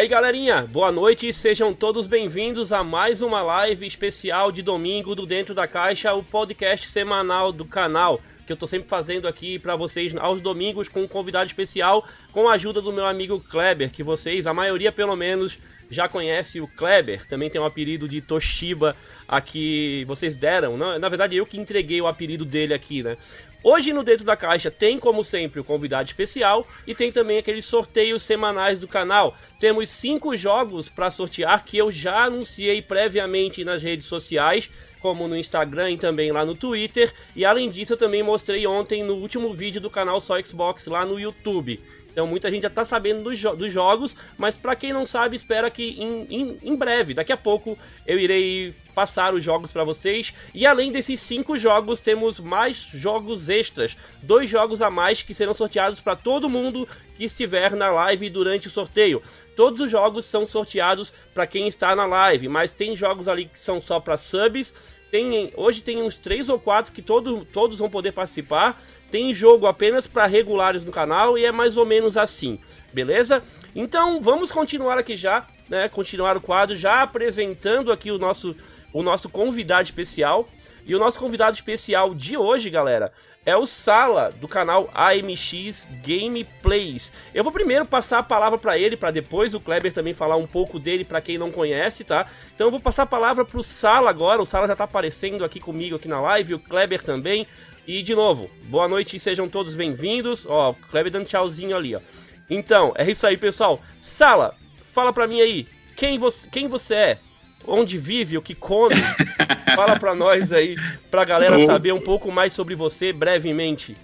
aí, galerinha, boa noite, sejam todos bem-vindos a mais uma live especial de domingo do Dentro da Caixa, o podcast semanal do canal que eu tô sempre fazendo aqui para vocês aos domingos com um convidado especial, com a ajuda do meu amigo Kleber, que vocês, a maioria pelo menos, já conhece o Kleber, também tem um apelido de Toshiba aqui, vocês deram, na verdade eu que entreguei o apelido dele aqui, né? Hoje no Dentro da Caixa tem, como sempre, o convidado especial e tem também aqueles sorteios semanais do canal. Temos cinco jogos para sortear que eu já anunciei previamente nas redes sociais, como no Instagram e também lá no Twitter. E além disso, eu também mostrei ontem no último vídeo do canal Só Xbox lá no YouTube. Então muita gente já está sabendo dos, jo dos, jogos, mas para quem não sabe, espera que em, em, em, breve, daqui a pouco, eu irei passar os jogos para vocês. E além desses cinco jogos, temos mais jogos extras, dois jogos a mais que serão sorteados para todo mundo que estiver na live durante o sorteio. Todos os jogos são sorteados para quem está na live, mas tem jogos ali que são só para subs. Tem, hoje tem uns três ou quatro que todo, todos vão poder participar. Tem jogo apenas para regulares no canal e é mais ou menos assim, beleza? Então vamos continuar aqui já, né? Continuar o quadro já apresentando aqui o nosso o nosso convidado especial. E o nosso convidado especial de hoje, galera, é o Sala do canal AMX Gameplays. Eu vou primeiro passar a palavra para ele, para depois o Kleber também falar um pouco dele para quem não conhece, tá? Então eu vou passar a palavra pro Sala agora. O Sala já tá aparecendo aqui comigo aqui na live, o Kleber também. E de novo, boa noite e sejam todos bem-vindos. Ó, o Kleber dando tchauzinho ali, ó. Então, é isso aí, pessoal. Sala, fala pra mim aí, quem você, quem você é? Onde vive, o que come? fala pra nós aí, pra galera saber um pouco mais sobre você brevemente.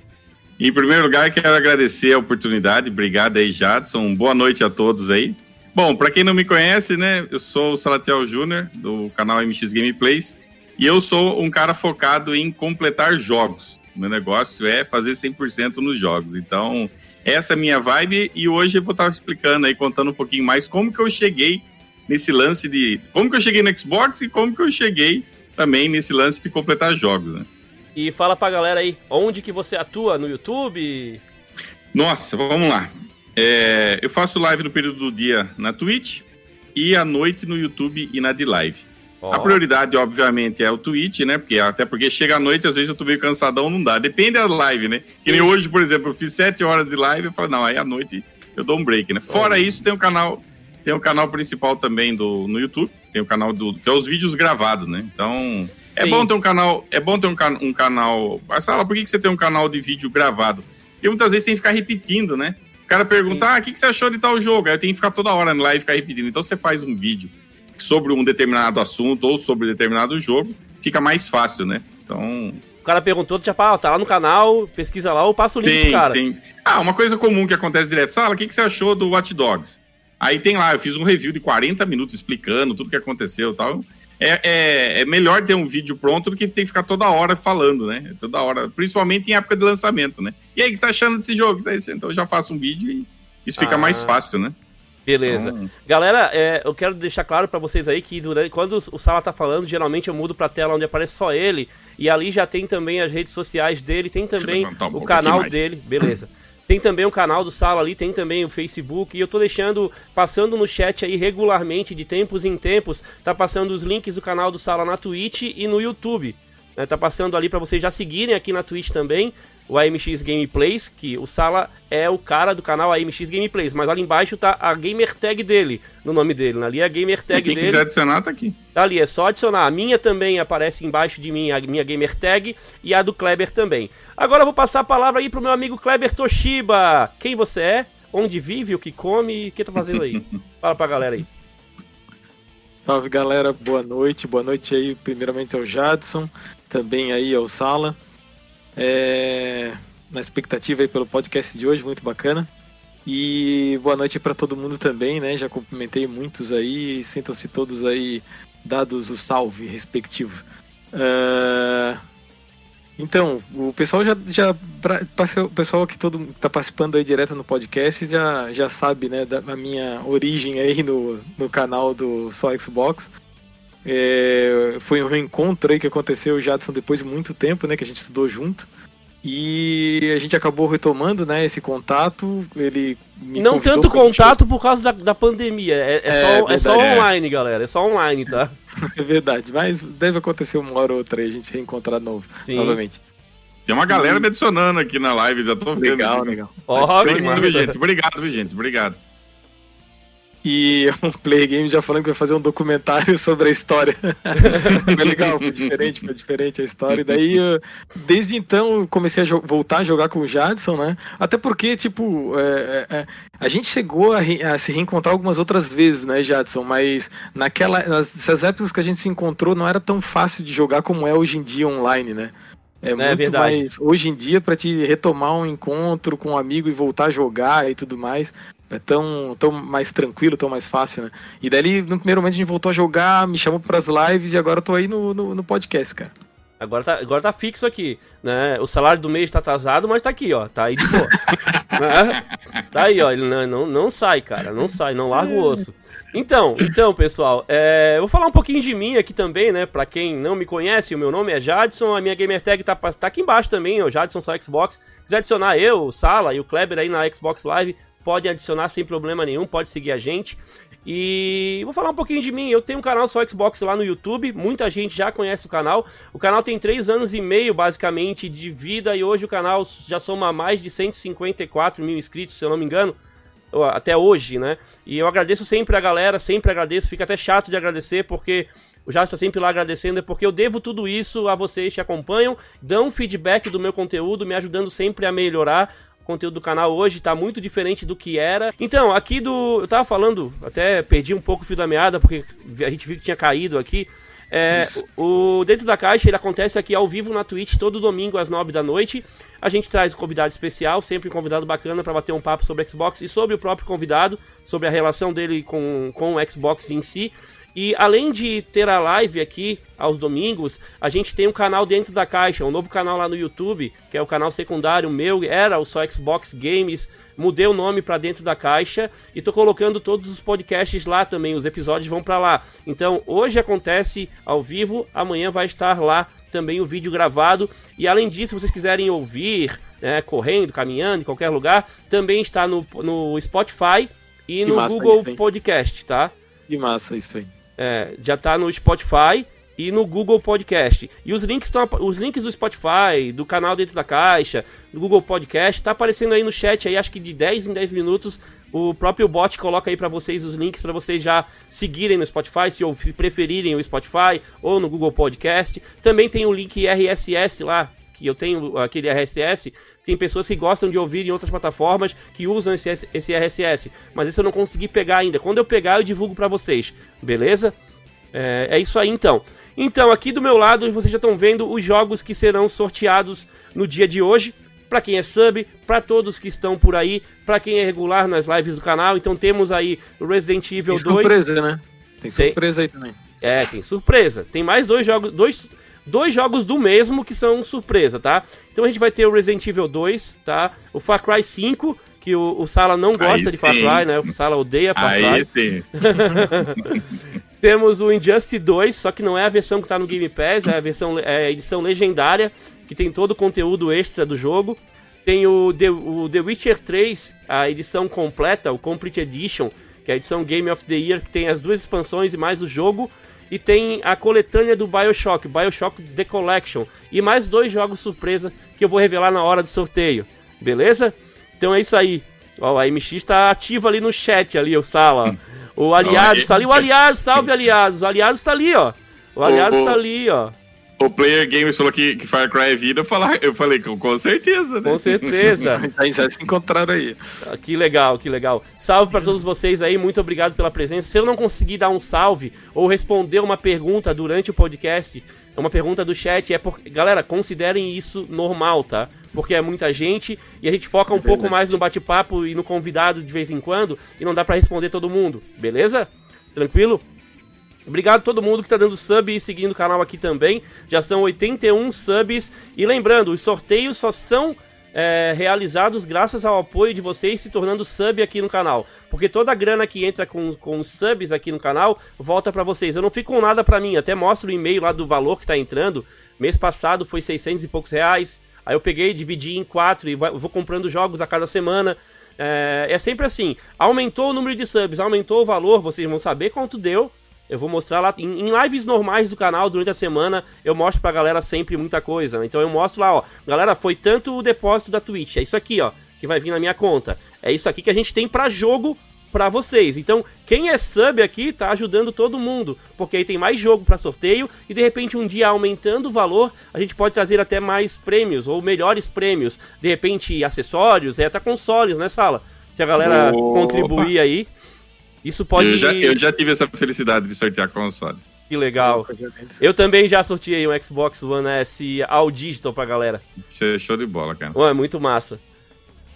Em primeiro lugar, quero agradecer a oportunidade. Obrigado aí, Jadson. Boa noite a todos aí. Bom, para quem não me conhece, né, eu sou o Salatiel Júnior, do canal MX Gameplays. E eu sou um cara focado em completar jogos. Meu negócio é fazer 100% nos jogos. Então, essa é a minha vibe e hoje eu vou estar explicando aí, contando um pouquinho mais como que eu cheguei nesse lance de... Como que eu cheguei no Xbox e como que eu cheguei também nesse lance de completar jogos, né? E fala pra galera aí, onde que você atua? No YouTube? Nossa, vamos lá. É, eu faço live no período do dia na Twitch e à noite no YouTube e na de live. Oh. A prioridade, obviamente, é o Twitch, né? Porque, até porque chega à noite, às vezes eu tô meio cansadão, não dá. Depende da live, né? Que nem hoje, por exemplo, eu fiz sete horas de live, eu falo, não, aí à noite eu dou um break, né? Fora oh. isso, tem o canal, tem o canal principal também do, no YouTube, tem o canal do, que é os vídeos gravados, né? Então, é Sim. é bom ter um canal, é bom ter um, um canal. Mas fala, por que, que você tem um canal de vídeo gravado? Porque muitas vezes tem que ficar repetindo, né? O cara pergunta, Sim. ah, o que, que você achou de tal jogo? Aí eu tenho que ficar toda hora na live e ficar repetindo. Então você faz um vídeo sobre um determinado assunto ou sobre determinado jogo, fica mais fácil, né? Então. O cara perguntou, já ah, tá lá no canal, pesquisa lá, ou passa o link sim, cara. Sim. Ah, uma coisa comum que acontece direto, Sala, o que, que você achou do Watch Dogs? Aí tem lá, eu fiz um review de 40 minutos explicando tudo que aconteceu e tal. É, é, é, melhor ter um vídeo pronto do que ter que ficar toda hora falando, né? Toda hora, principalmente em época de lançamento, né? E aí, o que você tá achando desse jogo? Então eu já faço um vídeo e isso fica ah. mais fácil, né? Beleza. Então... Galera, é, eu quero deixar claro para vocês aí que durante, quando o Sala tá falando, geralmente eu mudo pra tela onde aparece só ele. E ali já tem também as redes sociais dele, tem também um o canal dele. Beleza. Tem também o canal do Sala ali, tem também o Facebook. E eu tô deixando, passando no chat aí regularmente, de tempos em tempos, tá passando os links do canal do Sala na Twitch e no YouTube. Né, tá passando ali para vocês já seguirem aqui na Twitch também o AMX Gameplays, que o Sala é o cara do canal AMX Gameplays, mas ali embaixo tá a gamer tag dele, no nome dele, ali é a gamer tag Quem dele. quiser adicionar tá aqui. Tá ali, é só adicionar. A minha também aparece embaixo de mim, a minha gamer tag e a do Kleber também. Agora eu vou passar a palavra aí pro meu amigo Kleber Toshiba. Quem você é? Onde vive? O que come? O que tá fazendo aí? Fala pra galera aí. Salve galera, boa noite. Boa noite aí, primeiramente ao Jadson, também aí ao Sala. É, na expectativa aí pelo podcast de hoje, muito bacana. E boa noite para todo mundo também, né? Já cumprimentei muitos aí, sintam-se todos aí dados o salve respectivo. Uh, então, o pessoal já, já o pessoal que todo está participando aí direto no podcast já, já sabe, né, da minha origem aí no, no canal do Só Xbox. É, foi um reencontro aí que aconteceu, o Jadson, depois de muito tempo, né? Que a gente estudou junto. E a gente acabou retomando, né, esse contato. Ele não tanto contato gente... por causa da, da pandemia. É, é, é, só, é só online, galera. É só online, tá? é verdade. Mas deve acontecer uma hora ou outra aí a gente reencontrar novo, Sim. novamente. Tem uma galera me adicionando aqui na live, já tô vendo. Legal, legal. Ó, oh, gente. Obrigado, gente. Obrigado. E o Play Game já falando que vai fazer um documentário sobre a história. foi legal, foi diferente, foi diferente a história. E daí, desde então, eu comecei a voltar a jogar com o Jadson, né? Até porque, tipo, é, é, é, a gente chegou a, a, se reencontrar algumas outras vezes, né, Jadson? Mas naquela, nessas épocas que a gente se encontrou, não era tão fácil de jogar como é hoje em dia online, né? É, é muito verdade. mais. Hoje em dia, para te retomar um encontro com um amigo e voltar a jogar e tudo mais, é tão, tão mais tranquilo, tão mais fácil, né? E daí, no primeiro momento, a gente voltou a jogar, me chamou para as lives e agora eu tô aí no, no, no, podcast, cara. Agora tá, agora tá fixo aqui, né? O salário do mês tá atrasado, mas tá aqui, ó. Tá aí de boa. né? Tá aí, ó. Ele não, não, não sai, cara. Não sai, não larga o osso. Então, então, pessoal, é, eu vou falar um pouquinho de mim aqui também, né? Pra quem não me conhece, o meu nome é Jadson, a minha gamertag tá, tá aqui embaixo também, o Jadson só Xbox. Se quiser adicionar eu, o Sala e o Kleber aí na Xbox Live, pode adicionar sem problema nenhum, pode seguir a gente. E vou falar um pouquinho de mim. Eu tenho um canal só Xbox lá no YouTube. Muita gente já conhece o canal. O canal tem 3 anos e meio, basicamente, de vida. E hoje o canal já soma mais de 154 mil inscritos, se eu não me engano. Até hoje, né? E eu agradeço sempre a galera, sempre agradeço. Fica até chato de agradecer, porque o Jales está sempre lá agradecendo, é porque eu devo tudo isso a vocês que acompanham, dão feedback do meu conteúdo, me ajudando sempre a melhorar conteúdo do canal hoje tá muito diferente do que era. Então, aqui do. Eu tava falando, até perdi um pouco o fio da meada, porque a gente viu que tinha caído aqui. É, o Dentro da Caixa ele acontece aqui ao vivo na Twitch todo domingo às 9 da noite. A gente traz um convidado especial, sempre um convidado bacana para bater um papo sobre Xbox e sobre o próprio convidado, sobre a relação dele com, com o Xbox em si. E além de ter a live aqui aos domingos, a gente tem um canal dentro da caixa, um novo canal lá no YouTube, que é o canal secundário meu, era o só Xbox Games. Mudei o nome para dentro da caixa e tô colocando todos os podcasts lá também, os episódios vão para lá. Então, hoje acontece ao vivo, amanhã vai estar lá também o vídeo gravado. E além disso, se vocês quiserem ouvir, né, correndo, caminhando, em qualquer lugar, também está no, no Spotify e no Google Podcast, tá? Que massa isso aí. É, já tá no Spotify e no Google Podcast. E os links estão os links do Spotify, do canal dentro da caixa, do Google Podcast, tá aparecendo aí no chat aí, acho que de 10 em 10 minutos o próprio bot coloca aí para vocês os links para vocês já seguirem no Spotify, se, ou, se preferirem o Spotify ou no Google Podcast. Também tem o link RSS lá, que eu tenho aquele RSS, tem pessoas que gostam de ouvir em outras plataformas que usam esse, esse RSS, mas isso eu não consegui pegar ainda. Quando eu pegar, eu divulgo para vocês, beleza? É, é, isso aí então. Então, aqui do meu lado, vocês já estão vendo os jogos que serão sorteados no dia de hoje. Para quem é sub, para todos que estão por aí, para quem é regular nas lives do canal. Então temos aí Resident Evil tem 2. Surpresa, né? Tem surpresa tem, aí também. É, tem surpresa. Tem mais dois jogos, dois dois jogos do mesmo que são surpresa, tá? Então a gente vai ter o Resident Evil 2, tá? O Far Cry 5, que o, o Sala não gosta Aí de Far Cry, né? O Sala odeia Far Cry. Aí sim. Temos o Injustice 2, só que não é a versão que tá no Game Pass, é a versão é a edição legendária, que tem todo o conteúdo extra do jogo. Tem o The, o The Witcher 3, a edição completa, o Complete Edition, que é a edição Game of the Year, que tem as duas expansões e mais o jogo. E tem a coletânea do Bioshock, Bioshock The Collection. E mais dois jogos surpresa que eu vou revelar na hora do sorteio. Beleza? Então é isso aí. Ó, a MX tá ativa ali no chat, ali, o Sala. O Aliados está ali. O Aliados, salve Aliados. O Aliados está ali, ó. O Aliados está ali, ó. O Player Games falou que, que Far Cry é vida, eu, falar, eu falei com, com certeza, né? Com certeza. já se encontraram aí. Ah, que legal, que legal. Salve para todos vocês aí, muito obrigado pela presença. Se eu não conseguir dar um salve ou responder uma pergunta durante o podcast, uma pergunta do chat, é por... Galera, considerem isso normal, tá? Porque é muita gente e a gente foca um é pouco mais no bate-papo e no convidado de vez em quando e não dá para responder todo mundo, beleza? Tranquilo? Obrigado a todo mundo que está dando sub e seguindo o canal aqui também. Já são 81 subs. E lembrando, os sorteios só são é, realizados graças ao apoio de vocês se tornando sub aqui no canal. Porque toda a grana que entra com, com subs aqui no canal volta para vocês. Eu não fico com nada para mim, até mostro o e-mail lá do valor que está entrando. Mês passado foi 600 e poucos reais. Aí eu peguei, dividi em quatro e vou comprando jogos a cada semana. É, é sempre assim: aumentou o número de subs, aumentou o valor, vocês vão saber quanto deu. Eu vou mostrar lá em, em, lives normais do canal durante a semana. Eu mostro pra galera sempre muita coisa. Né? Então eu mostro lá, ó. Galera, foi tanto o depósito da Twitch. É isso aqui, ó. Que vai vir na minha conta. É isso aqui que a gente tem pra jogo para vocês. Então, quem é sub aqui tá ajudando todo mundo, porque aí tem mais jogo para sorteio e de repente um dia aumentando o valor, a gente pode trazer até mais prêmios ou melhores prêmios, de repente acessórios, é até consoles, né, Sala? Se a galera Opa. contribuir aí, isso pode eu já, eu já tive essa felicidade de sortear console. Que legal. Eu também já sorteei um Xbox One S ao digital pra galera. Show de bola, cara. é muito massa.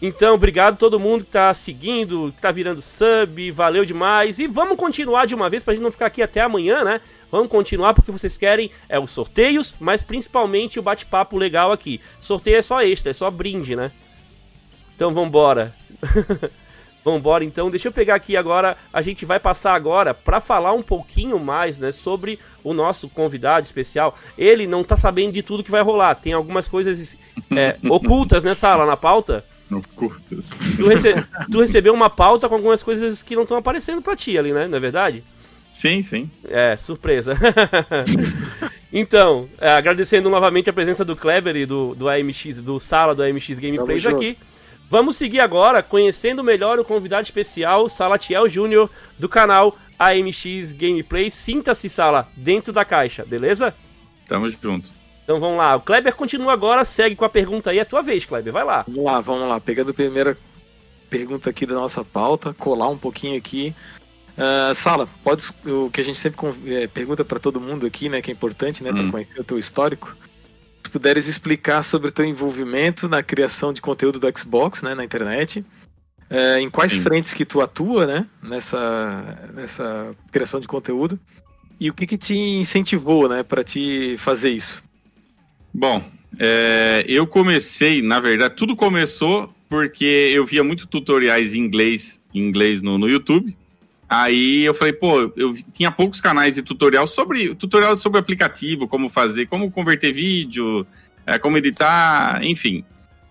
Então, obrigado a todo mundo que tá seguindo, que tá virando sub, valeu demais. E vamos continuar de uma vez pra gente não ficar aqui até amanhã, né? Vamos continuar porque vocês querem é os sorteios, mas principalmente o bate-papo legal aqui. Sorteio é só extra, é só brinde, né? Então vambora. Vambora então, deixa eu pegar aqui agora, a gente vai passar agora para falar um pouquinho mais, né, sobre o nosso convidado especial. Ele não tá sabendo de tudo que vai rolar, tem algumas coisas é, ocultas nessa sala na pauta, não curtas. Tu, rece... tu recebeu uma pauta com algumas coisas que não estão aparecendo pra ti ali, né? Não é verdade? Sim, sim. É, surpresa. então, é, agradecendo novamente a presença do Kleber e do, do AMX, do Sala do AMX Gameplays aqui. Vamos seguir agora conhecendo melhor o convidado especial, Salatiel Júnior, do canal AMX Gameplays. Sinta-se, Sala, dentro da caixa, beleza? Tamo junto. Então vamos lá. O Kleber continua agora, segue com a pergunta aí. É tua vez, Kleber. Vai lá. Vamos lá, vamos lá. Pegando a primeira pergunta aqui da nossa pauta, colar um pouquinho aqui. Uh, Sala, pode o que a gente sempre é, pergunta para todo mundo aqui, né, que é importante, né, hum. para conhecer o teu histórico. Puderes explicar sobre o teu envolvimento na criação de conteúdo do Xbox, né, na internet. Uh, em quais Sim. frentes que tu atua, né, nessa, nessa criação de conteúdo? E o que que te incentivou, né, para te fazer isso? Bom, é, eu comecei, na verdade, tudo começou porque eu via muito tutoriais em inglês, em inglês no, no YouTube. Aí eu falei, pô, eu tinha poucos canais de tutorial sobre tutorial sobre aplicativo, como fazer, como converter vídeo, é, como editar, enfim.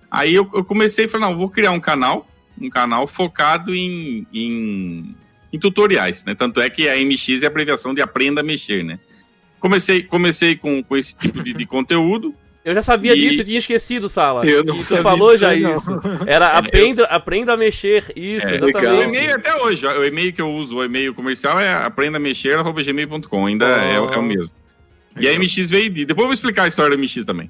Aí eu, eu comecei e falei, não, vou criar um canal, um canal focado em, em, em tutoriais, né? Tanto é que a MX é a abreviação de aprenda a mexer, né? Comecei, comecei com, com esse tipo de, de conteúdo. Eu já sabia e... disso, eu tinha esquecido, Sala. Eu não e você falou já não. isso. Era aprenda, aprenda a mexer, isso, é, exatamente. O e-mail até hoje, o e-mail que eu uso, o e-mail comercial é aprenda a mexer@gmail.com, ainda oh. é, é, o mesmo. E a MX veio de... Depois eu vou explicar a história da MX também.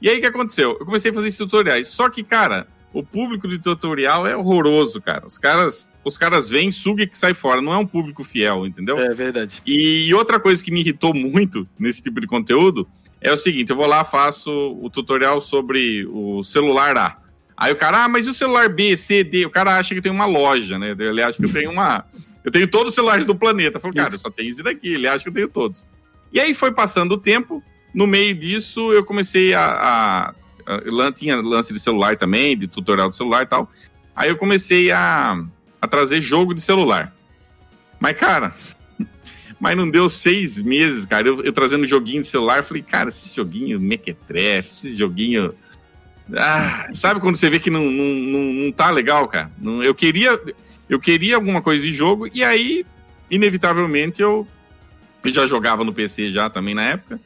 E aí o que aconteceu? Eu comecei a fazer esses tutoriais, só que, cara, o público de tutorial é horroroso, cara. Os caras, os caras vêm, suga e que sai fora. Não é um público fiel, entendeu? É verdade. E outra coisa que me irritou muito nesse tipo de conteúdo é o seguinte: eu vou lá, faço o tutorial sobre o celular A. Aí o cara, ah, mas e o celular B, C, D? O cara acha que tem uma loja, né? Ele acha que eu tenho uma. Eu tenho todos os celulares do planeta. Eu falo, cara, só tenho esse daqui. Ele acha que eu tenho todos. E aí foi passando o tempo. No meio disso, eu comecei a, a tinha lance de celular também, de tutorial de celular e tal. Aí eu comecei a, a trazer jogo de celular. Mas, cara, mas não deu seis meses, cara. Eu, eu trazendo joguinho de celular, falei, cara, esse joguinho mequetrefe, esse joguinho. Ah, sabe quando você vê que não, não, não, não tá legal, cara? Eu queria eu queria alguma coisa de jogo, e aí, inevitavelmente, eu, eu já jogava no PC já também na época.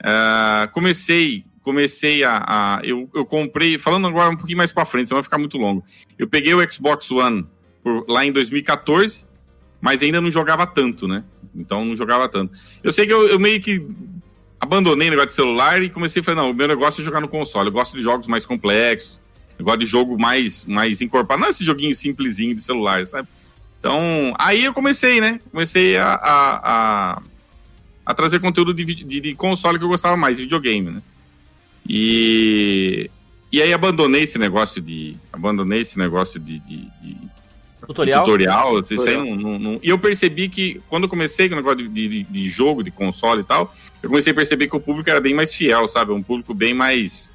Uh, comecei comecei a. a eu, eu comprei, falando agora um pouquinho mais para frente, senão vai ficar muito longo. Eu peguei o Xbox One por, lá em 2014, mas ainda não jogava tanto, né? Então não jogava tanto. Eu sei que eu, eu meio que abandonei o negócio de celular e comecei a falar: não, o meu negócio é jogar no console. Eu gosto de jogos mais complexos, eu gosto de jogo mais, mais encorpado, não esse joguinho simplesinho de celular, sabe? Então, aí eu comecei, né? Comecei a, a, a, a trazer conteúdo de, de, de, console que eu gostava mais, videogame, né? E, e aí abandonei esse negócio de. Abandonei esse negócio de. de, de tutorial? Tutorial, tutorial. Não, não, não, E eu percebi que quando eu comecei com o negócio de, de, de, jogo, de console e tal, eu comecei a perceber que o público era bem mais fiel, sabe? Um público bem mais.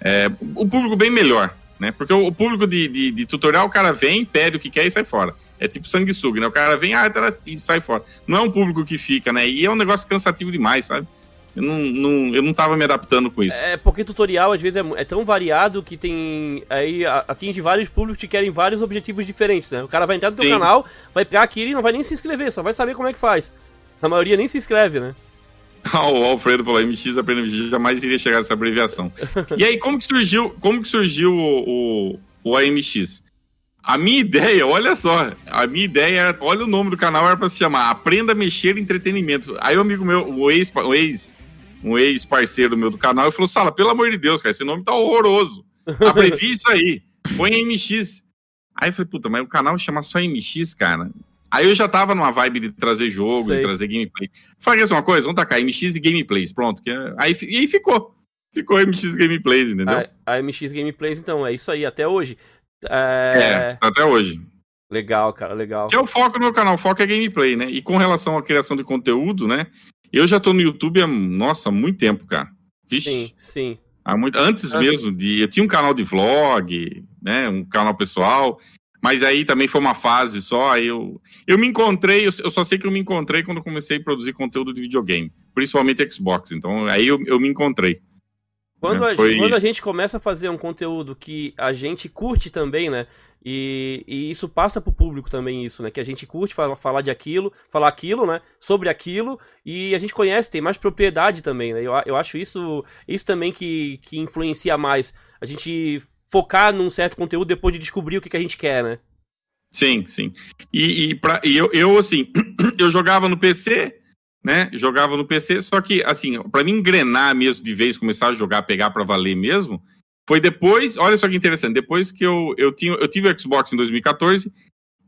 É, um público bem melhor, né? Porque o, o público de, de, de, tutorial, o cara vem, pede o que quer e sai fora. É tipo sanguessuga, né? O cara vem, ah, tá, e sai fora. Não é um público que fica, né? E é um negócio cansativo demais, sabe? Eu não, não, eu não tava me adaptando com isso. É porque tutorial às vezes é, é tão variado que tem. Aí atinge vários públicos que querem vários objetivos diferentes, né? O cara vai entrar no seu canal, vai pegar aquilo e não vai nem se inscrever, só vai saber como é que faz. A maioria nem se inscreve, né? o Alfredo falou, MX aprende MX, jamais iria chegar nessa abreviação. e aí, como que surgiu, como que surgiu o, o, o AMX? A minha ideia, olha só, a minha ideia, olha o nome do canal, era para se chamar Aprenda a Mexer Entretenimento. Aí o um amigo meu, o ex, o ex, um ex-parceiro meu do canal, ele falou, Sala, pelo amor de Deus, cara, esse nome tá horroroso. Abrevia isso aí, põe MX. Aí eu falei, puta, mas o canal chama só MX, cara. Aí eu já tava numa vibe de trazer jogo, Sei. de trazer gameplay. Falei assim, uma coisa, vamos tacar MX e gameplays, pronto. Que é... aí, e aí ficou. Ficou MX Gameplays, entendeu? A, a MX Gameplays, então, é isso aí, até hoje. É... é, até hoje. Legal, cara, legal. Que é o foco do meu canal, o foco é gameplay, né? E com relação à criação de conteúdo, né? Eu já tô no YouTube há, nossa, muito tempo, cara. Vixe. Sim, sim. Há muito, antes mesmo de. Eu tinha um canal de vlog, né? Um canal pessoal. Mas aí também foi uma fase só. Eu, eu me encontrei, eu, eu só sei que eu me encontrei quando comecei a produzir conteúdo de videogame, principalmente Xbox. Então aí eu, eu me encontrei. Quando, é, a, foi... quando a gente começa a fazer um conteúdo que a gente curte também, né? E, e isso passa pro público também, isso, né? Que a gente curte falar, falar de aquilo, falar aquilo, né? Sobre aquilo, e a gente conhece, tem mais propriedade também, né? Eu, eu acho isso, isso também que, que influencia mais. A gente focar num certo conteúdo depois de descobrir o que, que a gente quer, né? Sim, sim. E, e, pra, e eu, eu, assim, eu jogava no PC, né? Jogava no PC, só que, assim, para mim engrenar mesmo de vez, começar a jogar, pegar para valer mesmo, foi depois, olha só que interessante, depois que eu, eu, tinha, eu tive o Xbox em 2014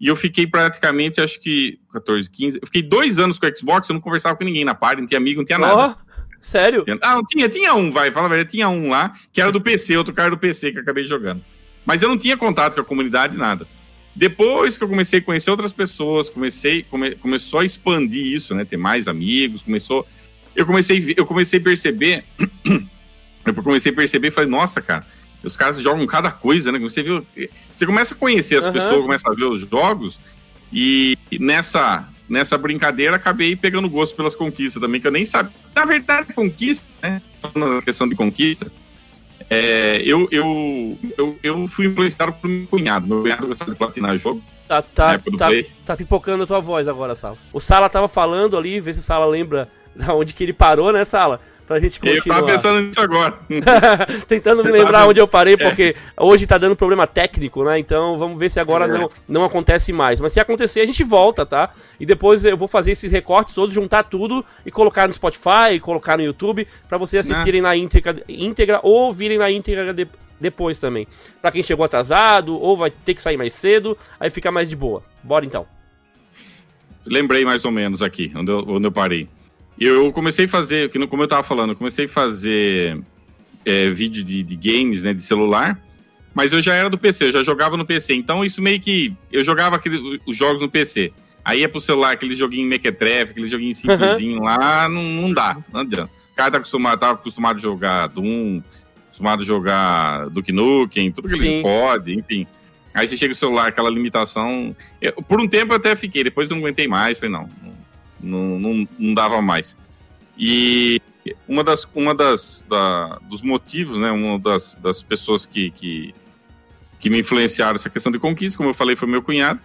e eu fiquei praticamente, acho que 14, 15, eu fiquei dois anos com o Xbox, eu não conversava com ninguém na parte, não tinha amigo, não tinha nada. Oh, sério? Ah, tinha, tinha um, vai, fala a verdade, tinha um lá, que era do PC, outro cara do PC que eu acabei jogando. Mas eu não tinha contato com a comunidade, nada. Depois que eu comecei a conhecer outras pessoas, comecei come, começou a expandir isso, né? Ter mais amigos, começou. Eu comecei, eu comecei a perceber. Eu comecei a perceber e falei, nossa, cara, os caras jogam cada coisa, né? Você viu. Você começa a conhecer as uhum. pessoas, começa a ver os jogos, e nessa, nessa brincadeira acabei pegando gosto pelas conquistas também, que eu nem sabia. Na verdade, conquista, né? Falando na questão de conquista, é, eu, eu, eu, eu fui influenciado por meu cunhado. Meu cunhado gostava de platinar jogo. Tá, tá, tá, tá, pipocando a tua voz agora, Sala. O Sala tava falando ali, vê se o Sala lembra da onde que ele parou, né, Sala? Pra gente continuar. Eu tava pensando nisso agora. Tentando me lembrar onde eu parei, porque é. hoje tá dando problema técnico, né? Então vamos ver se agora é. não, não acontece mais. Mas se acontecer, a gente volta, tá? E depois eu vou fazer esses recortes todos, juntar tudo e colocar no Spotify, colocar no YouTube, para vocês né? assistirem na íntegra, íntegra ou ouvirem na íntegra de, depois também. Para quem chegou atrasado ou vai ter que sair mais cedo, aí fica mais de boa. Bora então. Lembrei mais ou menos aqui, onde eu, onde eu parei. Eu comecei a fazer, como eu estava falando, eu comecei a fazer é, vídeo de, de, games, né, de celular, mas eu já era do PC, eu já jogava no PC. Então isso meio que. Eu jogava aquele, os jogos no PC. Aí ia pro celular, aquele joguinho Mequetrefe, aquele joguinho simplesinho uhum. lá, não, não dá, não adianta. O cara tá acostumado, tava acostumado a jogar Doom, acostumado a jogar Duke Nukem, tudo que ele pode, enfim. Aí você chega no celular, aquela limitação. Eu, por um tempo eu até fiquei, depois eu não aguentei mais, falei, não, não, não, não dava mais. E uma das, uma das da, dos motivos, né, uma das, das pessoas que, que, que me influenciaram essa questão de conquista, como eu falei, foi meu cunhado.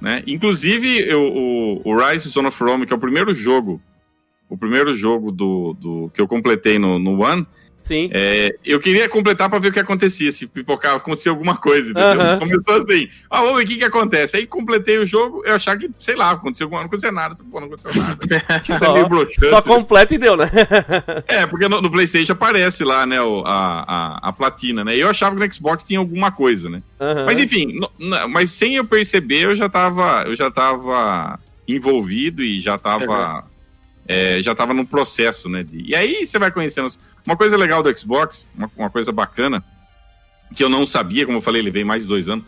Né? Inclusive, eu, o, o Rise Zone of Rome, que é o primeiro jogo, o primeiro jogo do, do que eu completei no, no One, Sim. É, eu queria completar para ver o que acontecia, se pipocava, acontecia alguma coisa, entendeu? Começou assim, ah, vamos ver o que, que acontece. Aí completei o jogo, eu achava que, sei lá, aconteceu alguma não aconteceu nada. Pô, não aconteceu nada. só, é só completa e deu, né? é, porque no, no, Playstation aparece lá, né, o, a, a, a, platina, né? E eu achava que no Xbox tinha alguma coisa, né? Mas enfim, no, mas sem eu perceber, eu já tava, eu já tava envolvido e já tava é, já estava no processo, né? De... E aí você vai conhecendo. Uma coisa legal do Xbox, uma, uma, coisa bacana, que eu não sabia, como eu falei, levei mais de dois anos.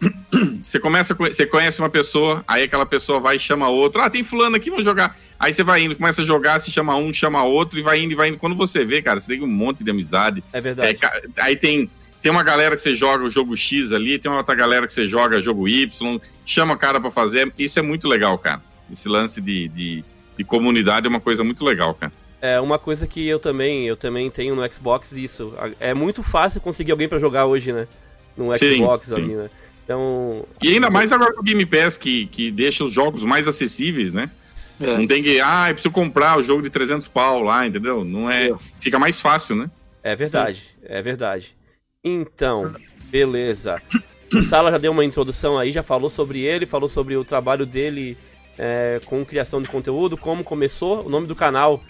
você começa, você conhece uma pessoa, aí aquela pessoa vai e chama outra. Ah, tem fulano aqui, vamos jogar. Aí você vai indo, começa a jogar, se chama um, chama outro, e vai indo, e vai indo. Quando você vê, cara, você tem um monte de amizade. É verdade. É, aí tem tem uma galera que você joga o jogo X ali, tem uma outra galera que você joga jogo Y, chama o cara para fazer. Isso é muito legal, cara. Esse lance de, de de comunidade é uma coisa muito legal, cara. É uma coisa que eu também, eu também tenho no Xbox isso. É muito fácil conseguir alguém para jogar hoje, né? No Xbox sim, ali, sim. né? Então. E ainda mais agora com o Game Pass que, que deixa os jogos mais acessíveis, né? É. Não tem que, ah, eu preciso comprar o jogo de 300 pau lá, entendeu? Não é. é. Fica mais fácil, né? É verdade, Sim. é verdade. Então, beleza. O Sala já deu uma introdução aí, já falou sobre ele, falou sobre o trabalho dele é, com criação de conteúdo, como começou. O nome do canal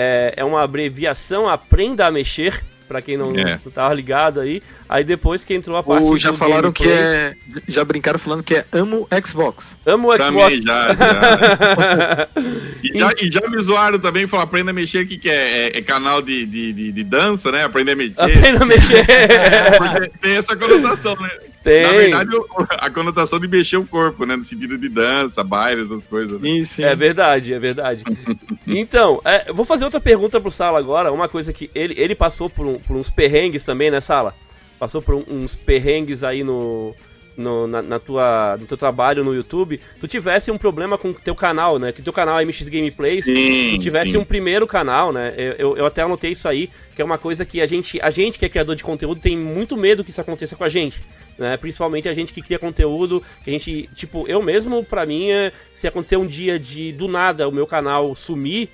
é, é uma abreviação Aprenda a Mexer para quem não, é. não tava ligado aí. Aí depois que entrou a parte Ou já falaram gameplay, que é. Já brincaram falando que é amo Xbox. Amo Xbox. Também já, já. e, já, e já me zoaram também, falaram aprenda a mexer, que, que é, é, é canal de, de, de, de, dança, né? Aprenda a mexer. Aprenda a mexer. tem essa conotação, né? Tem. Na verdade, a conotação de mexer o corpo, né? No sentido de dança, baile, essas coisas. Né? Sim, sim. É verdade, é verdade. então, é, vou fazer outra pergunta pro Sala agora. Uma coisa que ele, ele passou por, um, por uns perrengues também, né, Sala? Passou por uns perrengues aí no, no, na, na, tua, no teu trabalho no YouTube, tu tivesse um problema com o teu canal, né? Que teu canal é MX Gameplays, sim, tu tivesse sim. um primeiro canal, né? Eu, eu até anotei isso aí, que é uma coisa que a gente, a gente que é criador de conteúdo tem muito medo que isso aconteça com a gente. Né? Principalmente a gente que cria conteúdo, que a gente, tipo, eu mesmo, pra mim, é, se acontecer um dia de do nada o meu canal sumir,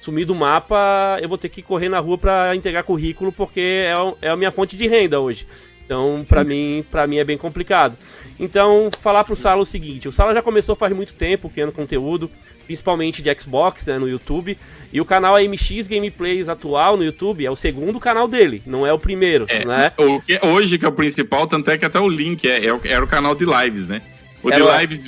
sumir do mapa, eu vou ter que correr na rua para entregar currículo, porque é, é a minha fonte de renda hoje. Então, para mim, para mim é bem complicado. Então, falar pro Sala o seguinte, o Sala já começou faz muito tempo criando conteúdo, principalmente de Xbox, né, no YouTube, e o canal MX Gameplays atual no YouTube é o segundo canal dele, não é o primeiro, é, né? O que, hoje que é o principal, tanto é que até o link é, é era o canal de lives, né? O de, lives,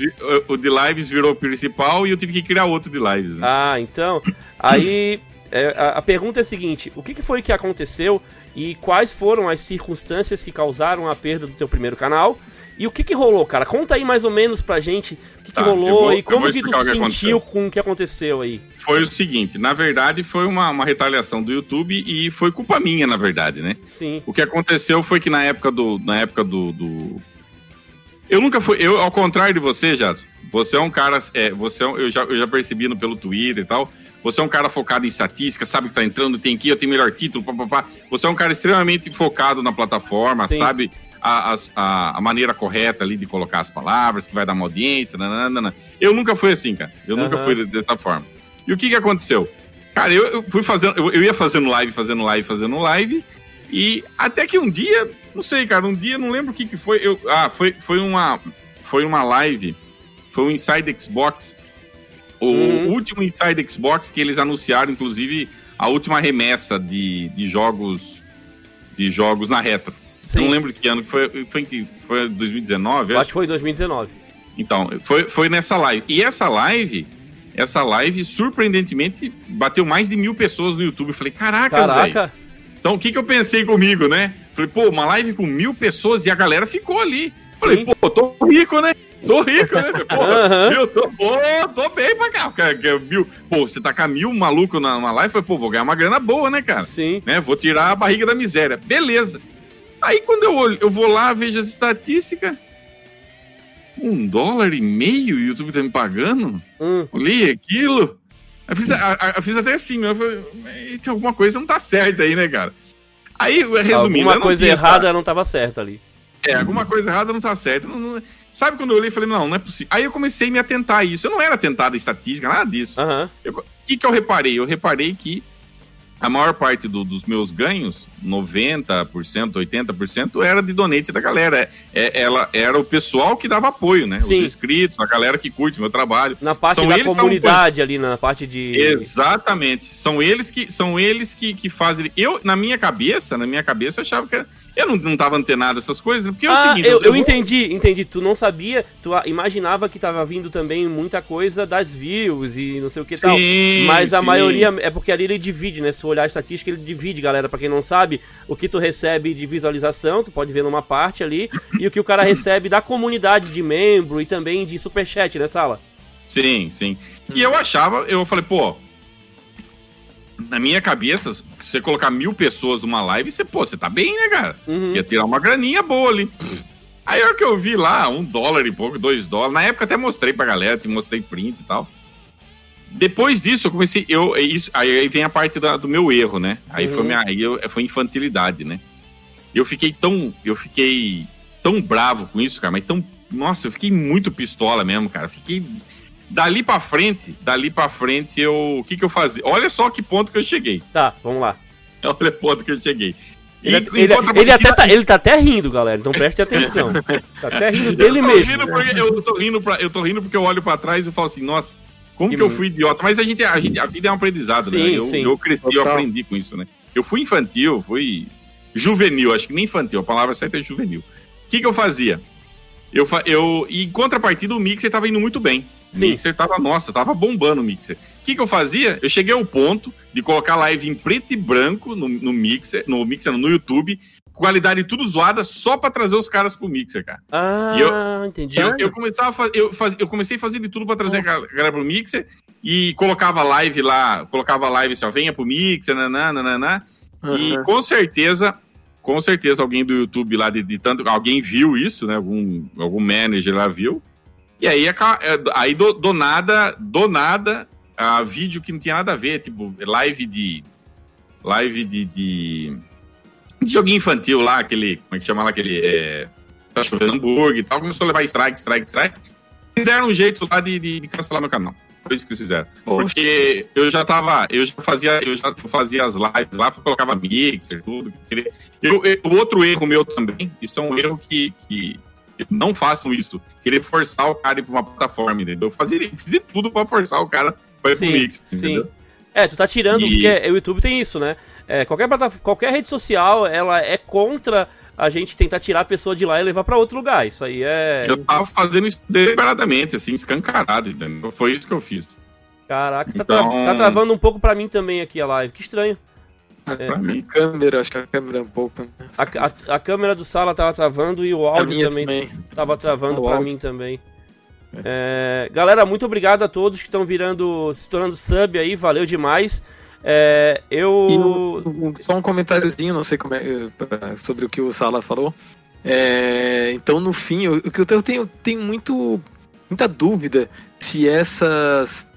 o de lives virou o principal e eu tive que criar outro de lives. Né? Ah, então. Aí é, a, a, pergunta é a seguinte: o que, que foi que aconteceu e quais foram as circunstâncias que causaram a perda do teu primeiro canal. E o que que rolou, cara? Conta aí mais ou menos pra gente o que, tá, que rolou vou, e como que tu se sentiu com o que aconteceu aí. Foi o seguinte, na verdade foi uma, uma retaliação do YouTube e foi culpa minha, na verdade, né? Sim. O que aconteceu foi que na época do... Na época do, do... Eu nunca fui... Eu, ao contrário de você, Jadson, você é um cara... É, você é um, eu, já, eu já percebi no, pelo Twitter e tal você é um cara focado em estatística, sabe que tá entrando, tem que eu tenho melhor título, papapá. Você é um cara extremamente focado na plataforma, Sim. sabe a, a, a, maneira correta ali de colocar as palavras, que vai dar uma audiência, nananana. Eu nunca fui assim, cara. Eu uhum. nunca fui dessa forma. E o que que aconteceu? Cara, eu, eu fui fazendo, eu, eu, ia fazendo live, fazendo live, fazendo live, e até que um dia, não sei, cara, um dia, não lembro o que que foi, eu, ah, foi, foi uma, foi uma live, foi um Inside Xbox, o uhum. último Inside Xbox que eles anunciaram, inclusive, a última remessa de, de jogos de jogos na retro. Sim. Não lembro que ano que foi, foi que foi 2019? Acho que foi 2019. Então, foi, foi nessa live. E essa live, essa live, surpreendentemente, bateu mais de mil pessoas no YouTube. Eu falei, caraca, Caraca. Então, o que, que eu pensei comigo, né? Falei, pô, uma live com mil pessoas e a galera ficou ali. Falei, Sim. pô, tô rico, né? Tô rico, né? Pô, uhum. eu tô, pô, tô bem pra cá. Cara, mil, pô, você tá com mil maluco na, na live, falei, pô, vou ganhar uma grana boa, né, cara? Sim. Né? Vou tirar a barriga da miséria. Beleza. Aí quando eu, olho, eu vou lá, vejo as estatísticas. Um dólar e meio o YouTube tá me pagando? Hum. Olhei aquilo. Eu fiz, a, a, fiz até assim, eu falei, tem alguma coisa não tá certa aí, né, cara? Aí, resumindo. Alguma coisa errada não tava certa ali. É, alguma coisa errada não tá certa. Não, não... Sabe quando eu olhei e falei, não, não é possível. Aí eu comecei a me atentar a isso. Eu não era atentado a estatística, nada disso. Uhum. O que, que eu reparei? Eu reparei que a maior parte do, dos meus ganhos, 90%, 80%, era de donate da galera. É, ela era o pessoal que dava apoio, né? Sim. Os inscritos, a galera que curte meu trabalho. Na parte são da comunidade ali, na parte de. Exatamente. São eles que são eles que, que fazem. Eu, na minha cabeça, na minha cabeça, eu achava que eu não, não tava antenado essas coisas, porque é o ah, seguinte. Eu, eu, eu entendi, entendi. Tu não sabia, tu imaginava que tava vindo também muita coisa das views e não sei o que sim, tal. Mas a sim. maioria é porque ali ele divide, né? Se tu olhar a estatística, ele divide, galera. Pra quem não sabe, o que tu recebe de visualização, tu pode ver numa parte ali, e o que o cara recebe da comunidade de membro e também de superchat, né, Sala? Sim, sim. E eu achava, eu falei, pô, na minha cabeça, se você colocar mil pessoas numa live, você, pô, você tá bem, né, cara? Uhum. Ia tirar uma graninha boa ali. Aí a hora que eu vi lá, um dólar e pouco, dois dólares. Na época até mostrei pra galera, te mostrei print e tal. Depois disso, eu comecei. Eu, é isso, aí vem a parte da, do meu erro, né? Aí uhum. foi minha. Aí eu, foi infantilidade, né? Eu fiquei tão. Eu fiquei tão bravo com isso, cara, mas tão. Nossa, eu fiquei muito pistola mesmo, cara. Fiquei. Dali pra frente, dali pra frente, eu. O que que eu fazia? Olha só que ponto que eu cheguei. Tá, vamos lá. Olha o ponto que eu cheguei. Ele, ele, ele, até tá, ele tá até rindo, galera. Então preste atenção. tá até rindo dele mesmo. eu, tô rindo pra, eu tô rindo porque eu olho pra trás e falo assim, nossa, como que, que eu fui idiota? Mas a gente, a gente, a vida é um aprendizado, né? sim, né? Eu, sim. eu cresci, Total. eu aprendi com isso, né? Eu fui infantil, fui juvenil, acho que nem infantil, a palavra certa é juvenil. O que que eu fazia? Eu, eu, e em contrapartida, o Mixer tava indo muito bem. Sim. O Mixer tava, nossa, tava bombando o Mixer. O que, que eu fazia? Eu cheguei ao ponto de colocar live em preto e branco no, no Mixer, no Mixer, no YouTube, qualidade tudo zoada, só para trazer os caras pro Mixer, cara. Ah, eu, entendi. Eu, eu, começava a fazer, eu, faz, eu comecei a fazer de tudo para trazer a galera pro Mixer e colocava live lá, colocava live assim, ó, venha pro Mixer, nananana. Uhum. E com certeza com certeza alguém do YouTube lá de, de, tanto alguém viu isso, né? Algum, algum manager lá viu e aí, é aí do, do nada, do nada, a vídeo que não tinha nada a ver, tipo, live de. Live de. de, de joguinho infantil lá, aquele. Como é que chama lá? Aquele. É, tá chovendo hambúrguer e tal. Começou a levar strike, strike, strike. Fizeram um jeito lá de, de, de cancelar meu canal. Foi isso que eles fizeram. Porque eu já tava. Eu já fazia, eu já fazia as lives lá, colocava mixer, tudo. Eu, eu, o outro erro meu também, isso é um erro que, que não façam isso. Querer forçar o cara ir pra uma plataforma, entendeu? Eu fazia, fiz tudo pra forçar o cara pra ir sim, pro Mix, sim. É, tu tá tirando, e... porque o YouTube tem isso, né? É, qualquer, qualquer rede social, ela é contra a gente tentar tirar a pessoa de lá e levar para outro lugar. Isso aí é. Eu tava fazendo isso deliberadamente, assim, escancarado, entendeu? Foi isso que eu fiz. Caraca, tá então... tá, tra tá travando um pouco para mim também aqui a live. Que estranho. É. Pra mim, câmera, acho que a câmera é um pouco. Né? A, a, a, câmera do sala tava travando e o áudio também, também tava travando para mim também. É. É, galera, muito obrigado a todos que estão virando, se tornando sub aí, valeu demais. É, eu. só um comentáriozinho, não sei como é, sobre o que o Sala falou. É, então, no fim, o, o que eu tenho, tenho muito, muita dúvida se essas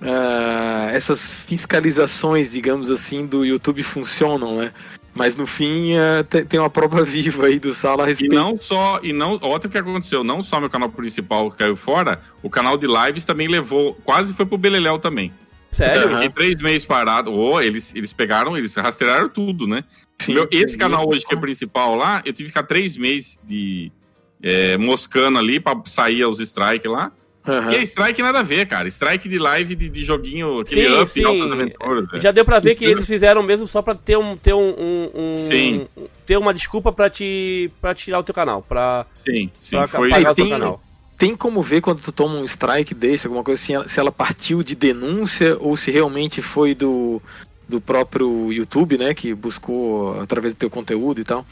uh, essas fiscalizações, digamos assim, do YouTube funcionam, né? Mas no fim uh, tem uma prova viva aí do Sala a respeito. E não só, e não, outro que aconteceu, não só meu canal principal caiu fora, o canal de lives também levou, quase foi pro Beleléu também. Sério? Fiquei três meses parado. Oh, eles, eles pegaram, eles rastrearam tudo, né? Sim, meu, esse sim, canal hoje que é principal lá, eu tive que ficar três meses de é, moscando ali pra sair os strikes lá. Uhum. E é strike nada a ver, cara. Strike de live de, de joguinho, aquele sim, up, sim. aventuras. Já deu pra ver que eles fizeram mesmo só pra ter um. Ter, um, um, um sim. ter uma desculpa pra, te, pra tirar o teu canal. Pra, sim, sim. Pra foi... o teu canal. Tem como ver quando tu toma um strike desse, alguma coisa assim, se ela partiu de denúncia ou se realmente foi do, do próprio YouTube, né? Que buscou através do teu conteúdo e tal.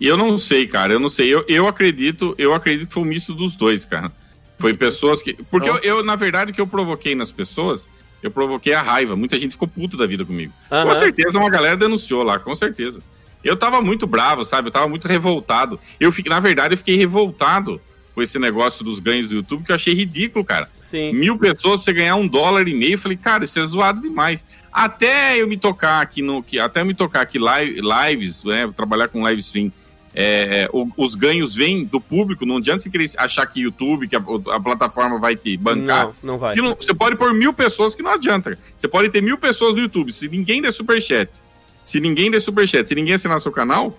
E eu não sei, cara, eu não sei. Eu, eu acredito, eu acredito que foi um misto dos dois, cara. Foi pessoas que. Porque eu, eu, na verdade, o que eu provoquei nas pessoas, eu provoquei a raiva. Muita gente ficou puto da vida comigo. Uhum. Com certeza uma galera denunciou lá, com certeza. Eu tava muito bravo, sabe? Eu tava muito revoltado. Eu fiquei, na verdade, eu fiquei revoltado com esse negócio dos ganhos do YouTube, que eu achei ridículo, cara. Sim. Mil pessoas, você ganhar um dólar e meio, eu falei, cara, isso é zoado demais. Até eu me tocar aqui no. Até eu me tocar aqui live, lives, né? Trabalhar com live stream é, o, os ganhos vêm do público, não adianta você querer achar que YouTube, que a, a plataforma vai te bancar. Não, não vai. Não, você pode pôr mil pessoas que não adianta. Você pode ter mil pessoas no YouTube. Se ninguém der superchat, se ninguém der superchat, se ninguém assinar seu canal,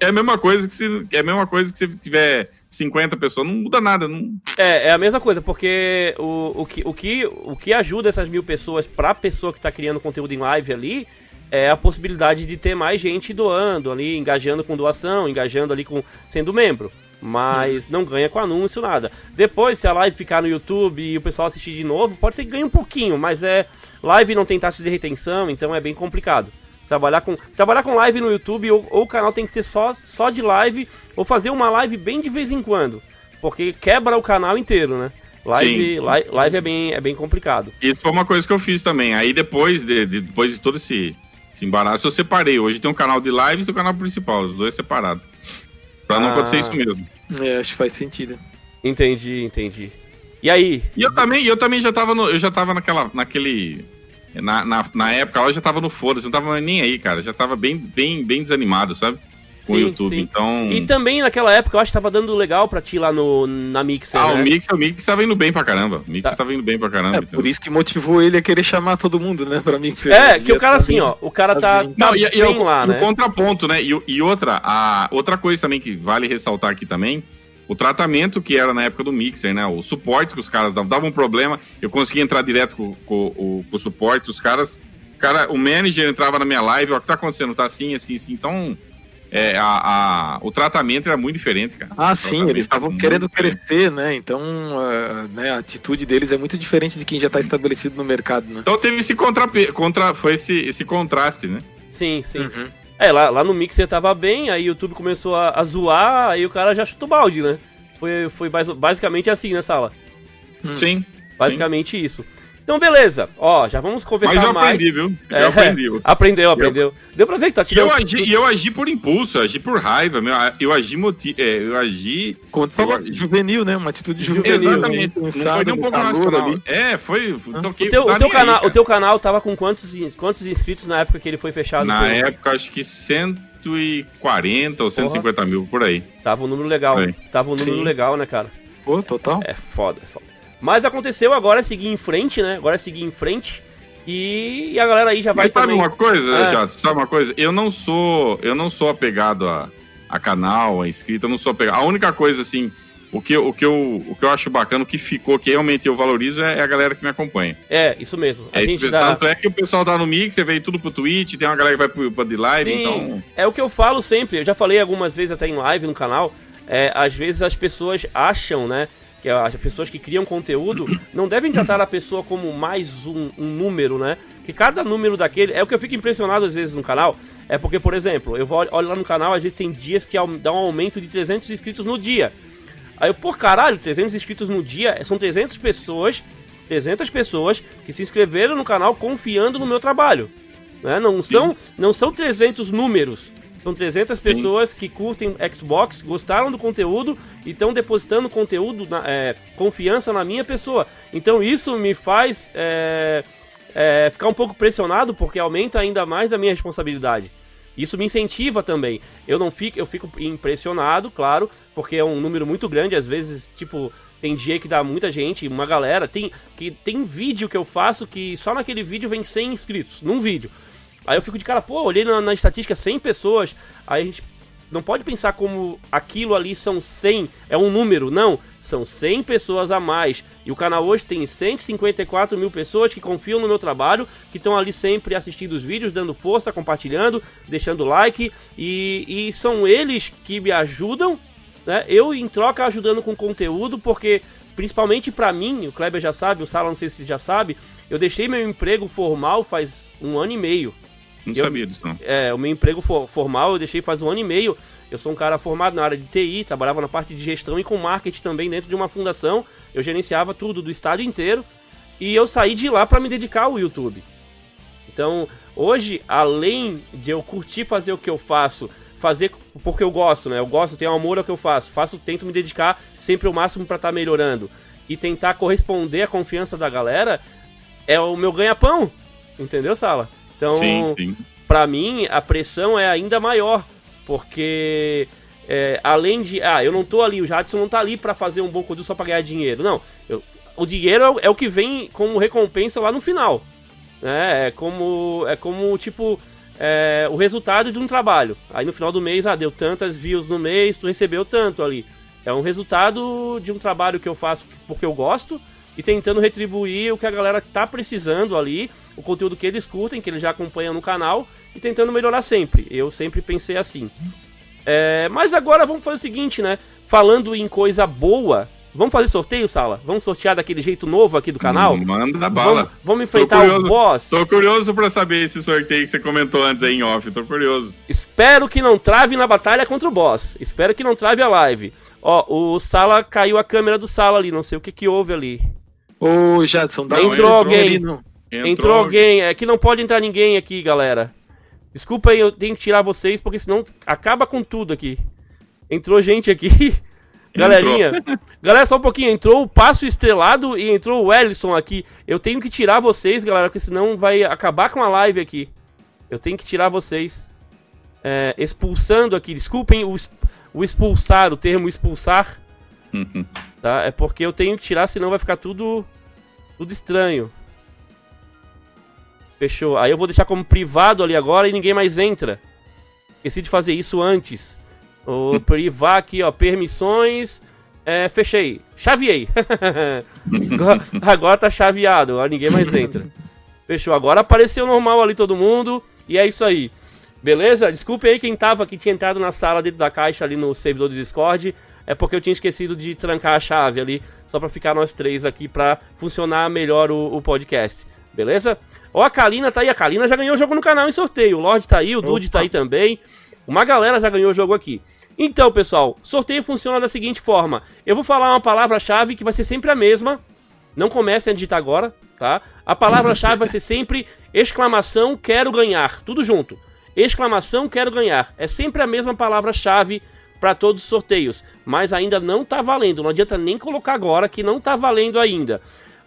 é a mesma coisa que se, é a mesma coisa que se tiver 50 pessoas, não muda nada. Não... É, é a mesma coisa, porque o, o, que, o, que, o que ajuda essas mil pessoas para a pessoa que está criando conteúdo em live ali é a possibilidade de ter mais gente doando ali, engajando com doação, engajando ali com sendo membro. Mas não ganha com anúncio, nada. Depois, se a live ficar no YouTube e o pessoal assistir de novo, pode ser que ganhe um pouquinho, mas é. Live não tem taxa de retenção, então é bem complicado. Trabalhar com, trabalhar com live no YouTube, ou, ou o canal tem que ser só, só de live, ou fazer uma live bem de vez em quando. Porque quebra o canal inteiro, né? Live, sim, sim. live, live, é, bem, é bem complicado. Isso foi uma coisa que eu fiz também. Aí depois de, de depois de todo esse esse embaraço eu separei. Hoje tem um canal de lives e o canal principal, os dois separados. Pra não ah. acontecer isso mesmo. É, acho que faz sentido. Entendi, entendi. E aí? E eu também, eu também já tava no, eu já tava naquela, naquele na, na, na época eu já tava no foda-se, não tava nem aí, cara. Já tava bem, bem, bem desanimado, sabe? Com sim, o YouTube, sim. então... E também naquela época eu acho que tava dando legal pra ti lá no, na Mixer, Ah, né? o Mixer, o Mixer tava indo bem pra caramba. O Mixer tá. tava indo bem pra caramba. É, então. por isso que motivou ele a querer chamar todo mundo, né, pra Mixer. É, que o cara assim, ó, o cara tá, tá não, e, e, lá, né? contraponto, né? E, e outra, a, outra coisa também que vale ressaltar aqui também o tratamento que era na época do Mixer, né? O suporte que os caras davam, dava um problema, eu conseguia entrar direto com, com, com, com o suporte, os caras, cara, o manager entrava na minha live, ó, o que tá acontecendo? Tá assim, assim, assim. Então, é, a, a, o tratamento era muito diferente, cara. Ah, sim, eles estavam querendo diferente. crescer, né? Então, uh, né, a atitude deles é muito diferente de quem já está estabelecido no mercado, né? Então teve esse contra, contra foi esse, esse contraste, né? Sim, sim. Uhum. É, lá, lá no Mixer tava bem, aí o YouTube começou a, a zoar, aí o cara já chutou balde, né? Foi, foi basicamente assim na sala. Hum. Sim. Basicamente sim. isso. Então, beleza. Ó, já vamos conversar mais. Mas eu aprendi, viu? Eu é, aprendi. Aprendeu, aprendeu. Eu... Deu pra ver que tá tirando... E eu agi, e eu agi por impulso, eu agi por raiva. Meu, eu agi... Moti... É, eu agi... Contra eu agi... juvenil, né? Uma atitude juvenil. Exatamente. Né? Não foi nem um pouco racional. Ali. É, foi... Toquei, o, teu, o, teu canal, aí, o teu canal tava com quantos, quantos inscritos na época que ele foi fechado? Na época, acho que 140 ou 150 Porra. mil, por aí. Tava um número legal. Tava um número Sim. legal, né, cara? Pô, total. É foda, é foda. Mas aconteceu agora é seguir em frente, né? Agora é seguir em frente. E, a galera aí já vai Mas sabe uma coisa, é. Jato? Sabe uma coisa? Eu não sou, eu não sou apegado a, a canal, a inscrito, eu não sou apegado. A única coisa, assim, o que, o, que eu, o que eu acho bacana, o que ficou, que realmente eu valorizo, é, é a galera que me acompanha. É, isso mesmo. A é, gente dá... Tanto é que o pessoal tá no Mix, você veio tudo pro Twitch, tem uma galera que vai pro, pro de live, Sim, então. É o que eu falo sempre, eu já falei algumas vezes até em live no canal. É, às vezes as pessoas acham, né? Que as pessoas que criam conteúdo não devem tratar a pessoa como mais um, um, número, né? Que cada número daquele é o que eu fico impressionado às vezes no canal. É porque, por exemplo, eu vou olho lá no canal, às vezes tem dias que dá um aumento de 300 inscritos no dia. Aí eu, por caralho, 300 inscritos no dia são 300 pessoas, 300 pessoas que se inscreveram no canal confiando no meu trabalho. Né? Não, são, não são 300 números. São 300 Sim. pessoas que curtem Xbox, gostaram do conteúdo e estão depositando conteúdo, na, é, confiança na minha pessoa. Então isso me faz é, é, ficar um pouco pressionado porque aumenta ainda mais a minha responsabilidade. Isso me incentiva também. Eu não fico, eu fico impressionado, claro, porque é um número muito grande. Às vezes, tipo, tem dia que dá muita gente, uma galera. Tem que tem vídeo que eu faço que só naquele vídeo vem 100 inscritos, num vídeo. Aí eu fico de cara, pô, olhei na, na estatística 100 pessoas, aí a gente não pode pensar como aquilo ali são 100, é um número, não. São 100 pessoas a mais. E o canal hoje tem 154 mil pessoas que confiam no meu trabalho, que estão ali sempre assistindo os vídeos, dando força, compartilhando, deixando like. E, e são eles que me ajudam, né? Eu, em troca, ajudando com conteúdo, porque principalmente para mim, o Kleber já sabe, o Sala não sei se já sabe, eu deixei meu emprego formal faz um ano e meio. Não eu, sabia disso, não. É, o meu emprego for, formal eu deixei faz um ano e meio. Eu sou um cara formado na área de TI, trabalhava na parte de gestão e com marketing também dentro de uma fundação. Eu gerenciava tudo do estado inteiro. E eu saí de lá para me dedicar ao YouTube. Então, hoje, além de eu curtir fazer o que eu faço, fazer porque eu gosto, né? Eu gosto, tenho amor ao que eu faço. Faço, tento me dedicar sempre o máximo para estar tá melhorando. E tentar corresponder à confiança da galera é o meu ganha-pão. Entendeu, Sala? Então, pra mim, a pressão é ainda maior, porque é, além de. Ah, eu não tô ali, o Jadson não tá ali para fazer um bom conteúdo só pra ganhar dinheiro. Não. Eu, o dinheiro é, é, o que vem como recompensa lá no final. Né? É como. É como, tipo. É, o resultado de um trabalho. Aí no final do mês, ah, deu tantas views no mês, tu recebeu tanto ali. É um resultado de um trabalho que eu faço porque eu gosto e tentando retribuir o que a galera tá precisando ali, o conteúdo que eles curtem, que eles já acompanham no canal, e tentando melhorar sempre. Eu sempre pensei assim. É, mas agora vamos fazer o seguinte, né? Falando em coisa boa, Vamos fazer sorteio, Sala? Vamos sortear daquele jeito novo aqui do canal? Manda a bala. Vamos, vamos enfrentar curioso, o boss. Tô curioso pra saber esse sorteio que você comentou antes aí em off. Tô curioso. Espero que não trave na batalha contra o boss. Espero que não trave a live. Ó, o Sala caiu a câmera do Sala ali. Não sei o que que houve ali. Ô, Jadson, dá entrou, entrou alguém. Ali, entrou, entrou alguém. É que não pode entrar ninguém aqui, galera. Desculpa aí, eu tenho que tirar vocês, porque senão acaba com tudo aqui. Entrou gente aqui. Galerinha, galera, só um pouquinho. Entrou o Passo Estrelado e entrou o Ellison aqui. Eu tenho que tirar vocês, galera, porque senão vai acabar com a live aqui. Eu tenho que tirar vocês. É, expulsando aqui. Desculpem o, o expulsar, o termo expulsar. tá? É porque eu tenho que tirar, senão vai ficar tudo, tudo estranho. Fechou. Aí eu vou deixar como privado ali agora e ninguém mais entra. Esqueci de fazer isso antes. O privar aqui, ó, permissões. É, fechei. Chaveei. agora, agora tá chaveado, agora ninguém mais entra. Fechou. Agora apareceu normal ali todo mundo. E é isso aí. Beleza? Desculpe aí quem tava que tinha entrado na sala dentro da caixa ali no servidor do Discord. É porque eu tinha esquecido de trancar a chave ali. Só pra ficar nós três aqui pra funcionar melhor o, o podcast. Beleza? Ó, a Kalina tá aí. A Kalina já ganhou o jogo no canal em sorteio. O Lorde tá aí, o Dude tá aí também. Uma galera já ganhou o jogo aqui. Então, pessoal, sorteio funciona da seguinte forma: eu vou falar uma palavra-chave que vai ser sempre a mesma. Não comecem a digitar agora, tá? A palavra-chave vai ser sempre exclamação quero ganhar, tudo junto. Exclamação quero ganhar. É sempre a mesma palavra-chave para todos os sorteios, mas ainda não tá valendo. Não adianta nem colocar agora que não tá valendo ainda.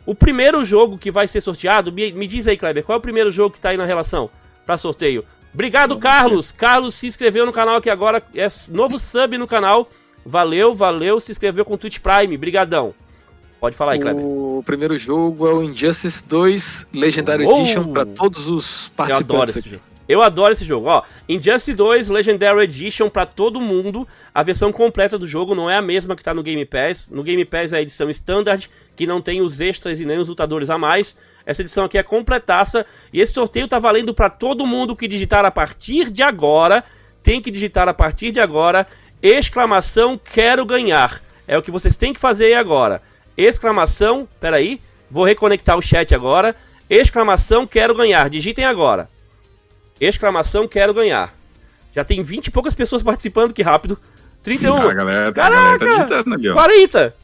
O primeiro jogo que vai ser sorteado, me, me diz aí, Kleber, qual é o primeiro jogo que tá aí na relação para sorteio? Obrigado, Carlos. Carlos se inscreveu no canal aqui agora, é novo sub no canal. Valeu, valeu, se inscreveu com o Twitch Prime. Brigadão. Pode falar aí, Kleber. O primeiro jogo é o Injustice 2 Legendary oh! Edition para todos os participantes. Eu adoro esse jogo. Eu adoro esse jogo, ó. Injustice 2 Legendary Edition para todo mundo. A versão completa do jogo não é a mesma que tá no Game Pass. No Game Pass é a edição Standard, que não tem os extras e nem os lutadores a mais. Essa edição aqui é completaça e esse sorteio tá valendo para todo mundo que digitar a partir de agora. Tem que digitar a partir de agora exclamação quero ganhar. É o que vocês têm que fazer agora. Exclamação, peraí, vou reconectar o chat agora. Exclamação quero ganhar. Digitem agora. Exclamação quero ganhar. Já tem 20 e poucas pessoas participando, que rápido. 31. Ah, galera, Caraca, galera tá digitando ali, ó. 40.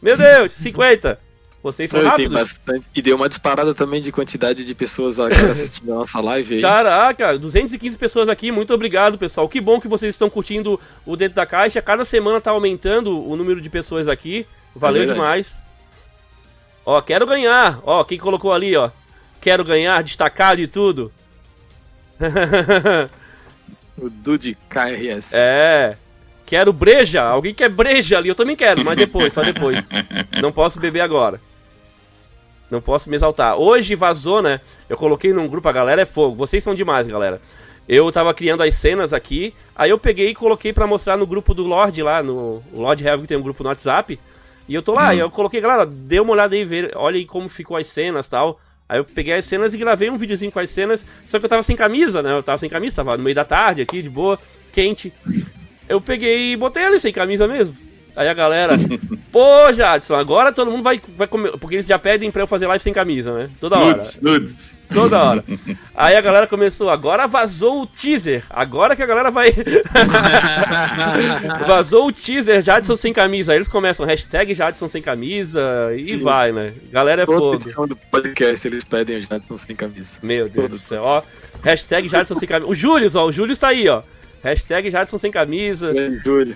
Meu Deus, 50. Vocês são rápidos. Bastante. E deu uma disparada também de quantidade de pessoas assistindo a nossa live aí. Caraca, 215 pessoas aqui, muito obrigado, pessoal. Que bom que vocês estão curtindo o Dentro da Caixa. Cada semana tá aumentando o número de pessoas aqui. Valeu é demais. Ó, quero ganhar. Ó, quem colocou ali, ó. Quero ganhar, destacado e tudo. o Dude KRS. É. Quero breja. Alguém quer breja ali? Eu também quero, mas depois, só depois. Não posso beber agora. Não posso me exaltar. Hoje vazou, né? Eu coloquei num grupo, a galera é fogo. Vocês são demais, galera. Eu tava criando as cenas aqui, aí eu peguei e coloquei para mostrar no grupo do Lorde lá, no o Lord Heavy que tem um grupo no WhatsApp. E eu tô lá, uhum. e eu coloquei, galera, dê uma olhada aí, ver, olha aí como ficou as cenas tal. Aí eu peguei as cenas e gravei um videozinho com as cenas, só que eu tava sem camisa, né? Eu tava sem camisa, tava no meio da tarde aqui, de boa, quente. Eu peguei e botei ele sem camisa mesmo. Aí a galera, pô, Jadson, agora todo mundo vai, vai comer. Porque eles já pedem pra eu fazer live sem camisa, né? Toda hora. Nudes, nudes. Toda hora. Aí a galera começou, agora vazou o teaser. Agora que a galera vai. vazou o teaser Jadson sem camisa. Aí eles começam, hashtag Jadson sem camisa e Sim. vai, né? Galera é Toda fogo. edição do podcast eles pedem o Jadson sem camisa. Meu Deus do céu, ó. Hashtag Jadson sem camisa. O Júlio, ó, o Júlio está aí, ó. Hashtag Jadson sem camisa. Júlio.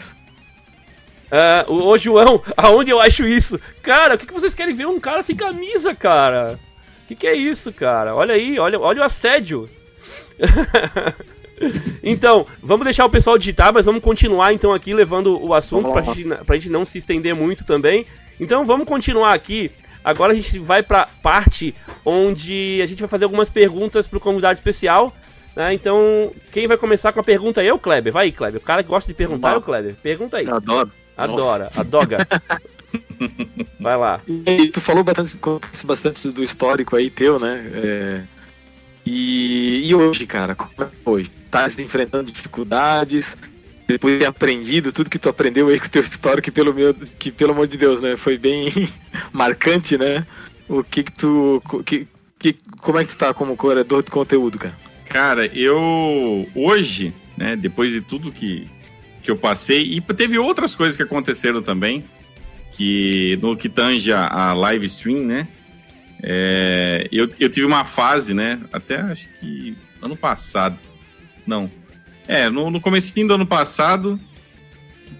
Uh, ô João, aonde eu acho isso? Cara, o que, que vocês querem ver um cara sem camisa, cara? O que, que é isso, cara? Olha aí, olha, olha o assédio. então, vamos deixar o pessoal digitar, mas vamos continuar então aqui levando o assunto pra gente, pra gente não se estender muito também. Então vamos continuar aqui. Agora a gente vai pra parte onde a gente vai fazer algumas perguntas pro convidado especial. Né? Então, quem vai começar com a pergunta é o Kleber. Vai aí, Kleber. O cara que gosta de perguntar é o Kleber. Pergunta aí. Eu adoro. Adora, a doga. Vai lá. E tu falou bastante, bastante do histórico aí teu, né? É... E, e hoje, cara, como é que foi? Tá enfrentando dificuldades, depois de ter aprendido tudo que tu aprendeu aí com o teu histórico, que pelo, meu, que pelo amor de Deus, né? Foi bem marcante, né? O que que tu... Que, que, como é que tu tá como curador de conteúdo, cara? Cara, eu... Hoje, né, depois de tudo que, que eu passei. E teve outras coisas que aconteceram também, que no que tange a, live stream, né? É, eu, eu tive uma fase, né? Até acho que ano passado. Não. É, no, no comecinho do ano passado,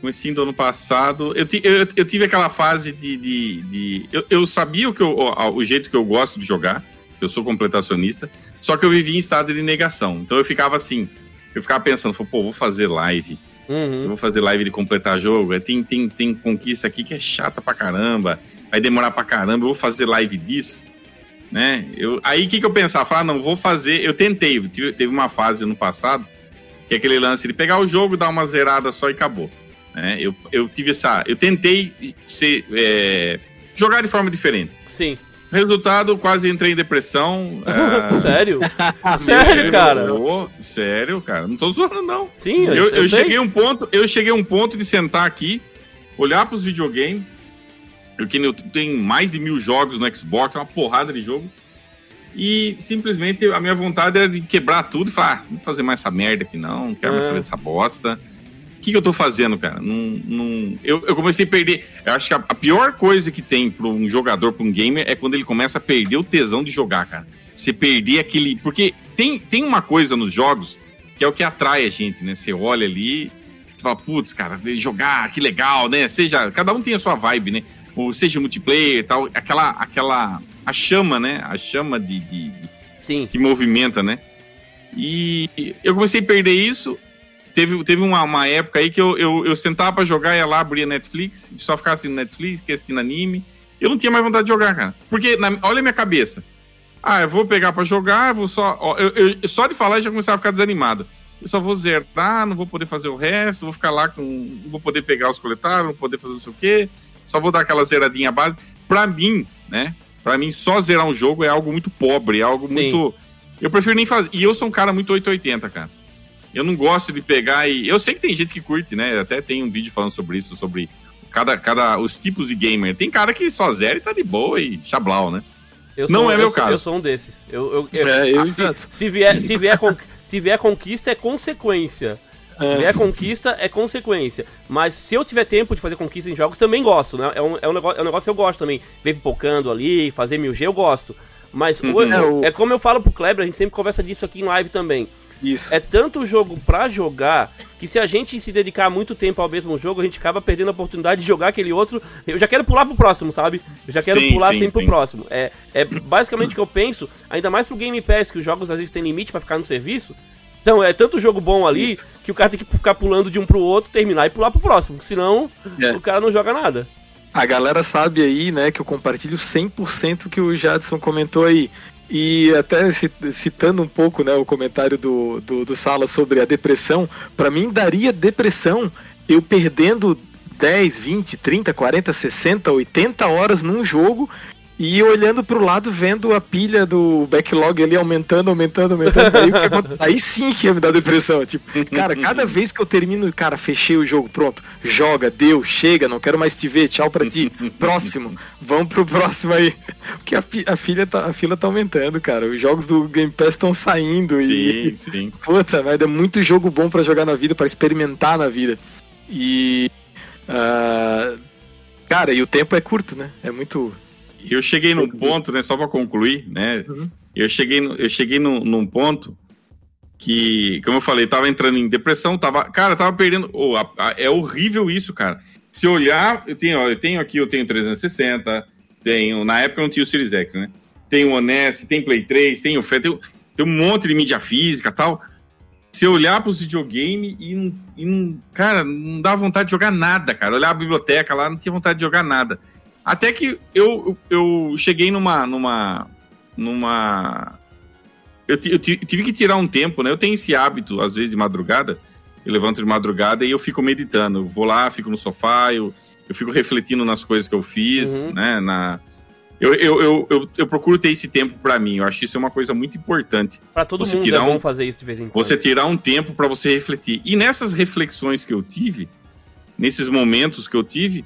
Comecinho do ano passado. Eu, eu, eu tive aquela fase de. de, de eu, eu, sabia o, que eu, o, o, jeito que eu gosto de jogar, que eu sou completacionista, só que eu vivia em estado de negação. Então eu ficava assim, eu ficava pensando, pô, vou fazer live. Uhum. Eu vou fazer live de completar jogo. Tem, tem, tem conquista aqui que é chata pra caramba. Vai demorar pra caramba. Eu vou fazer live disso. Né? Eu, aí o que, que eu pensava? Falar, ah, não, vou fazer. Eu tentei, tive, teve uma fase no passado, que é aquele lance de pegar o jogo, dar uma zerada só e acabou. Né? Eu, eu tive essa. Eu tentei ser, é, jogar de forma diferente. Sim. Resultado, quase entrei em depressão. É... sério? sério, cara? Oh, sério, cara. Não tô zoando, não. Sim, eu, eu, eu cheguei um ponto, eu cheguei a um ponto de sentar aqui, olhar para os videogames. Eu que tenho mais de mil jogos no Xbox, uma porrada de jogo. E simplesmente a minha vontade era de quebrar tudo e falar: ah, não vou fazer mais essa merda aqui, não, não quero mais é. saber dessa bosta que, que eu tô fazendo, cara? Não, não... Eu, eu comecei a perder. Eu acho que a, a pior coisa que tem para um jogador, para um gamer, é quando ele começa a perder o tesão de jogar, cara. Você perder aquele. Porque tem, tem uma coisa nos jogos que é o que atrai a gente, né? Você olha ali, você fala, putz, cara, jogar, que legal, né? Seja. Cada um tem a sua vibe, né? Ou seja multiplayer e tal. Aquela. aquela a chama, né? A chama de, de, de Sim. que movimenta, né? E eu comecei a perder isso teve, teve uma, uma época aí que eu, eu, eu sentava pra jogar, ia lá, abria Netflix, só ficava assistindo Netflix, que assistindo anime. Eu não tinha mais vontade de jogar, cara. Porque, na, olha a minha cabeça. Ah, eu vou pegar pra jogar, vou só. Ó, eu, eu, só de falar já começava a ficar desanimado. Eu só vou zerar, não vou poder fazer o resto, vou ficar lá com. Não vou poder pegar os coletários, não vou poder fazer não sei o quê. Só vou dar aquela zeradinha base. Pra mim, né? Pra mim, só zerar um jogo é algo muito pobre, é algo Sim. muito. Eu prefiro nem fazer. E eu sou um cara muito 880, cara. Eu não gosto de pegar e. Eu sei que tem gente que curte, né? Até tem um vídeo falando sobre isso, sobre cada, cada os tipos de gamer. Tem cara que só zera e tá de boa e chablau, né? Eu não é meu caso. Eu sou um desses. Eu, eu, é, eu assim, se, vier, se, vier con, se vier conquista, é consequência. É. Se vier conquista, é consequência. Mas se eu tiver tempo de fazer conquista em jogos, também gosto, né? É um, é um, negócio, é um negócio que eu gosto também. Ver pipocando ali, fazer mil G, eu gosto. Mas uhum. o, é, é como eu falo pro Kleber, a gente sempre conversa disso aqui em live também. Isso. É tanto jogo pra jogar que se a gente se dedicar muito tempo ao mesmo jogo, a gente acaba perdendo a oportunidade de jogar aquele outro. Eu já quero pular pro próximo, sabe? Eu já quero sim, pular sim, sempre sim. pro próximo. É, é basicamente o que eu penso, ainda mais pro Game Pass, que os jogos às vezes têm limite para ficar no serviço. Então, é tanto jogo bom ali que o cara tem que ficar pulando de um pro outro, terminar e pular pro próximo. Senão, é. o cara não joga nada. A galera sabe aí, né, que eu compartilho 100% que o Jadson comentou aí. E até citando um pouco né, o comentário do, do, do Sala sobre a depressão, para mim daria depressão eu perdendo 10, 20, 30, 40, 60, 80 horas num jogo e olhando pro lado, vendo a pilha do backlog ali aumentando, aumentando, aumentando. Aí, aí sim que ia me dar depressão. Tipo, cara, cada vez que eu termino, cara, fechei o jogo, pronto, joga, deu, chega, não quero mais te ver, tchau pra ti. Próximo, vamos pro próximo aí. Porque a, a, filha tá, a fila tá aumentando, cara. Os jogos do Game Pass estão saindo. Sim, e, sim. Puta, mas é muito jogo bom para jogar na vida, para experimentar na vida. E. Uh, cara, e o tempo é curto, né? É muito eu cheguei num ponto, né, só para concluir, né? Uhum. Eu cheguei, eu cheguei num, num, ponto que, como eu falei, tava entrando em depressão, tava, cara, tava perdendo. Oh, a, a, é horrível isso, cara. Se olhar, eu tenho, ó, eu tenho aqui, eu tenho 360, tenho, na época eu não tinha o Series X, né? Tem o Honest, tem Play 3, tem o Fé, tem, tem um monte de mídia física tal. Se olhar para os videogames e, e, cara, não dá vontade de jogar nada, cara. Olhar a biblioteca lá, não tinha vontade de jogar nada. Até que eu, eu cheguei numa. numa. numa. Eu, eu tive que tirar um tempo, né? Eu tenho esse hábito, às vezes, de madrugada. Eu levanto de madrugada e eu fico meditando. Eu vou lá, fico no sofá, eu, eu fico refletindo nas coisas que eu fiz, uhum. né? Na, eu, eu, eu, eu, eu, procuro ter esse tempo para mim. Eu acho isso uma coisa muito importante. Para todo você mundo tirar é bom um, fazer isso de vez em quando. Você tirar um tempo para você refletir. E nessas reflexões que eu tive, nesses momentos que eu tive,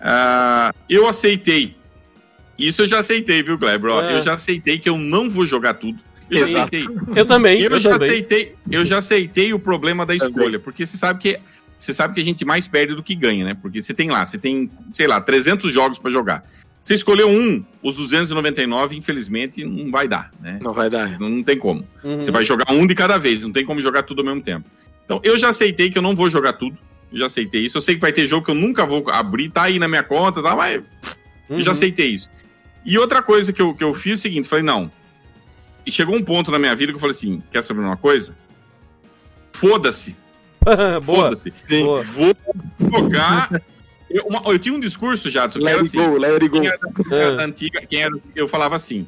Uh, eu aceitei. Isso eu já aceitei, viu, Kleber? É. Eu já aceitei que eu não vou jogar tudo. Eu já aceitei. Eu também. Eu, eu já também. aceitei. Eu já aceitei o problema da escolha, porque você sabe que você sabe que a gente mais perde do que ganha, né? Porque você tem lá, você tem, sei lá, 300 jogos para jogar. Você escolheu um, os 299, infelizmente, não vai dar, né? Não vai dar. Não, não tem como. Uhum. Você vai jogar um de cada vez, não tem como jogar tudo ao mesmo tempo. Então, eu já aceitei que eu não vou jogar tudo. Eu já aceitei isso. Eu sei que vai ter jogo que eu nunca vou abrir, tá aí na minha conta, tá, mas uhum. eu já aceitei isso. E outra coisa que eu, que eu fiz é o seguinte: falei, não. E chegou um ponto na minha vida que eu falei assim: quer saber uma coisa? Foda-se. Foda-se. Vou jogar. Eu, uma, eu, tinha um discurso já, que era assim, go, let it go. Quem era, antiga, quem era, eu falava assim.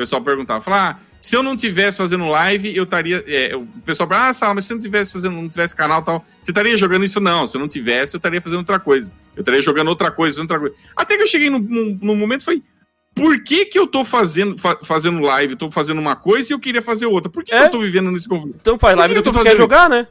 O pessoal perguntava, falava, ah, se eu não tivesse fazendo live, eu estaria. É, o pessoal fala, ah, Sala, mas se eu não tivesse fazendo, não tivesse canal tal, você estaria jogando isso? Não, se eu não tivesse, eu estaria fazendo outra coisa. Eu estaria jogando outra coisa, outra coisa. Até que eu cheguei num, num, num momento e falei, por que, que eu tô fazendo, fa fazendo live, tô fazendo uma coisa e eu queria fazer outra? Por que, é? que eu tô vivendo nesse conflito? Então faz live que, que eu tô fazendo jogar, né?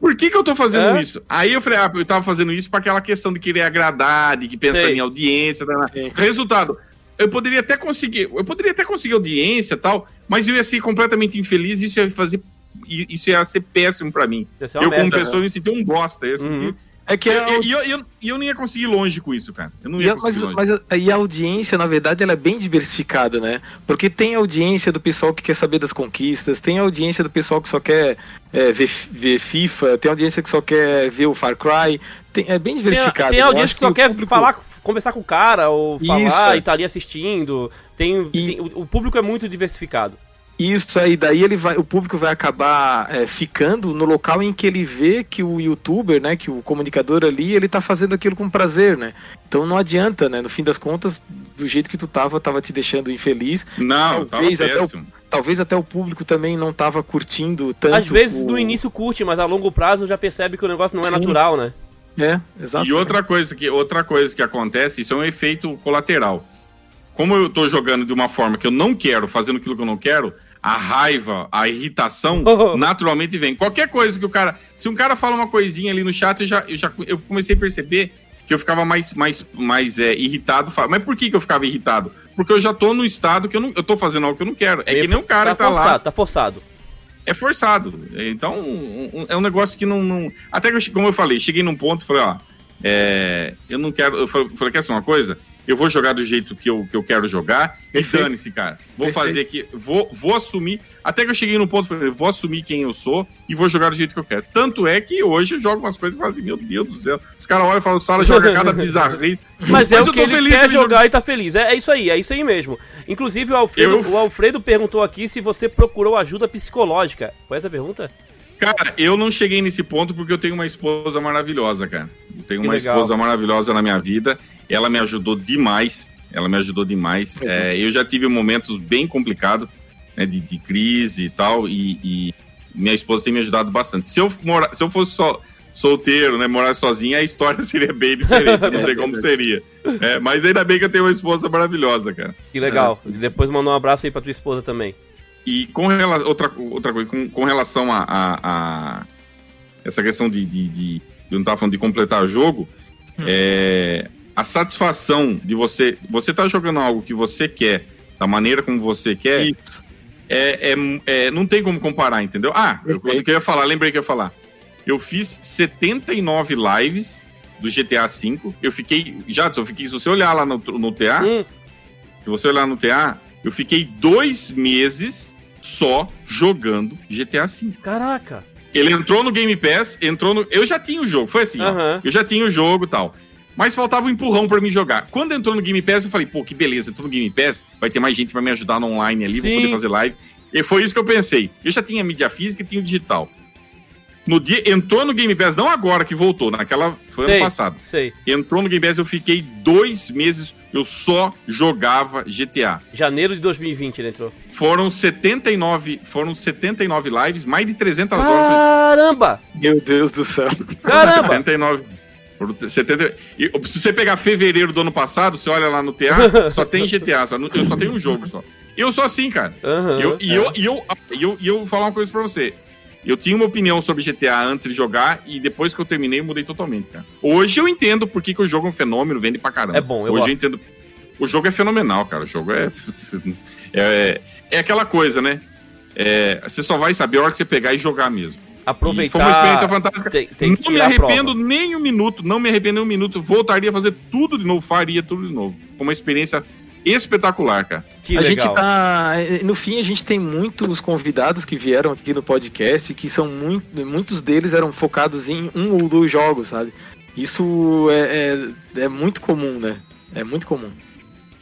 Por que, que eu tô fazendo é? isso? Aí eu falei, ah, eu tava fazendo isso para aquela questão de querer agradar, de que pensar em audiência. Né? né. Resultado, eu poderia até conseguir, eu poderia até conseguir audiência e tal, mas eu ia ser completamente infeliz e isso ia fazer. Isso ia ser péssimo para mim. Eu, como pessoa, né? me senti um bosta. Eu uhum. senti, é que é, e eu, eu, eu, não ia conseguir longe com isso, cara. Eu não ia e, mas, longe. mas e a audiência, na verdade, ela é bem diversificada, né? Porque tem audiência do pessoal que quer saber das conquistas, tem audiência do pessoal que só quer é, ver, ver, FIFA, tem audiência que só quer ver o Far Cry. Tem, é bem diversificado. Tem, tem audiência que só que quer público... falar, conversar com o cara, ou falar isso, é. e tá ali assistindo. Tem, e... tem o, o público é muito diversificado. Isso aí, daí ele vai, o público vai acabar é, ficando no local em que ele vê que o youtuber, né, que o comunicador ali, ele tá fazendo aquilo com prazer, né? Então não adianta, né? No fim das contas, do jeito que tu tava, tava te deixando infeliz. Não, talvez até o, talvez até o público também não tava curtindo tanto. Às vezes o... no início curte, mas a longo prazo já percebe que o negócio não é Sim. natural, né? É, exato. E outra coisa que outra coisa que acontece, isso é um efeito colateral. Como eu tô jogando de uma forma que eu não quero, fazendo aquilo que eu não quero, a raiva, a irritação, naturalmente vem. Qualquer coisa que o cara. Se um cara fala uma coisinha ali no chat, eu já, eu já eu comecei a perceber que eu ficava mais, mais, mais é, irritado. Mas por que, que eu ficava irritado? Porque eu já tô no estado que eu não. Eu tô fazendo algo que eu não quero. É que nem um cara tá que tá forçado, lá. Tá forçado. É forçado. Então, um, é um negócio que não, não. Até que, eu, como eu falei, cheguei num ponto e falei, ó. É, eu não quero. Eu falei, falei quer ser uma coisa? Eu vou jogar do jeito que eu, que eu quero jogar e dane-se, cara. Vou Perfeito. fazer aqui, vou, vou assumir. Até que eu cheguei no ponto, falei, vou assumir quem eu sou e vou jogar do jeito que eu quero. Tanto é que hoje eu jogo umas coisas e falo assim, meu Deus do céu. Os caras olham e falam, Sala joga cada bizarrice. Mas, é o que ele quer jogar e tá feliz. É, é, isso aí, é isso aí mesmo. Inclusive, o Alfredo, eu... o Alfredo perguntou aqui se você procurou ajuda psicológica. Foi essa a pergunta? Cara, eu não cheguei nesse ponto porque eu tenho uma esposa maravilhosa, cara. Eu tenho que uma legal. esposa maravilhosa na minha vida. Ela me ajudou demais. Ela me ajudou demais. Uhum. É, eu já tive momentos bem complicados, né, de, de, crise e tal, e, e, minha esposa tem me ajudado bastante. Se eu, mora, se eu fosse só solteiro, né, morar sozinho, a história seria bem diferente. Não sei como seria. É, mas ainda bem que eu tenho uma esposa maravilhosa, cara. Que legal. É. Depois mandar um abraço aí pra tua esposa também. E com relação, outra, outra coisa, com, com relação a, a, a, essa questão de, de, de, de eu não estava falando de completar jogo, hum. é, a satisfação de você, você tá jogando algo que você quer, da maneira como você quer, é, é, é, não tem como comparar, entendeu? Ah, eu, eu, eu ia falar, lembrei que eu ia falar. Eu fiz 79 lives do GTA V, eu fiquei, já, se eu fiquei, se você olhar lá no, no TA, hum. se você olhar no TA, eu fiquei dois meses só jogando GTA V. Caraca! Ele entrou no Game Pass, entrou no. Eu já tinha o jogo, foi assim, uhum. ó, Eu já tinha o jogo e tal. Mas faltava um empurrão para mim jogar. Quando entrou no Game Pass, eu falei, pô, que beleza, entrou no Game Pass, vai ter mais gente para me ajudar no online ali, Sim. vou poder fazer live. E foi isso que eu pensei. Eu já tinha mídia física e tinha o digital. No dia, entrou no Game Pass, não agora que voltou, naquela. Foi sei, ano passado. Sei. Entrou no Game Pass, eu fiquei dois meses, eu só jogava GTA. Janeiro de 2020 ele entrou. Foram 79, foram 79 lives, mais de 300 Caramba! horas. Caramba! Meu Deus do céu. Caramba! 79. 70, e, se você pegar fevereiro do ano passado, você olha lá no TA, só tem GTA, só, eu só tenho um jogo só. Eu sou assim, cara. Uhum, eu, e, é. eu, e, eu, e, eu, e eu vou falar uma coisa pra você. Eu tinha uma opinião sobre GTA antes de jogar e depois que eu terminei, eu mudei totalmente, cara. Hoje eu entendo por que, que o jogo é um fenômeno, vende pra caramba. É bom, eu Hoje gosto. eu entendo. O jogo é fenomenal, cara. O jogo é. É, é aquela coisa, né? É, você só vai saber a hora que você pegar e jogar mesmo. Aproveitar. E foi uma experiência fantástica. Tem, tem não me arrependo nem um minuto, não me arrependo nem um minuto. Voltaria a fazer tudo de novo, faria tudo de novo. Foi uma experiência espetacular, cara. Que a legal. gente tá. No fim, a gente tem muitos convidados que vieram aqui no podcast que são muito. Muitos deles eram focados em um ou dois jogos, sabe? Isso é, é, é muito comum, né? É muito comum.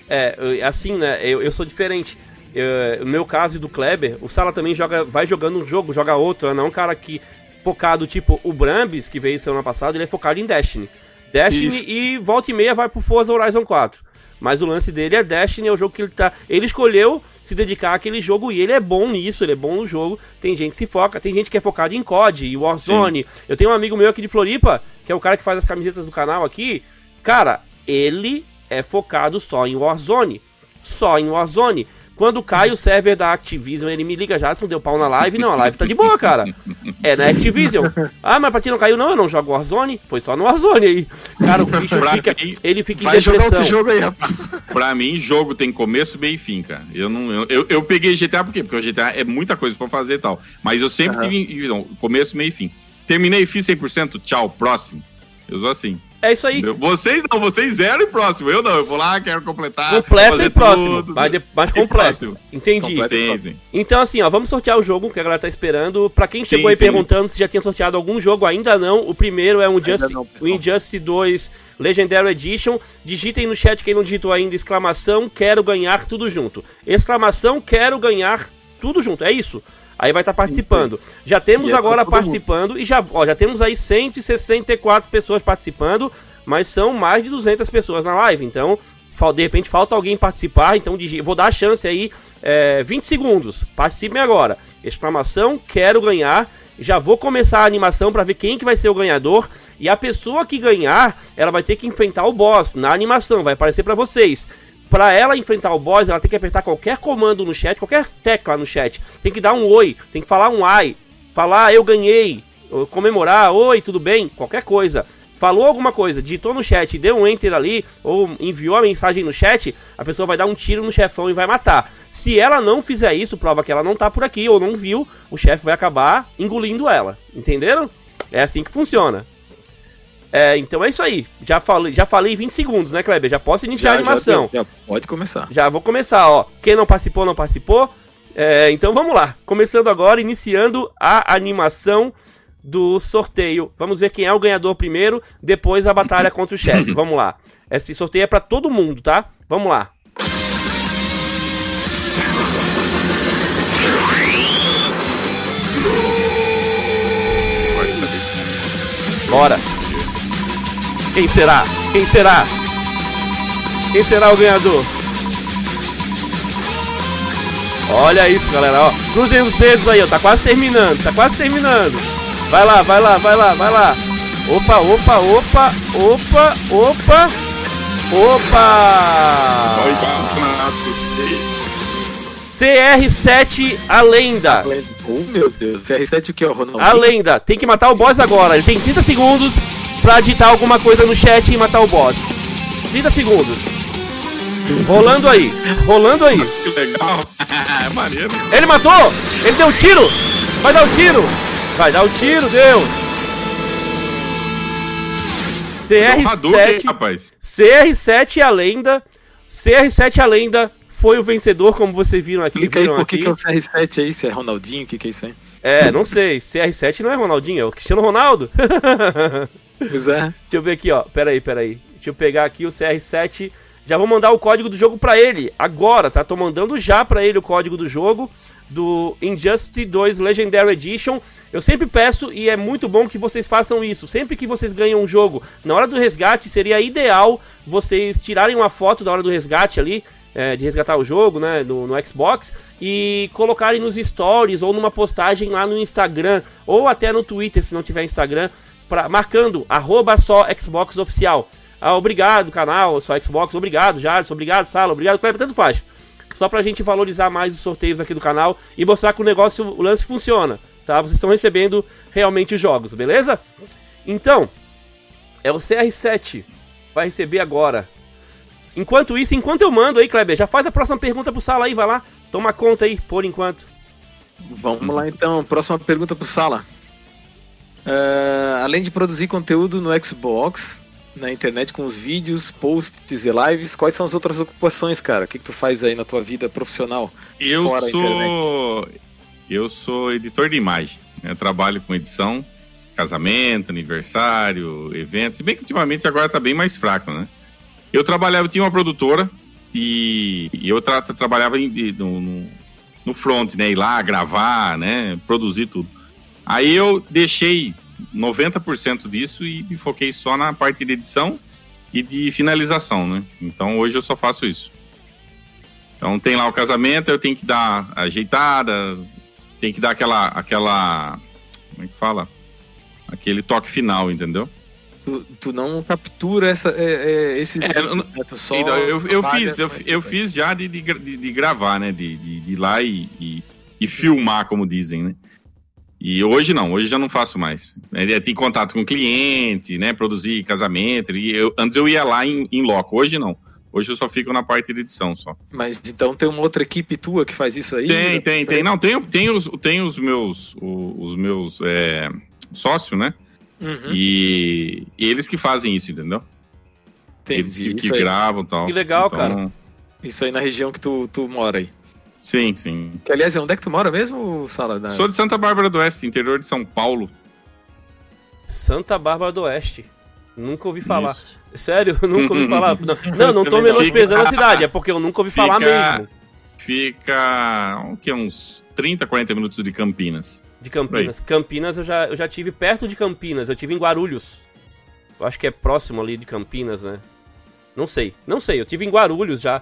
É, assim, né? Eu, eu sou diferente. Eu, no meu caso e do Kleber, o Sala também joga, vai jogando um jogo, joga outro. Não é um cara que focado, tipo, o Brambis, que veio semana passada, ele é focado em Destiny. Destiny Isso. e volta e meia vai pro Forza Horizon 4. Mas o lance dele é Destiny, é o jogo que ele tá. Ele escolheu se dedicar àquele jogo e ele é bom nisso, ele é bom no jogo. Tem gente que se foca, tem gente que é focado em COD e Warzone. Sim. Eu tenho um amigo meu aqui de Floripa, que é o cara que faz as camisetas do canal aqui. Cara, ele é focado só em Warzone. Só em Warzone. Quando cai o server da Activision, ele me liga já, se não deu pau na live. Não, a live tá de boa, cara. É na Activision. Ah, mas pra ti não caiu, não, eu não jogo Warzone. Foi só no Warzone aí. Cara, o bicho fica. Mim, ele fica em vai depressão. Jogar outro jogo aí, rapaz. Pra mim, jogo tem começo, meio e fim, cara. Eu, não, eu, eu, eu, peguei GTA por quê? Porque o GTA é muita coisa pra fazer e tal. Mas eu sempre uhum. tive não, começo, meio e fim. Terminei e fiz 100%, tchau, próximo. Eu sou assim. É isso aí. Vocês não, vocês zero e próximo. Eu não, eu vou lá, quero completar. Completo e próximo. Tudo. Mas, completo. Entendi. Completo então, assim, ó, vamos sortear o jogo que a galera tá esperando. Pra quem chegou sim, aí sim. perguntando se já tinha sorteado algum jogo, ainda não. O primeiro é um Just, não, o Injustice 2 Legendary Edition. Digitem no chat quem não digitou ainda, exclamação, quero ganhar tudo junto. Exclamação, quero ganhar tudo junto. É isso. Aí vai estar tá participando. Já temos é agora participando mundo. e já, ó, já temos aí 164 pessoas participando, mas são mais de 200 pessoas na live. Então, de repente falta alguém participar, então vou dar a chance aí, é, 20 segundos. Participem agora. Exclamação, quero ganhar. Já vou começar a animação para ver quem que vai ser o ganhador e a pessoa que ganhar, ela vai ter que enfrentar o boss na animação, vai aparecer para vocês para ela enfrentar o boss, ela tem que apertar qualquer comando no chat, qualquer tecla no chat. Tem que dar um oi, tem que falar um ai, falar ah, eu ganhei, comemorar, oi, tudo bem, qualquer coisa. Falou alguma coisa, digitou no chat, deu um enter ali, ou enviou a mensagem no chat, a pessoa vai dar um tiro no chefão e vai matar. Se ela não fizer isso, prova que ela não tá por aqui ou não viu, o chefe vai acabar engolindo ela. Entenderam? É assim que funciona. É, então é isso aí. Já falei, já falei 20 segundos, né, Kleber? Já posso iniciar já, a animação. Já, já, pode começar. Já vou começar, ó. Quem não participou, não participou. É, então vamos lá. Começando agora, iniciando a animação do sorteio. Vamos ver quem é o ganhador primeiro, depois a batalha contra o chefe. Vamos lá. Esse sorteio é para todo mundo, tá? Vamos lá. Bora. Quem será? Quem será? Quem será o ganhador? Olha isso, galera, ó. Cruzem os dedos aí, ó. Tá quase terminando, tá quase terminando. Vai lá, vai lá, vai lá, vai lá. Opa, opa, opa, opa, opa. Opa! CR7 a lenda. Oh meu Deus, CR7 o que, Ronaldo? A lenda. Tem que matar o boss agora. Ele tem 30 segundos pra digitar alguma coisa no chat e matar o boss. 30 segundos. Rolando aí, rolando aí. Que legal. É maneiro. Ele matou! Ele deu um tiro! Vai dar o um tiro! Vai dar o um tiro, deu! CR7. CR7 a lenda. CR7 a lenda foi o vencedor, como vocês viram aqui. Viram aí por que, que é o CR7 aí, se é Ronaldinho, o que, que é isso aí? É, não sei. CR7 não é Ronaldinho, é o Cristiano Ronaldo. Pois é. Deixa eu ver aqui, ó. Pera aí, pera aí. Deixa eu pegar aqui o CR7. Já vou mandar o código do jogo para ele. Agora, tá? Tô mandando já para ele o código do jogo do Injustice 2 Legendary Edition. Eu sempre peço e é muito bom que vocês façam isso. Sempre que vocês ganham um jogo, na hora do resgate seria ideal vocês tirarem uma foto da hora do resgate ali, é, de resgatar o jogo, né, no, no, Xbox, e colocarem nos stories ou numa postagem lá no Instagram, ou até no Twitter, se não tiver Instagram, pra, marcando arroba só Xbox Oficial. Ah, obrigado, canal, só Xbox, obrigado, Jardim, obrigado, Sala, obrigado, Kleber, tanto faz. Só pra gente valorizar mais os sorteios aqui do canal e mostrar que o negócio, o lance funciona, tá? Vocês estão recebendo realmente os jogos, beleza? Então, é o CR7, vai receber agora. Enquanto isso, enquanto eu mando aí, Kleber, já faz a próxima pergunta pro Sala aí, vai lá, toma conta aí, por enquanto. Vamos lá então, próxima pergunta pro Sala. Uh, além de produzir conteúdo no Xbox, na internet com os vídeos, posts e lives. Quais são as outras ocupações, cara? O que, que tu faz aí na tua vida profissional? Eu sou. Eu sou editor de imagem. Né? Eu trabalho com edição, casamento, aniversário, eventos. Se bem que ultimamente agora tá bem mais fraco, né? Eu trabalhava, eu tinha uma produtora e, e eu tra trabalhava em, no, no front, né? Ir lá, gravar, né? Produzir tudo. Aí eu deixei 90% disso e me foquei só na parte de edição e de finalização, né? Então hoje eu só faço isso. Então tem lá o casamento, eu tenho que dar ajeitada, tem que dar aquela aquela como é que fala? Aquele toque final, entendeu? Tu, tu não captura essa, é, é, esses é, né? só então, eu, eu fiz, eu, eu fiz já de, de, de, gravar, né? De, de, de ir lá e, e, e filmar, como dizem, né? E hoje não, hoje já não faço mais. É, tem contato com cliente, né? Produzir casamento. E eu, antes eu ia lá em, em loco, hoje não. Hoje eu só fico na parte de edição só. Mas então tem uma outra equipe tua que faz isso aí? Tem, tem, tem. Não, tem, tem, os, tem os meus, os, meus é, sócios, né? Uhum. E, e, eles que fazem isso, entendeu? Entendi. Eles que, que gravam e tal. Que legal, então, cara. Isso aí na região que tu, tu mora aí. Sim, sim. Que, aliás, onde é que tu mora mesmo, Sala? Da... Sou de Santa Bárbara do Oeste, interior de São Paulo. Santa Bárbara do Oeste. Nunca ouvi falar. Isso. Sério, nunca ouvi falar. Não, não tô menosprezando a cidade, é porque eu nunca ouvi fica, falar mesmo. Fica o que, uns 30, 40 minutos de Campinas. De Campinas. Campinas eu já, eu já tive perto de Campinas, eu tive em Guarulhos. Eu acho que é próximo ali de Campinas, né? Não sei, não sei, eu tive em Guarulhos já.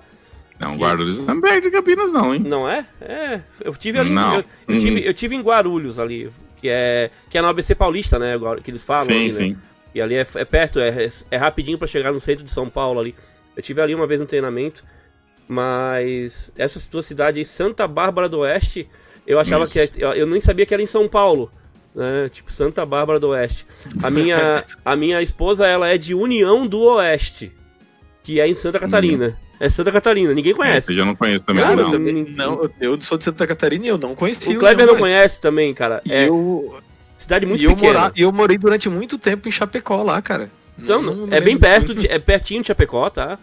Não, que... Guarulhos não é perto de Campinas, não, hein? Não é? É. Eu tive ali. Não. Eu, eu uhum. tive, eu tive em Guarulhos ali, que é, que é no ABC Paulista, né? Que eles falam. Sim, ali, né? sim. Né? E ali é, é perto, é, é rapidinho para chegar no centro de São Paulo ali. Eu tive ali uma vez no treinamento, mas essa tua cidade aí, Santa Bárbara do Oeste, eu achava Isso. que. Eu nem sabia que era em São Paulo. Né? Tipo, Santa Bárbara do Oeste. A minha, a minha esposa, ela é de União do Oeste, que é em Santa Catarina. Hum. É Santa Catarina, ninguém conhece. Eu já não conheço também, cara, não. Eu, também, não. Eu sou de Santa Catarina e eu não conheci. O Kleber não conhece também, cara. É eu... cidade muito e pequena. Eu, mora... eu morei durante muito tempo em Chapecó lá, cara. Não, não, não é bem perto, de... é pertinho de Chapecó, tá?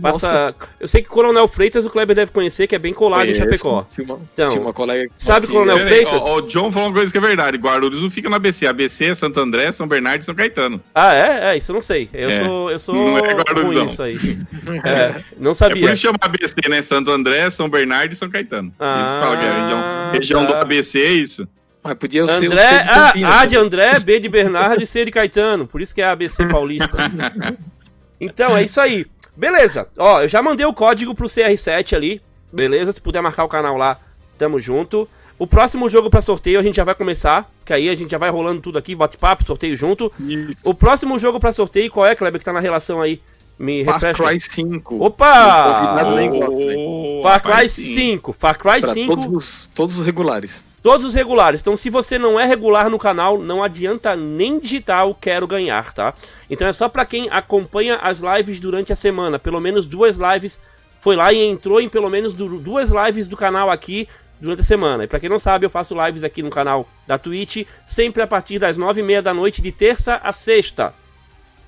Passa. Nossa. Eu sei que Coronel Freitas o Kleber deve conhecer, que é bem colado Conheço. em Chapecó. Tinha uma, então, tinha uma colega. Sabe Coronel Freitas? O, o, John falou uma coisa que é verdade. Guarulhos não fica no ABC. ABC é Santo André, São Bernardo e São Caetano. Ah, é? É, isso eu não sei. Eu é. sou. Eu sou não é Guarulhos, não. isso aí. é, não sabia. É por isso chama ABC, né? Santo André, São Bernardo e São Caetano. Ah, isso que fala que é região, ah, região tá. do ABC é isso. Mas podia ser André, o C de Campinas. A, a de André, B de Bernardo e C de Caetano. Por isso que é ABC Paulista. então, é isso aí. Beleza, ó, eu já mandei o código pro CR7 ali, beleza? Se puder marcar o canal lá, tamo junto. O próximo jogo para sorteio a gente já vai começar, que aí a gente já vai rolando tudo aqui, bate-papo, sorteio junto. Isso. O próximo jogo para sorteio, qual é, Kleber, que tá na relação aí? Me Far Cry 5. Opa! Oh, Far Cry 5. Far Cry 5. Todos os, todos os regulares. Todos os regulares. Então, se você não é regular no canal, não adianta nem digitar o quero ganhar, tá? Então é só para quem acompanha as lives durante a semana. Pelo menos duas lives. Foi lá e entrou em pelo menos duas lives do canal aqui durante a semana. E para quem não sabe, eu faço lives aqui no canal da Twitch, sempre a partir das nove e meia da noite, de terça a sexta.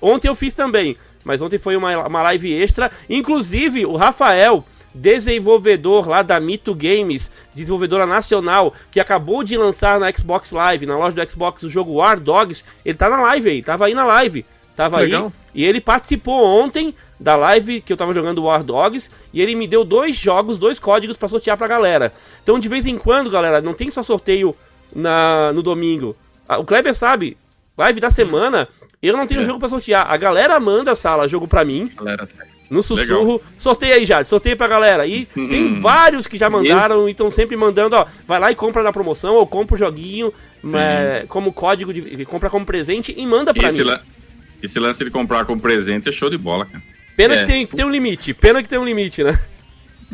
Ontem eu fiz também, mas ontem foi uma, uma live extra. Inclusive, o Rafael desenvolvedor lá da Mito Games, desenvolvedora nacional, que acabou de lançar na Xbox Live, na loja do Xbox, o jogo War Dogs. Ele tá na live aí, tava aí na live. Tava Legal. aí. E ele participou ontem da live que eu tava jogando War Dogs. E ele me deu dois jogos, dois códigos para sortear pra galera. Então, de vez em quando, galera, não tem só sorteio na, no domingo. Ah, o Kleber sabe, live da semana, eu não tenho é. jogo para sortear. A galera manda a sala jogo pra mim. Galera no sussurro. Legal. Sorteia aí, Jade. Sorteia pra galera. E tem vários que já mandaram e estão sempre mandando, ó. Vai lá e compra na promoção ou compra o joguinho é, como código de. Compra como presente e manda pra esse mim. Esse lance de comprar como presente é show de bola, cara. Pena é. que tem, tem um limite. Pena que tem um limite, né?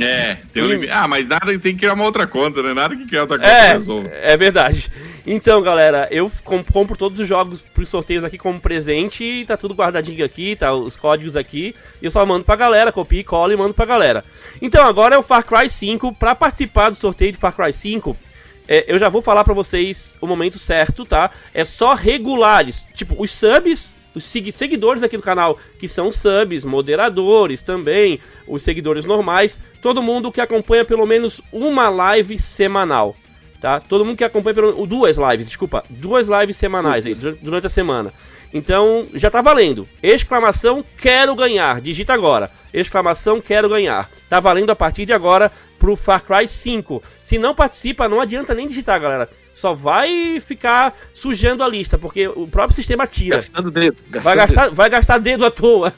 É, tem um limite. Ah, mas nada tem que criar uma outra conta, né? Nada que criar outra conta é, resolva. É verdade. Então, galera, eu compro todos os jogos pros sorteios aqui como presente, tá tudo guardadinho aqui, tá os códigos aqui, e eu só mando pra galera, copio e colo e mando pra galera. Então, agora é o Far Cry 5, pra participar do sorteio de Far Cry 5, é, eu já vou falar pra vocês o momento certo, tá? É só regulares, tipo, os subs os seguidores aqui do canal, que são subs, moderadores também, os seguidores normais, todo mundo que acompanha pelo menos uma live semanal. Tá? Todo mundo que acompanha pelo, duas lives, desculpa, duas lives semanais aí, durante a semana. Então, já tá valendo. Exclamação quero ganhar. Digita agora. Exclamação quero ganhar. Tá valendo a partir de agora pro Far Cry 5. Se não participa, não adianta nem digitar, galera. Só vai ficar sujando a lista, porque o próprio sistema tira. Gastando dedo. Gastando vai, gastar, dedo. vai gastar dedo à toa.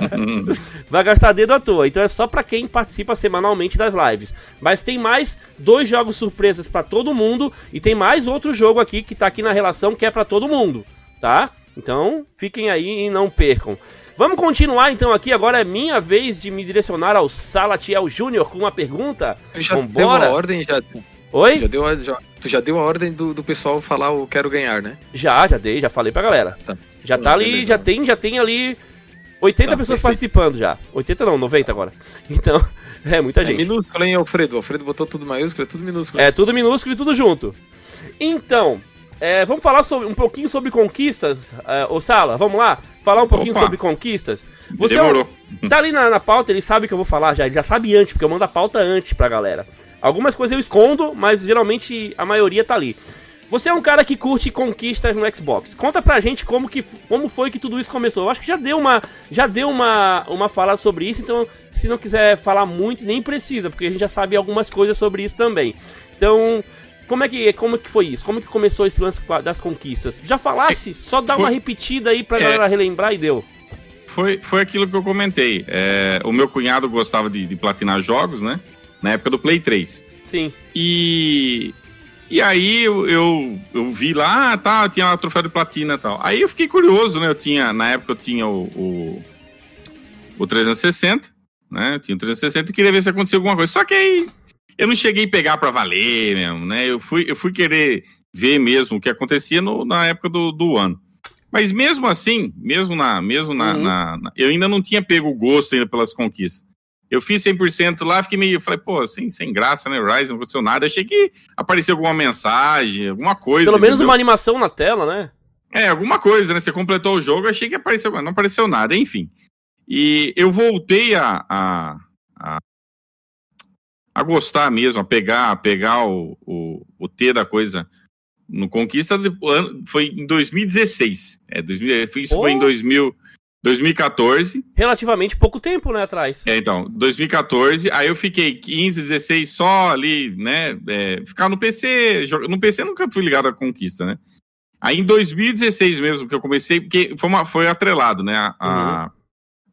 vai gastar dedo à toa. Então é só para quem participa semanalmente das lives. Mas tem mais dois jogos surpresas para todo mundo e tem mais outro jogo aqui que tá aqui na relação que é para todo mundo tá? Então, fiquem aí e não percam. Vamos continuar então aqui, agora é minha vez de me direcionar ao Salatiel Júnior com uma pergunta. Tu já Vambora. deu a ordem, já... Oi? Já deu a, já, tu já deu a ordem do, do pessoal falar o quero ganhar, né? Já, já dei, já falei pra galera. Tá. Já tá ali, beleza. já tem, já tem ali 80 tá, pessoas perfeito. participando já. 80 não, 90 agora. Então, é muita é gente. minúsculo, hein, Alfredo? O Alfredo botou tudo maiúsculo, é tudo minúsculo. É tudo minúsculo e tudo junto. Então, é, vamos falar sobre, um pouquinho sobre conquistas, uh, ô Sala, vamos lá? Falar um pouquinho Opa. sobre conquistas. Você Demorou. É um, tá ali na, na, pauta, ele sabe que eu vou falar já, ele já sabe antes, porque eu mando a pauta antes pra galera. Algumas coisas eu escondo, mas geralmente a maioria tá ali. Você é um cara que curte conquistas no Xbox. Conta pra gente como, que, como foi que tudo isso começou. Eu acho que já deu uma já deu uma, uma fala sobre isso, então se não quiser falar muito, nem precisa, porque a gente já sabe algumas coisas sobre isso também. Então, como é que como é que foi isso? Como que começou esse lance das conquistas? Já falasse? É, só dá foi, uma repetida aí pra é, galera relembrar e deu. Foi, foi aquilo que eu comentei. É, o meu cunhado gostava de, de, platinar jogos, né? Na época do Play 3. Sim. E, e aí eu, eu, eu vi lá, tá, tinha lá troféu de platina e tal. Aí eu fiquei curioso, né? Eu tinha, na época eu tinha o, o, o 360, né? Eu tinha o 360 e queria ver se acontecia alguma coisa. Só que aí eu não cheguei a pegar para valer mesmo, né? Eu fui, eu fui querer ver mesmo o que acontecia no, na época do, do ano. Mas mesmo assim, mesmo na, mesmo na, uhum. na, na, eu ainda não tinha pego o gosto ainda pelas conquistas. Eu fiz 100% lá, fiquei meio, falei, pô, sem, sem graça, né, Rise, não aconteceu nada. Achei que apareceu alguma mensagem, alguma coisa. Pelo menos entendeu? uma animação na tela, né? É, alguma coisa, né? Você completou o jogo, achei que apareceu, não apareceu nada, enfim. E eu voltei a, a, a gostar mesmo, a pegar, a pegar o, o, o T da coisa no Conquista foi em 2016. É, 2000, isso oh. foi em 2000, 2014. Relativamente pouco tempo, né, atrás. É, então, 2014, aí eu fiquei 15, 16 só ali, né, é, ficar no PC, no PC nunca fui ligado à Conquista, né. Aí em 2016 mesmo que eu comecei, porque foi, uma, foi atrelado, né, a, uhum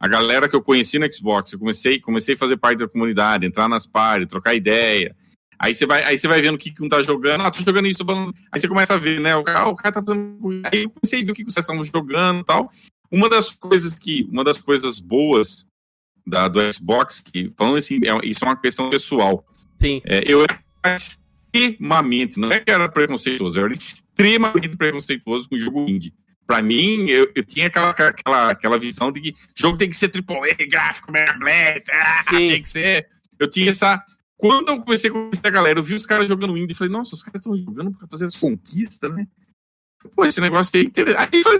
a galera que eu conheci no Xbox, eu comecei, comecei a fazer parte da comunidade, entrar nas pares, trocar ideia. Aí você vai, aí você vai vendo o que, que um tá jogando, ah, tô jogando isso, tô falando... aí você começa a ver, né? O cara, ah, o cara tá fazendo. Aí eu comecei a ver o que, que vocês estão jogando e tal. Uma das coisas que, uma das coisas boas da, do Xbox, que falando assim, é, isso é uma questão pessoal. Sim. É, eu era extremamente, não é que era preconceituoso, eu era extremamente preconceituoso com o jogo indie para mim, eu, eu, tinha aquela, aquela, aquela visão de que jogo tem que ser AAA, gráfico, Mega Blast, ah, tem que ser. Eu tinha essa. Quando eu comecei a conhecer a galera, eu vi os caras jogando indie e falei, nossa, os caras estão jogando para fazer as conquistas, né? Pô, esse negócio aí é interessante. Aí falei,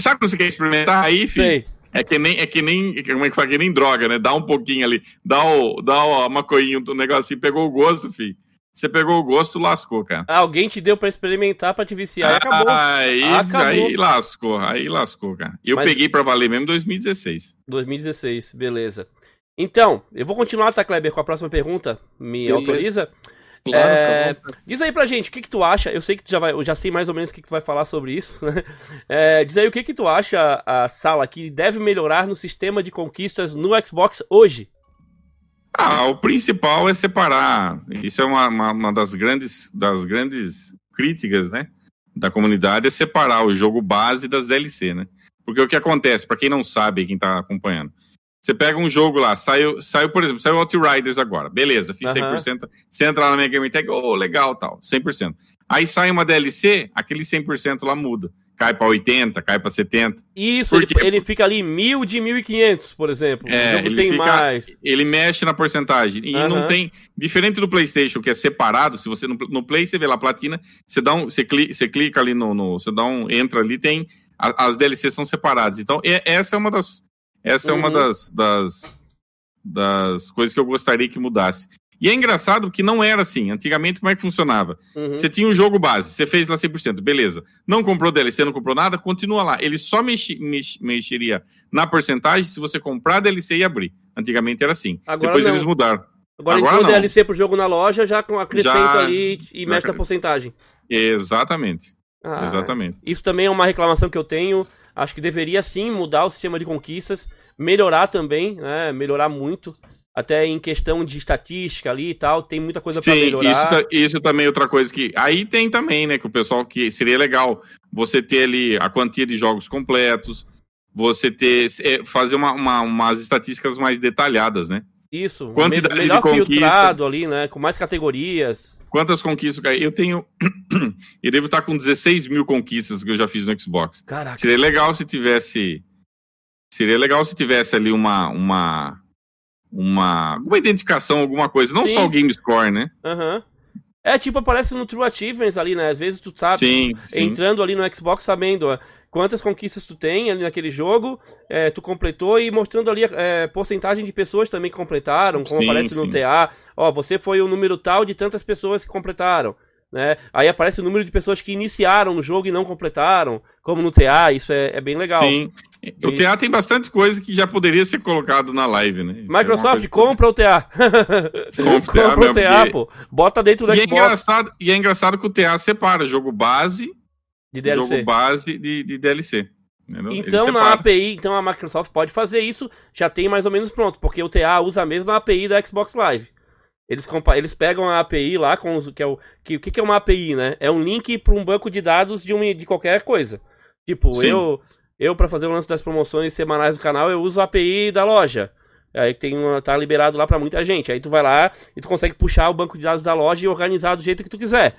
sabe quando você quer experimentar? Aí, filho, é que nem, é que nem, como é que fala, que nem droga, né? Dá um pouquinho ali, dá o, dá o maconhinho do negocinho, pegou o gosto, filho. Você pegou o gosto, lascou, cara. Alguém te deu para experimentar, para te viciar, ah, acabou. Aí, acabou. aí lascou, aí lascou, cara. Eu Mas... peguei para valer mesmo em 2016. 2016, beleza. Então, eu vou continuar, tá, Kleber, com a próxima pergunta. Me beleza. autoriza? Claro, é... Diz aí pra gente, o que, que tu acha? Eu sei que tu já vai, eu já sei mais ou menos o que, que tu vai falar sobre isso. Né? É, diz aí o que, que tu acha, a sala, que deve melhorar no sistema de conquistas no Xbox hoje. Ah, o principal é separar. Isso é uma, uma, uma, das, grandes, das grandes críticas, né? Da comunidade é separar o jogo base das DLC, né? Porque o que acontece, para quem não sabe, quem tá acompanhando, você pega um jogo lá, saiu, saiu por exemplo, saiu Outriders agora, beleza, fiz 100%. Uhum. Você entra lá na minha Game Tag, oh, legal, tal, 100%. Aí sai uma DLC, aquele 100% lá muda cai para 80, cai para 70. Isso, ele, ele, fica ali mil de 1.500, por exemplo. É, ele tem fica, mais. Ele mexe na porcentagem. E não tem. Diferente do PlayStation, que é separado, se você no, no Play você vê lá platina, você dá um. Você clica, você clica ali no, no. Você dá um. Entra ali, tem as DLCs são separadas. Então, essa é uma das, essa uhum. é uma uhum. das, das, das coisas que eu gostaria que mudasse. E é engraçado que não era assim. Antigamente, como é que funcionava? Uhum. Você tinha um jogo base, você fez lá 100%, beleza. Não comprou DLC, não comprou nada, continua lá. Ele só mexi, mex, mexeria na porcentagem se você comprar DLC e abrir. Antigamente era assim. Agora Depois não. eles mudaram. Agora, Agora entrou DLC pro jogo na loja, já acrescenta já... ali e mexe na porcentagem. Exatamente. Ah, Exatamente. Isso também é uma reclamação que eu tenho. Acho que deveria sim mudar o sistema de conquistas, melhorar também, né? Melhorar muito até em questão de estatística ali e tal, tem muita coisa para melhorar. Isso, isso também é outra coisa que. Aí tem também, né? Que o pessoal que seria legal você ter ali a quantia de jogos completos, você ter. É, fazer uma, uma, umas estatísticas mais detalhadas, né? Isso, quantidade melhor de conquista. filtrado ali, né? Com mais categorias. Quantas conquistas eu tenho? eu devo estar com 16 mil conquistas que eu já fiz no Xbox. Caraca. Seria legal se tivesse. Seria legal se tivesse ali uma, uma uma, uma identificação, alguma coisa, não Sim. só o game score, né? Uhum. É, tipo, aparece no True Achievements ali, né? Às vezes tu sabe, sim, sim. entrando ali no Xbox, sabendo quantas conquistas tu tem ali naquele jogo, é, tu completou e mostrando ali é, porcentagem de pessoas também que completaram, como sim, aparece no TA. Ó, você foi o número tal de tantas pessoas que completaram. Né? Aí aparece o número de pessoas que iniciaram no jogo e não completaram, como no TA, isso é, é bem legal. Sim. O TA tem bastante coisa que já poderia ser colocado na live, né? Isso é Microsoft, é compra o TA. compra, compra o TA, pô. Bota dentro do e é Xbox. É engraçado, e é engraçado que o TA separa jogo base de DLC. Jogo base de, de DLC. Entendeu? Então, na API, então a Microsoft pode fazer isso, já tem mais ou menos pronto, porque o TA usa a mesma API da Xbox Live. Eles, eles pegam a API lá, com os, que é o que, que, é uma API, né? É um link para um banco de dados de, um, de qualquer coisa. Tipo, Sim. eu, eu para fazer o lance das promoções semanais do canal, eu uso a API da loja. Aí tem uma, tá liberado lá para muita gente. Aí tu vai lá e tu consegue puxar o banco de dados da loja e organizar do jeito que tu quiser.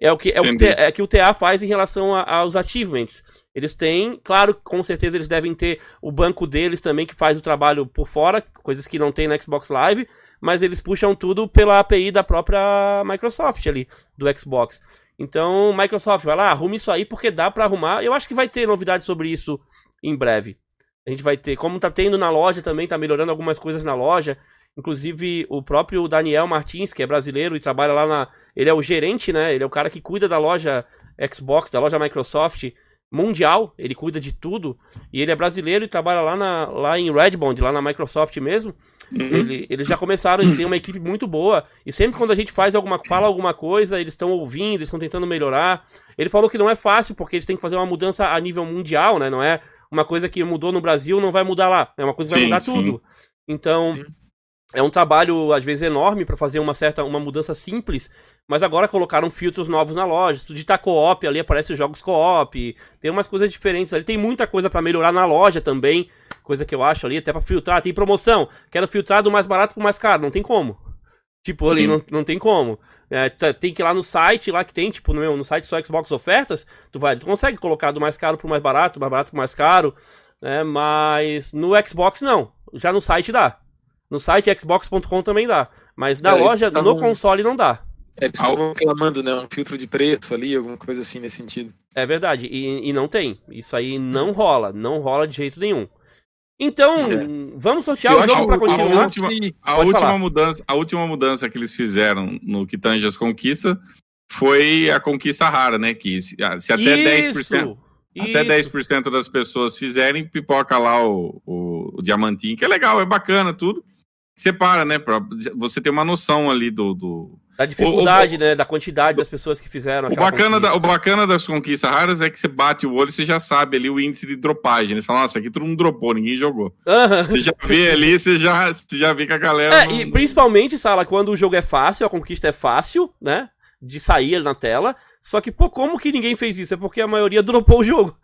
É o que, é o que, é que o TA faz em relação a, aos achievements. Eles têm, claro, com certeza eles devem ter o banco deles também que faz o trabalho por fora, coisas que não tem na Xbox Live mas eles puxam tudo pela API da própria Microsoft ali, do Xbox. Então, Microsoft, vai lá, arrume isso aí porque dá para arrumar. Eu acho que vai ter novidades sobre isso em breve. A gente vai ter, como tá tendo na loja também, tá melhorando algumas coisas na loja. Inclusive, o próprio Daniel Martins, que é brasileiro e trabalha lá na. Ele é o gerente, né? Ele é o cara que cuida da loja Xbox, da loja Microsoft mundial. Ele cuida de tudo. E ele é brasileiro e trabalha lá, na, lá em Redmond, lá na Microsoft mesmo. Uhum. Ele, eles já começaram, eles têm uma equipe muito boa. E sempre quando a gente faz alguma, fala alguma coisa, eles estão ouvindo, eles estão tentando melhorar. Ele falou que não é fácil, porque eles têm que fazer uma mudança a nível mundial, né? Não é uma coisa que mudou no Brasil, não vai mudar lá. É uma coisa que vai sim, mudar sim. tudo. Então, é um trabalho, às vezes, enorme para fazer uma certa uma mudança simples. Mas agora colocaram filtros novos na loja. Se tu digitar co-op ali, aparece jogos co-op. Tem umas coisas diferentes ali. Tem muita coisa para melhorar na loja também. Coisa que eu acho ali, até para filtrar. Tem promoção. Quero filtrar do mais barato pro mais caro. Não tem como. Tipo, ali não, não tem como. É, tem que ir lá no site, lá que tem, tipo, no, meu, no site só Xbox Ofertas, tu vai, tu consegue colocar do mais caro pro mais barato, do mais barato pro mais caro, né? Mas no Xbox não. Já no site dá. No site xbox.com também dá. Mas na é, loja, no console não dá. É, eles estavam reclamando, né? Um filtro de preço ali, alguma coisa assim nesse sentido. É verdade, e, e não tem. Isso aí não rola, não rola de jeito nenhum. Então, é. vamos sortear Eu o jogo para continuar. A última, a última mudança, a última mudança que eles fizeram no que tange as conquistas foi a conquista rara, né? Que se, se até Isso. 10%. Até Isso. 10% das pessoas fizerem, pipoca lá o, o, o, diamantinho, que é legal, é bacana tudo. Separa, né? Pra você ter uma noção ali do, do da dificuldade, o, o, né? Da quantidade das pessoas que fizeram. O bacana, da, o bacana das conquistas raras é que você bate o olho e você já sabe ali o índice de dropagem. Você fala, nossa, aqui todo mundo dropou, ninguém jogou. Você já vê ali, você já, você já vê que a galera. É, não, e principalmente, Sala, quando o jogo é fácil, a conquista é fácil, né? De sair na tela. Só que, pô, como que ninguém fez isso? É porque a maioria dropou o jogo.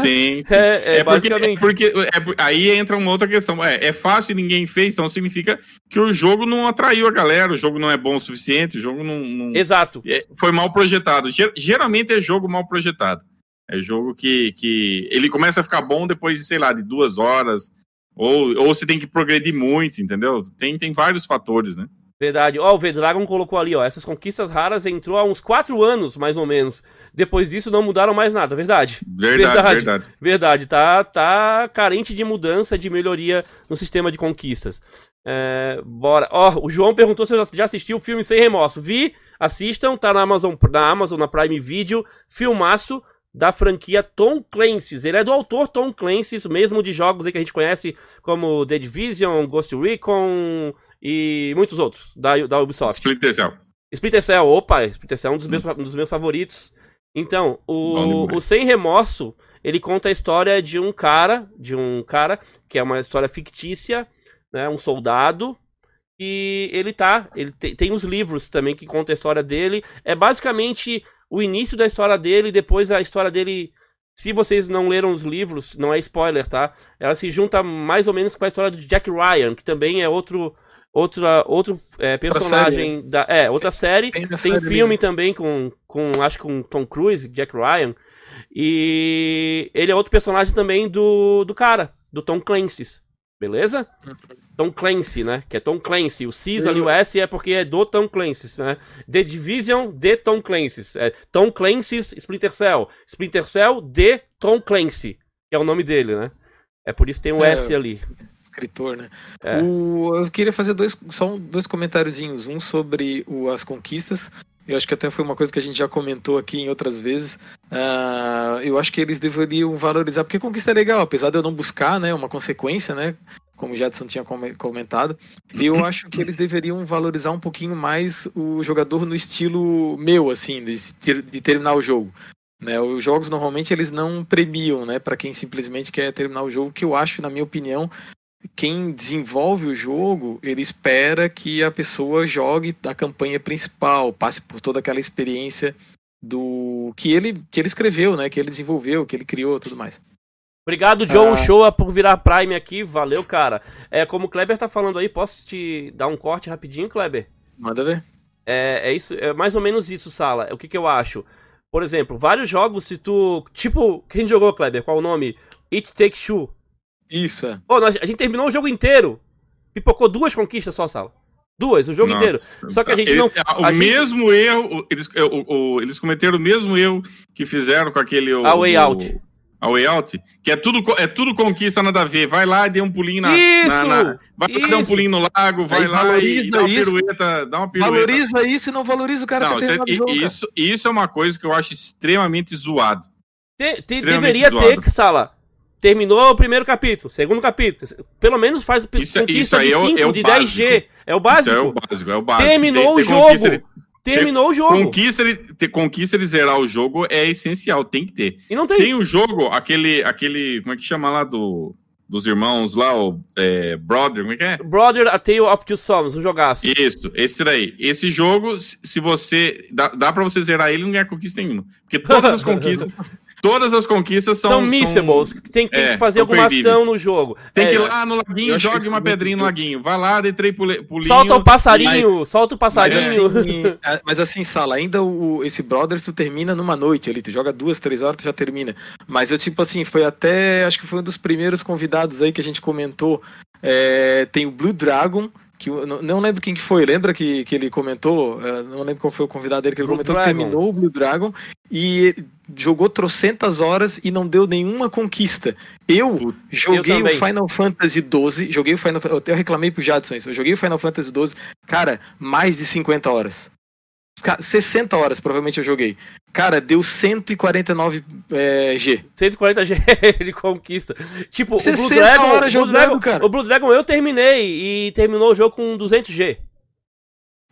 Sim. é, é, é. Porque, porque é, aí entra uma outra questão. É, é fácil e ninguém fez, então significa que o jogo não atraiu a galera, o jogo não é bom o suficiente, o jogo não. não Exato. É, foi mal projetado. Geralmente é jogo mal projetado. É jogo que, que ele começa a ficar bom depois de, sei lá, de duas horas. Ou, ou você tem que progredir muito, entendeu? Tem, tem vários fatores, né? Verdade. Ó, o V-Dragon colocou ali, ó. Essas conquistas raras entrou há uns 4 anos, mais ou menos. Depois disso não mudaram mais nada, verdade? Verdade, verdade. Verdade, verdade. Tá, tá carente de mudança, de melhoria no sistema de conquistas. É, bora. Ó, o João perguntou se eu já assistiu o filme Sem Remorso. Vi, assistam, tá na Amazon, na Amazon, na Prime Video. Filmaço da franquia Tom Clancy's. Ele é do autor Tom Clancy's, mesmo de jogos que a gente conhece como The Division, Ghost Recon e muitos outros da, da Ubisoft. Splinter Cell. Splinter Cell, opa, Splinter Cell é um dos, hum. meus, um dos meus favoritos. Então, o, o Sem Remorso, ele conta a história de um cara, de um cara que é uma história fictícia, né, um soldado, e ele tá, ele te, tem os livros também que contam a história dele. É basicamente o início da história dele, depois a história dele. Se vocês não leram os livros, não é spoiler, tá? Ela se junta mais ou menos com a história do Jack Ryan, que também é outro outra outro é, personagem série. da é outra série tem, tem filme também com com acho que com Tom Cruise Jack Ryan e ele é outro personagem também do do cara do Tom Clancy beleza. Tom Clancy, né? Que é Tom Clancy. O Cis ali, o S é porque é do Tom Clancy, né? The Division de Tom Clancy. É Tom Clancy's Splinter Cell. Splinter Cell de Tom Clancy, que é o nome dele, né? É por isso que tem um é, S ali. Escritor, né? É. O, eu queria fazer dois, só dois comentáriozinhos. Um sobre o, as conquistas. Eu acho que até foi uma coisa que a gente já comentou aqui em outras vezes. Uh, eu acho que eles deveriam valorizar, porque conquista é legal, apesar de eu não buscar, né, uma consequência, né, como o Jadson tinha comentado. Eu acho que eles deveriam valorizar um pouquinho mais o jogador no estilo meu, assim, de, de terminar o jogo. Né, os jogos normalmente eles não premiam, né, para quem simplesmente quer terminar o jogo, que eu acho, na minha opinião, quem desenvolve o jogo, ele espera que a pessoa jogue a campanha principal, passe por toda aquela experiência do que ele que ele escreveu, né, que ele desenvolveu, que ele criou, tudo mais. Obrigado, John ah. Show, por virar Prime aqui. Valeu, cara. É, como o Kleber tá falando aí, posso te dar um corte rapidinho, Kleber? Manda ver. É, é isso, é mais ou menos isso, Sala. O que que eu acho? Por exemplo, vários jogos, se tu. Tipo, quem jogou, Kleber? Qual o nome? It Takes Two. Isso, é. Pô, nós, a gente terminou o jogo inteiro. Pipocou duas conquistas só, Sala. Duas, o jogo Nossa. inteiro. Só que a gente Ele, não. O a mesmo gente... erro. Eles, o, o, eles cometeram o mesmo erro que fizeram com aquele. O, a Way Out a Way Out, que é tudo, é tudo conquista nada a ver. Vai lá e dê um pulinho na. Isso, na, na vai isso. dar um pulinho no lago, vai lá e dá uma isso, pirueta, dá uma pirueta. Valoriza isso e não valoriza o cara não, que isso, isso, isso é uma coisa que eu acho extremamente zoado. Te, te, extremamente deveria zoado. ter Sala. Terminou o primeiro capítulo, segundo capítulo. Pelo menos faz isso, conquista isso aí de 5, é o, é de 10G. É o básico. Isso é o básico, é o básico. Terminou o jogo. Terminou ter, o jogo. Conquista ele, ter, conquista ele zerar o jogo é essencial, tem que ter. E não tem. Tem o jogo, aquele, aquele. Como é que chama lá do. Dos irmãos lá, o é, Brother, como é que é? Brother, A Tale of Two Sons, um jogaço. Isso, esse daí. Esse jogo, se você. Dá, dá pra você zerar ele e não ganhar conquista nenhuma. Porque todas as conquistas. Todas as conquistas são. São missables. São... Tem, tem é, que fazer alguma perdidas. ação no jogo. Tem é, que ir lá no laguinho, jogue uma pedrinha no laguinho. Vai lá, dê três pulinhos. Solta o passarinho, solta o passarinho. Mas assim, é, mas assim, Sala, ainda o, esse Brothers tu termina numa noite ali. Tu joga duas, três horas, tu já termina. Mas eu, tipo assim, foi até. Acho que foi um dos primeiros convidados aí que a gente comentou. É, tem o Blue Dragon que não, lembro quem que foi, lembra que, que ele comentou, uh, não lembro qual foi o convidado dele que ele Blue comentou Dragon. que terminou o Blue Dragon e jogou trocentas horas e não deu nenhuma conquista. Eu joguei eu o Final Fantasy XII, joguei o Final eu até reclamei pro Jadson isso, eu joguei o Final Fantasy XII, cara, mais de 50 horas. 60 horas provavelmente eu joguei. Cara, deu 149 é, G. 140 G de conquista. Tipo, o Blue Dragon, horas o Blue Dragon, cara. o Blue Dragon eu terminei e terminou o jogo com 200 G.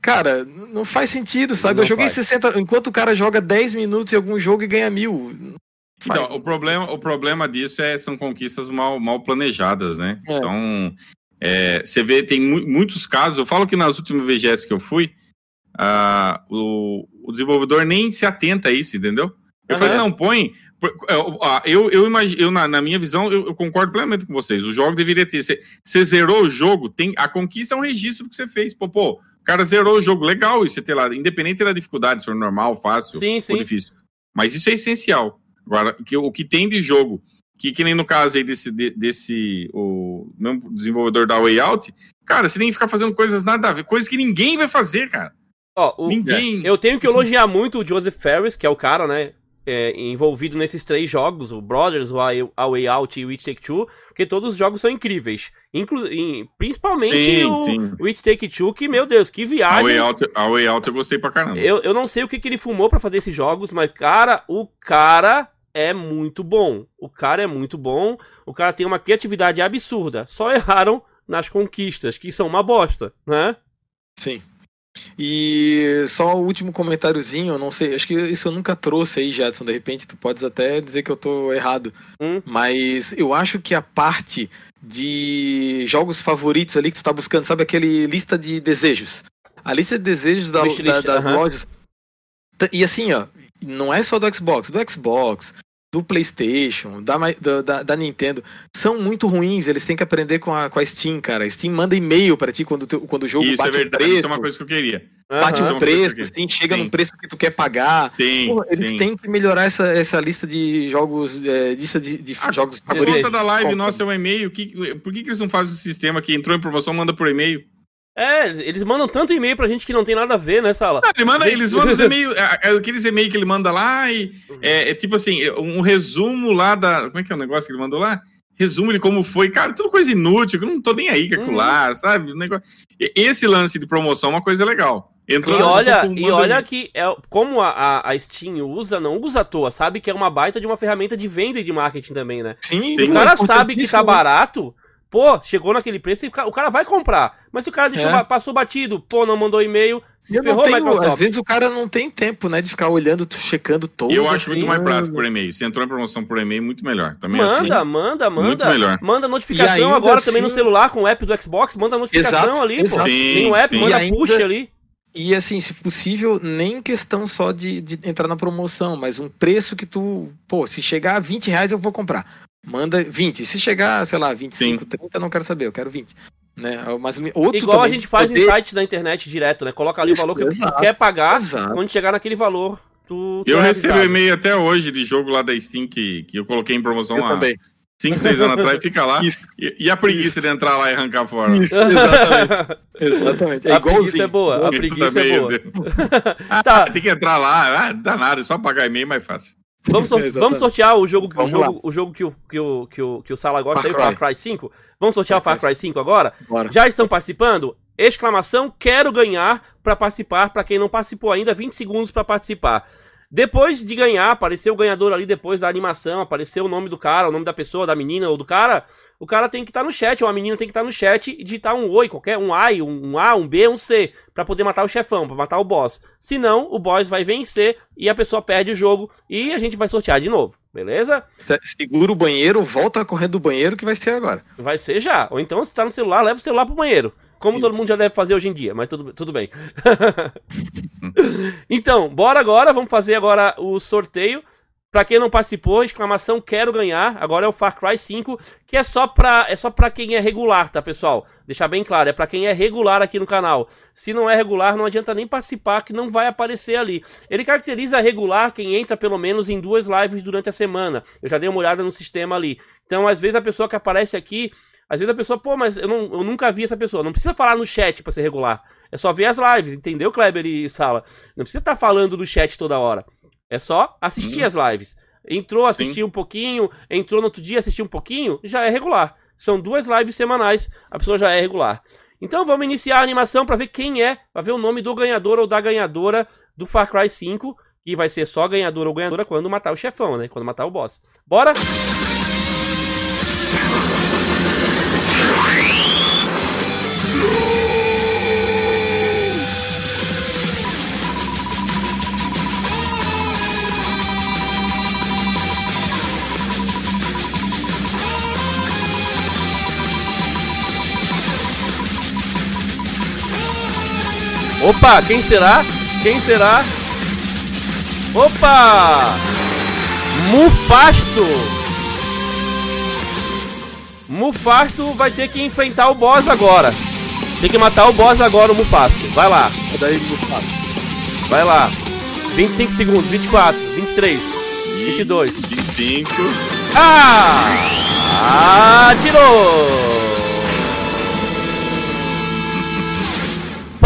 Cara, não faz sentido, sabe? Não eu joguei faz. 60. Enquanto o cara joga 10 minutos em algum jogo e ganha mil. Então, o problema, o problema disso é são conquistas mal, mal planejadas, né? É. Então, é, você vê, tem mu muitos casos. Eu falo que nas últimas VGS que eu fui, uh, o, o desenvolvedor nem se atenta a isso, entendeu? Eu uhum. falei, não, põe. Eu, eu, imagino, eu na, na minha visão, eu, eu, concordo plenamente com vocês. O jogo deveria ter. Você zerou o jogo, tem, a conquista é um registro que você fez. Pô, pô, o cara zerou o jogo, legal isso ter lá, independente da dificuldade, se for normal, fácil sim, sim. ou difícil. Mas isso é essencial. Agora, que, o que tem de jogo, que, que nem no caso aí desse, desse o mesmo desenvolvedor da Way Out, Cara, você tem que ficar fazendo coisas nada a ver, coisas que ninguém vai fazer, cara. Ó, o, ninguém. Eu tenho que elogiar muito o Joseph Ferris, que é o cara, né? É, envolvido nesses três jogos, o Brothers, o A Way Out e o It Take Two, porque todos os jogos são incríveis. Inclu principalmente sim, o, sim. o It Take Two, que, meu Deus, que viagem. A Way Out, a Way Out eu gostei pra caramba. Eu, eu não sei o que, que ele fumou para fazer esses jogos, mas, cara, o cara é muito bom. O cara é muito bom, o cara tem uma criatividade absurda. Só erraram nas conquistas, que são uma bosta, né? Sim. E só o último comentáriozinho, não sei, acho que isso eu nunca trouxe aí, Jetson, de repente tu podes até dizer que eu tô errado. Hum? Mas eu acho que a parte de jogos favoritos ali que tu tá buscando, sabe aquele lista de desejos? A lista de desejos da, da, das uh -huh. lojas. E assim, ó, não é só do Xbox, do Xbox, do PlayStation, da, da, da, Nintendo, são muito ruins. Eles têm que aprender com a, com a Steam, cara. A Steam manda e-mail para ti quando, tu, quando o jogo isso bate é verdade, preço. Isso é uma coisa que eu queria. Bate uhum. o preço, assim, chega sim. no preço que tu quer pagar. Sim, Pô, eles sim. têm que melhorar essa, essa lista de jogos, é, lista de, de a, jogos a favoritos. A da live nossa é um e-mail. Que, por que, que eles não fazem o sistema que entrou em promoção, manda por e-mail? É, eles mandam tanto e-mail pra gente que não tem nada a ver, né, Sala? Não, ele manda, eles mandam os e-mails, é, é, aqueles e-mails que ele manda lá e é, é, tipo assim, um resumo lá da. Como é que é o negócio que ele mandou lá? Resumo de como foi, cara, tudo coisa inútil, que eu não tô nem aí calcular, uhum. sabe? Esse lance de promoção é uma coisa legal. Entrou e olha, e olha que é, como a, a, Steam usa, não usa à toa, sabe que é uma baita de uma ferramenta de venda e de marketing também, né? Sim, o cara sabe que tá barato, Pô, chegou naquele preço e o cara vai comprar. Mas se o cara deixou, é. passou batido, pô, não mandou e-mail, se eu ferrou, tenho, Microsoft. Às vezes o cara não tem tempo, né, de ficar olhando, checando todo. Eu acho assim, muito mais prático por e-mail. Se entrou em promoção por e-mail, muito melhor. Também manda, assim, manda, manda. Muito melhor. Manda notificação agora assim... também no celular com o app do Xbox, manda notificação exato, ali, exato. pô. Sim, tem o app, sim. manda ainda... push ali. E assim, se possível, nem questão só de, de entrar na promoção, mas um preço que tu, pô, se chegar a 20 reais eu vou comprar. Manda 20. Se chegar, sei lá, 25, Sim. 30, não quero saber, eu quero 20. Né? Mas outro Igual a gente faz poder... em sites da internet direto, né? Coloca ali Isso, o valor que exato, tu quer pagar, exato. quando chegar naquele valor, tu. Eu recebo e-mail até hoje de jogo lá da Steam que, que eu coloquei em promoção eu lá. Também. 5, 6 anos atrás, fica lá. E, e, a preguiça Isso. de entrar lá e arrancar fora. Isso, exatamente. exatamente. É a preguiça é boa. A preguiça é boa. ah, tá. Tem que entrar lá, ah, dá nada, é só pagar e-mail mais fácil. Vamos, vamos sortear o jogo, vamos o, jogo, o jogo que o, que o, que o, que o Sala gosta, Far, Far Cry 5. Vamos sortear Far o Far Cry 5 agora? Bora. Já estão participando? Exclamação, quero ganhar para participar. Para quem não participou ainda, 20 segundos para participar. Depois de ganhar, apareceu o ganhador ali depois da animação, apareceu o nome do cara, o nome da pessoa, da menina ou do cara. O cara tem que estar tá no chat, ou a menina tem que estar tá no chat e digitar um oi, qualquer, um A, um A, um B, um C, para poder matar o chefão, para matar o boss. Senão, o boss vai vencer e a pessoa perde o jogo e a gente vai sortear de novo, beleza? Segura o banheiro, volta a correr do banheiro que vai ser agora. Vai ser já. Ou então, se tá no celular, leva o celular pro banheiro. Como todo mundo já deve fazer hoje em dia, mas tudo, tudo bem. então, bora agora, vamos fazer agora o sorteio. Pra quem não participou, exclamação quero ganhar. Agora é o Far Cry 5, que é só pra, é só pra quem é regular, tá, pessoal? Deixar bem claro, é pra quem é regular aqui no canal. Se não é regular, não adianta nem participar, que não vai aparecer ali. Ele caracteriza regular quem entra pelo menos em duas lives durante a semana. Eu já dei uma olhada no sistema ali. Então, às vezes, a pessoa que aparece aqui às vezes a pessoa, pô, mas eu, não, eu nunca vi essa pessoa. Não precisa falar no chat pra ser regular. É só ver as lives, entendeu, Kleber e Sala? Não precisa estar tá falando no chat toda hora. É só assistir hum. as lives. Entrou, assistiu um pouquinho, entrou no outro dia, assistiu um pouquinho, já é regular. São duas lives semanais, a pessoa já é regular. Então vamos iniciar a animação para ver quem é, para ver o nome do ganhador ou da ganhadora do Far Cry 5, que vai ser só ganhador ou ganhadora quando matar o chefão, né? Quando matar o boss. Bora? Opa, quem será? Quem será? Opa! Mufasto! Mufasto vai ter que enfrentar o boss agora. Tem que matar o boss agora, o Mufasto. Vai lá. É daí, Mufasto. Vai lá. 25 segundos, 24, 23, 22. 25. Ah! Ah, tirou!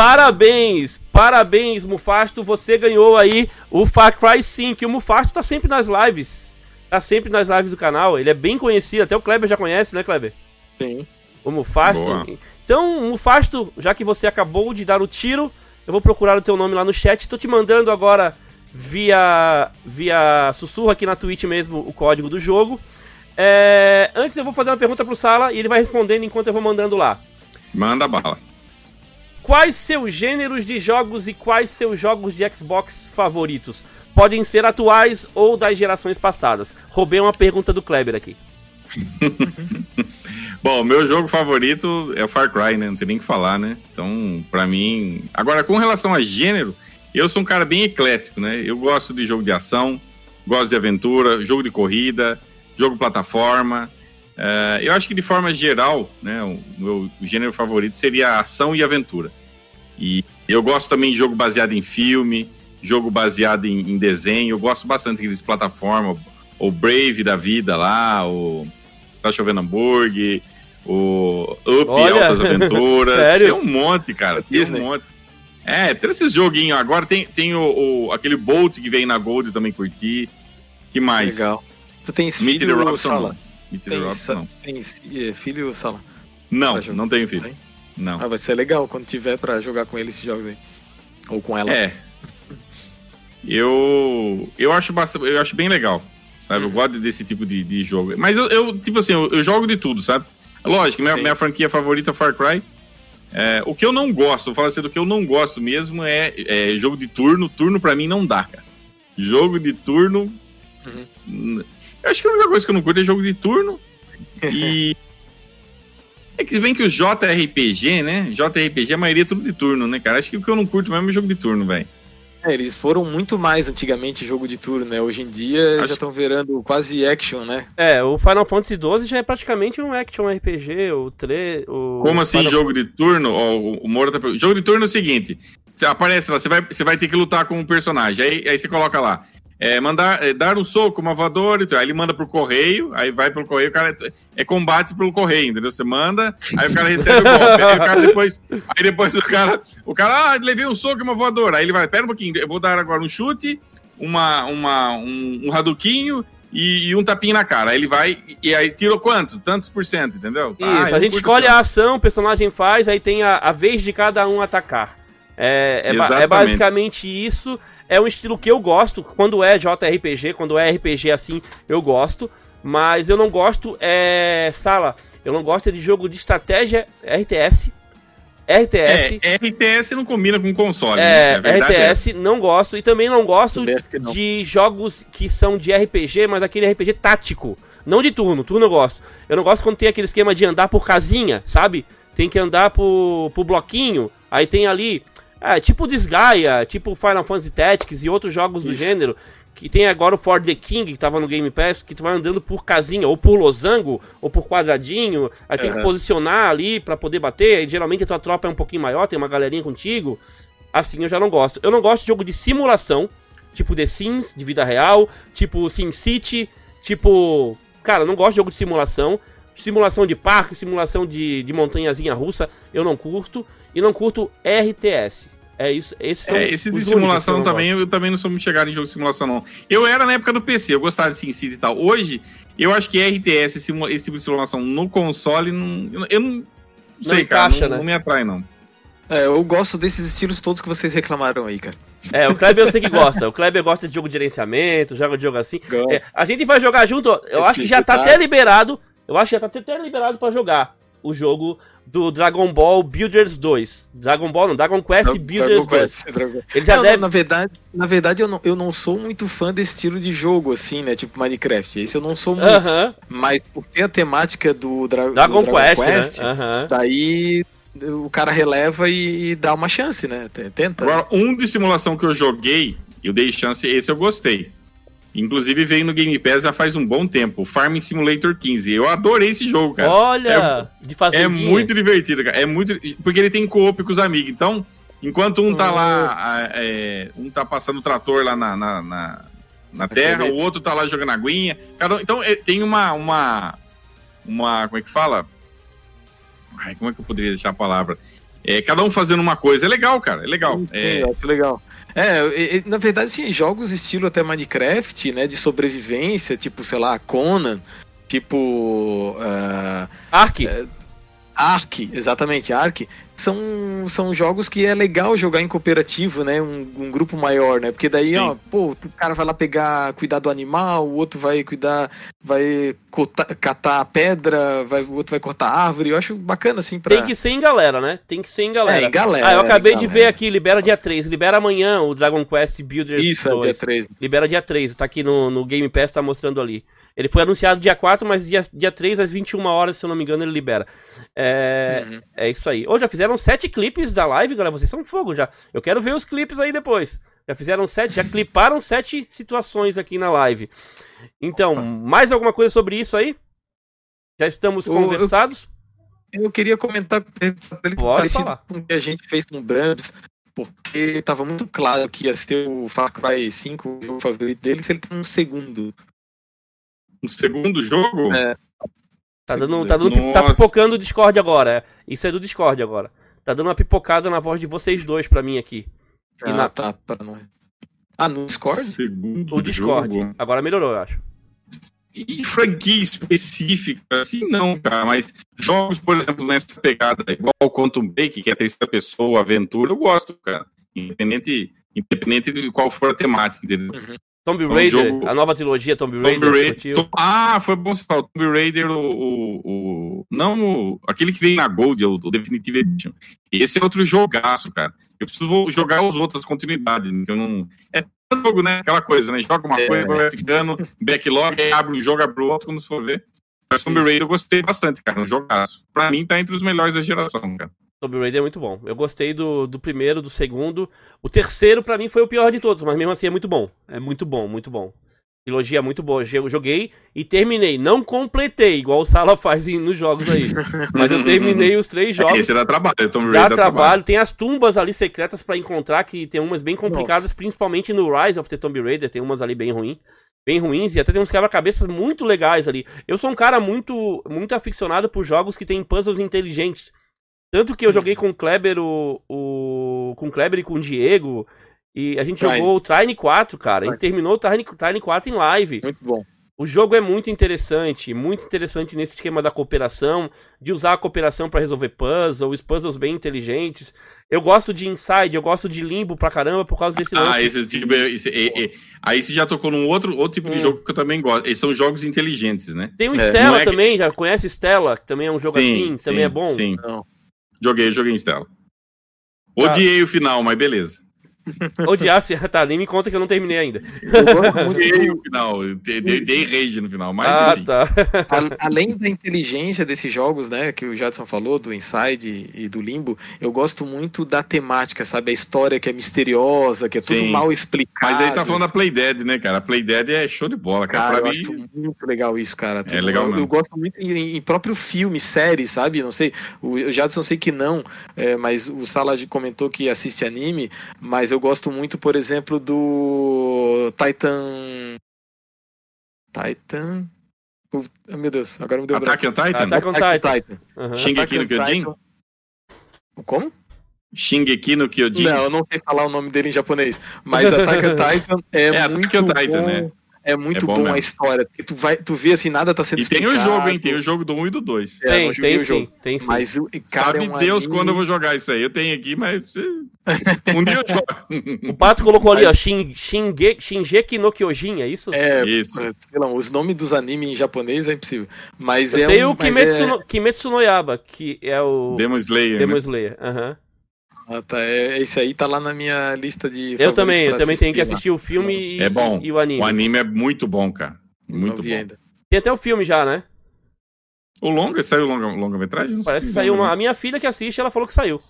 Parabéns, parabéns, Mufasto. Você ganhou aí o Far Cry 5. O Mufasto tá sempre nas lives. Tá sempre nas lives do canal. Ele é bem conhecido. Até o Kleber já conhece, né, Kleber? Sim. O Mufasto. Boa. Então, Mufasto, já que você acabou de dar o tiro, eu vou procurar o teu nome lá no chat. Tô te mandando agora via via sussurro aqui na Twitch mesmo o código do jogo. É, antes eu vou fazer uma pergunta pro Sala e ele vai respondendo enquanto eu vou mandando lá. Manda bala. Quais seus gêneros de jogos e quais seus jogos de Xbox favoritos? Podem ser atuais ou das gerações passadas. Roubei uma pergunta do Kleber aqui. Bom, meu jogo favorito é Far Cry, né? Não tem nem que falar, né? Então, para mim. Agora, com relação a gênero, eu sou um cara bem eclético, né? Eu gosto de jogo de ação, gosto de aventura, jogo de corrida, jogo plataforma. Uh, eu acho que de forma geral, né, o meu gênero favorito seria ação e aventura. E eu gosto também de jogo baseado em filme, jogo baseado em, em desenho. Eu gosto bastante daqueles plataforma, o Brave da vida lá, o Tá Chovendo Hambúrguer, o Up Olha, Altas Aventuras. Sério? Tem um monte, cara. Tem Disney. um monte. É, tem esses joguinhos. Agora tem, tem o, o, aquele Bolt que vem na Gold também curti. que mais? Legal. Tu tens filho, Robson, Sala? Tem, Robson, não. Tens eh, filho, Sala? Não, não tenho filho. Tem? Não. Ah, vai ser legal quando tiver pra jogar com ele esses jogos aí. Ou com ela. É. Eu, eu, acho, bastante, eu acho bem legal, sabe? Uhum. Eu gosto desse tipo de, de jogo. Mas eu, eu tipo assim, eu, eu, jogo de tudo, sabe? Lógico, minha, minha franquia favorita é Far Cry. É, o que eu não gosto, vou falar assim, do que eu não gosto mesmo é, é jogo de turno. Turno para mim não dá, cara. Jogo de turno. Uhum. Eu acho que a única coisa que eu não curto é jogo de turno. E. é que bem que o JRPG, né? JRPG, a maioria é tudo de turno, né, cara? Acho que o que eu não curto mesmo é jogo de turno, velho. É, eles foram muito mais antigamente jogo de turno, né? Hoje em dia Acho... já estão virando quase action, né? É, o Final Fantasy XII já é praticamente um action RPG, o 3. O Como assim, Final... jogo de turno? Ó, o Moro tá... Jogo de turno é o seguinte: você aparece lá, você vai, você vai ter que lutar com um personagem. Aí, aí você coloca lá é, mandar, é, dar um soco, uma voadora, então, aí ele manda pro correio, aí vai pelo correio, o cara é, é combate pelo correio, entendeu? Você manda, aí o cara recebe o golpe, aí o cara depois, aí depois o cara, o cara, ah, levei um soco e uma voadora, aí ele vai, pera um pouquinho, eu vou dar agora um chute, uma, uma, um, um raduquinho e, e, um tapinho na cara. Aí ele vai e aí tirou quanto? Tantos por cento, entendeu? Isso, ah, a gente escolhe tanto. a ação, o personagem faz, aí tem a, a vez de cada um atacar. É, é, é, basicamente isso é um estilo que eu gosto. Quando é JRPG, quando é RPG assim, eu gosto. Mas eu não gosto, é. Sala, eu não gosto de jogo de estratégia RTS. RTS. É, RTS não combina com console. É, né? RTS é. não gosto. E também não gosto não. de jogos que são de RPG, mas aquele RPG tático. Não de turno, turno eu gosto. Eu não gosto quando tem aquele esquema de andar por casinha, sabe? Tem que andar por, por bloquinho. Aí tem ali é, tipo Desgaia, tipo Final Fantasy Tactics e outros jogos Isso. do gênero. Que tem agora o For the King, que tava no Game Pass, que tu vai andando por casinha, ou por losango, ou por quadradinho. Aí uhum. tem que posicionar ali para poder bater. Aí geralmente a tua tropa é um pouquinho maior, tem uma galerinha contigo. Assim eu já não gosto. Eu não gosto de jogo de simulação, tipo The Sims, de vida real, tipo Sim City, tipo. Cara, eu não gosto de jogo de simulação. Simulação de parque, simulação de, de montanhazinha russa, eu não curto. E não curto RTS. É isso, esses são é, esse de simulação também, eu, eu, também não sou muito chegado em jogo de simulação, não. Eu era na época do PC, eu gostava de SimCity e tal. Hoje, eu acho que RTS, esse, esse tipo de simulação no console, não, eu não, não sei, encaixa, cara, não, né? não me atrai, não. É, eu gosto desses estilos todos que vocês reclamaram aí, cara. É, o Kleber eu sei que gosta. O Kleber gosta de jogo de gerenciamento, joga de jogo assim. É, a gente vai jogar junto, eu acho que já tá até liberado. Eu acho que já tá até liberado para jogar o jogo do Dragon Ball Builders 2. Dragon Ball não, Dragon Quest não, Builders Dragon 2. Quest, Dragon... Ele já não, deve... na verdade, na verdade eu, não, eu não sou muito fã desse estilo de jogo, assim, né? Tipo Minecraft. Esse eu não sou muito. Uh -huh. Mas por ter a temática do, Dra Dragon, do Dragon Quest, Quest né? uh -huh. daí o cara releva e, e, dá uma chance, né? Tenta. Agora, um de simulação que eu joguei, eu dei chance, esse eu gostei. Inclusive veio no Game Pass já faz um bom tempo, Farming Simulator 15. Eu adorei esse jogo, cara. Olha, é, de fazer É muito divertido, cara. É muito porque ele tem co-op com os amigos. Então, enquanto um tá lá, é, um tá passando o trator lá na, na, na, na terra, o outro tá lá jogando aguinha. Cada, então é, tem uma uma uma como é que fala? Ai, como é que eu poderia deixar a palavra? é, cada um fazendo uma coisa. É legal, cara, é legal. Sim, é... Acho legal. É, na verdade, sim, jogos estilo até Minecraft, né, de sobrevivência, tipo, sei lá, Conan, tipo... Uh, Ark. Uh, Ark, exatamente, Ark, são, são jogos que é legal jogar em cooperativo, né? Um, um grupo maior, né? Porque daí, Sim. ó, pô, o cara vai lá pegar, cuidar do animal, o outro vai cuidar, vai cotar, catar a pedra, vai, o outro vai cortar a árvore. Eu acho bacana, assim, pra. Tem que ser em galera, né? Tem que ser em galera. É, em galera. Ah, eu acabei de ver aqui, libera dia 3. Libera amanhã o Dragon Quest Builders Isso, 2. é dia 3. Libera dia 3, tá aqui no, no Game Pass, tá mostrando ali. Ele foi anunciado dia 4, mas dia, dia 3 às 21 horas, se eu não me engano, ele libera. É, uhum. é isso aí. Ou já fizeram sete clipes da live, galera. Vocês são fogo já. Eu quero ver os clipes aí depois. Já fizeram sete, já cliparam sete situações aqui na live. Então, mais alguma coisa sobre isso aí? Já estamos conversados? Eu, eu queria comentar ele parecido falar. com o que a gente fez com o porque estava muito claro que ia ser o Far Cry 5 o jogo favorito dele, se ele tem um segundo no segundo jogo? É. Tá dando, tá, dando, tá pipocando o Discord agora. Isso é do Discord agora. Tá dando uma pipocada na voz de vocês dois pra mim aqui. Ah, na... tá, pra nós. Ah, no Discord? Segundo o Discord. Jogo. Agora melhorou, eu acho. E franquia específica, assim não, cara, mas jogos, por exemplo, nessa pegada, igual o Quantum Break, que é a terceira pessoa, aventura, eu gosto, cara. Independente, independente de qual for a temática, entendeu? Uhum. Tomb é Raider, jogo... a nova trilogia Tomb Raider. Tomb Raider ah, foi bom você falar. Tomb Raider, o, o, o, não o, aquele que vem na Gold, o, o Definitive Edition. Esse é outro jogaço, cara. Eu preciso jogar as outras continuidades. Né, eu não... É jogo, né? Aquela coisa, né? Joga uma é, coisa, vai ficando, backlog, aí abre um jogo, abre o outro, quando você for ver. Mas Tomb Raider eu gostei bastante, cara. Um jogaço. Pra mim, tá entre os melhores da geração, cara. Tomb Raider é muito bom. Eu gostei do, do primeiro, do segundo. O terceiro, para mim, foi o pior de todos, mas mesmo assim é muito bom. É muito bom, muito bom. Trilogia muito boa. Eu joguei e terminei. Não completei, igual o Sala faz nos jogos aí. Mas eu terminei os três jogos. Esse dá trabalho, Tomb Raider. Dá, dá trabalho. trabalho. Tem as tumbas ali secretas para encontrar, que tem umas bem complicadas, Nossa. principalmente no Rise of the Tomb Raider. Tem umas ali bem ruins. Bem ruins, e até tem uns quebra-cabeças muito legais ali. Eu sou um cara muito, muito aficionado por jogos que tem puzzles inteligentes. Tanto que eu joguei com o Kleber, o, o, com o Kleber e com o Diego. E a gente Trine. jogou o Trine 4, cara. E terminou o Trine, Trine 4 em live. Muito bom. O jogo é muito interessante, muito interessante nesse esquema da cooperação, de usar a cooperação para resolver puzzles, puzzles bem inteligentes. Eu gosto de Inside, eu gosto de Limbo pra caramba por causa desse Ah, esse tipo, esse, é, é, aí você já tocou num outro, outro tipo hum. de jogo que eu também gosto. Eles são jogos inteligentes, né? Tem o é. Stella é também, que... já conhece Stella, que também é um jogo sim, assim, sim, também é bom. Sim. Não. Joguei, joguei em Stella. Odiei tá. o final, mas beleza. Odiasse, tá, nem me conta que eu não terminei ainda. Odiei o final, dei, dei rage no final, mas ah, enfim. Tá. Além da inteligência desses jogos, né, que o Jadson falou, do Inside e do Limbo, eu gosto muito da temática, sabe? A história que é misteriosa, que é tudo Sim. mal explicado. Mas aí você tá falando da Play Dead, né, cara? A Play Dead é show de bola, cara. cara pra eu mim... acho muito legal isso, cara. É legal eu, eu, gosto muito em, em, próprio filme, série, sabe? Não sei, o Jadson sei que não, é, mas o Sala comentou que assiste anime, mas eu gosto muito, por exemplo, do Titan. Titan. Oh, meu Deus, agora me deu Attack on Titan? Attack on Titan. Titan. Uhum. Shingeki no Kyojin? Como? Shingeki no Kyojin? Não, eu não sei falar o nome dele em japonês. Mas Attack on Titan é, é muito Titan, bom. Né? É muito é bom, bom a história, porque tu, vai, tu vê assim, nada tá sendo E tem o jogo, hein? Tem o jogo do 1 e do 2. É, tem, tem sim, tem sim. Mas, cara, Sabe é um Deus anime... quando eu vou jogar isso aí. Eu tenho aqui, mas... um dia eu jogo. O Pato colocou ali, ó, Shin, Shinge, Shingeki no Kyojin, é isso? É, isso. Lá, os nomes dos animes em japonês é impossível. Mas eu é sei um, o Kimetsu, é... no, Kimetsu no Yaba, que é o... Demon Slayer, Demon né? Slayer, aham. Uh -huh. Ah, tá. É, esse aí tá lá na minha lista de. Eu também, eu também tenho que assistir o filme e, é bom. e o anime. O anime é muito bom, cara. Muito bom. Ainda. Tem até o filme já, né? O longa, saiu longa, longa-metragem? Parece que saiu uma. A minha filha que assiste, ela falou que saiu.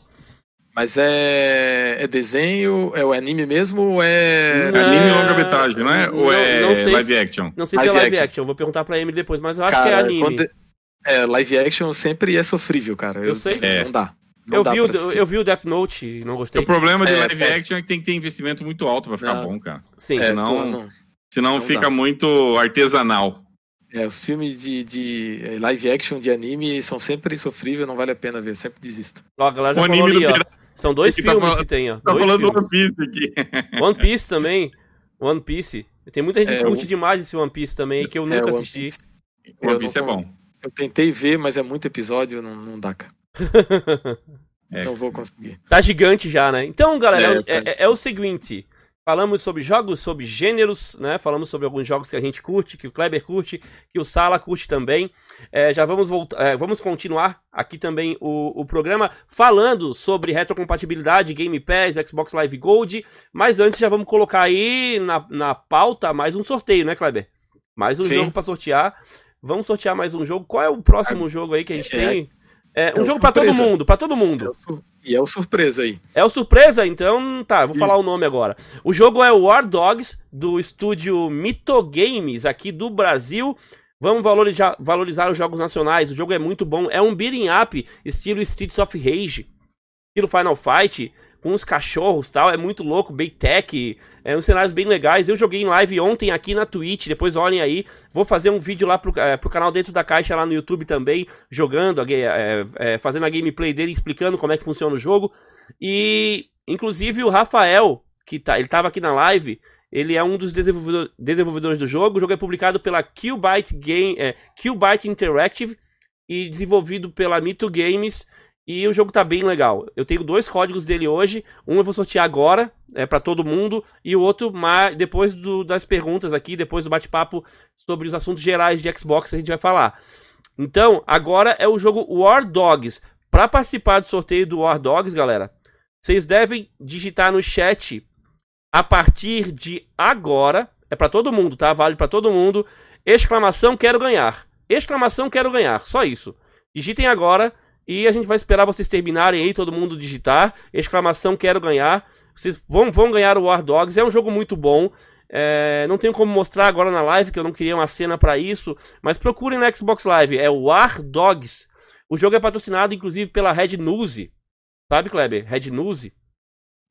Mas é, é desenho, é o anime mesmo ou é. Não, anime longa-metragem, não é? Ou não, é não live action? Não sei live se é live action. action. vou perguntar pra Emily depois, mas eu acho cara, que é anime. Quando... É, live action sempre é sofrível, cara. Eu, eu sei. É. Não dá. Não eu, vi o, eu vi o Death Note e não gostei. O problema de é, live action é que tem que ter investimento muito alto pra ficar não. bom, cara. Sim. Senão, não, senão fica dá. muito artesanal. É, os filmes de, de é, live action de anime são sempre sofríveis, não vale a pena ver, sempre desisto. Ó, a galera já o falou ali, ó. São dois tá filmes tá que tem, ó. Tá dois falando filmes. One Piece aqui. One Piece também. One Piece. Tem muita gente é, que curte o... demais esse One Piece também, que eu é, nunca é, assisti. Piece. One Piece é bom. Eu tentei ver, mas é muito episódio, não, não dá, cara. É. Não vou conseguir. Tá gigante já, né? Então, galera, é, é, é o seguinte. Falamos sobre jogos, sobre gêneros, né? Falamos sobre alguns jogos que a gente curte, que o Kleber curte, que o Sala curte também. É, já vamos voltar, é, vamos continuar aqui também o, o programa falando sobre retrocompatibilidade, Game Pass, Xbox Live Gold. Mas antes já vamos colocar aí na, na pauta mais um sorteio, né, Kleber? Mais um Sim. jogo para sortear. Vamos sortear mais um jogo. Qual é o próximo jogo aí que a gente é, tem? É, um é jogo para todo mundo, para todo mundo. É e é o surpresa aí. É o surpresa, então tá, vou Isso. falar o nome agora. O jogo é o War Dogs, do estúdio Mito Games, aqui do Brasil. Vamos valorizar, valorizar os jogos nacionais. O jogo é muito bom. É um beating up, estilo Streets of Rage, estilo Final Fight com os cachorros tal, é muito louco, bem tech, é uns cenários bem legais. Eu joguei em live ontem aqui na Twitch, depois olhem aí. Vou fazer um vídeo lá pro, é, pro canal Dentro da Caixa lá no YouTube também, jogando, é, é, fazendo a gameplay dele, explicando como é que funciona o jogo. E, inclusive, o Rafael, que tá, ele tava aqui na live, ele é um dos desenvolvedor, desenvolvedores do jogo. O jogo é publicado pela Qbyte Game, é, Qbyte Interactive e desenvolvido pela Mito Games. E o jogo tá bem legal. Eu tenho dois códigos dele hoje. Um eu vou sortear agora, é para todo mundo, e o outro depois do, das perguntas aqui, depois do bate-papo sobre os assuntos gerais de Xbox a gente vai falar. Então, agora é o jogo War Dogs. Para participar do sorteio do War Dogs, galera, vocês devem digitar no chat a partir de agora, é para todo mundo, tá? Vale para todo mundo. Exclamação quero ganhar. Exclamação quero ganhar. Só isso. Digitem agora e a gente vai esperar vocês terminarem aí, todo mundo digitar. Exclamação, quero ganhar. Vocês vão, vão ganhar o War Dogs. É um jogo muito bom. É, não tenho como mostrar agora na live, que eu não queria uma cena para isso. Mas procurem no Xbox Live. É War Dogs. O jogo é patrocinado, inclusive, pela Red News. Sabe, Kleber? Red News.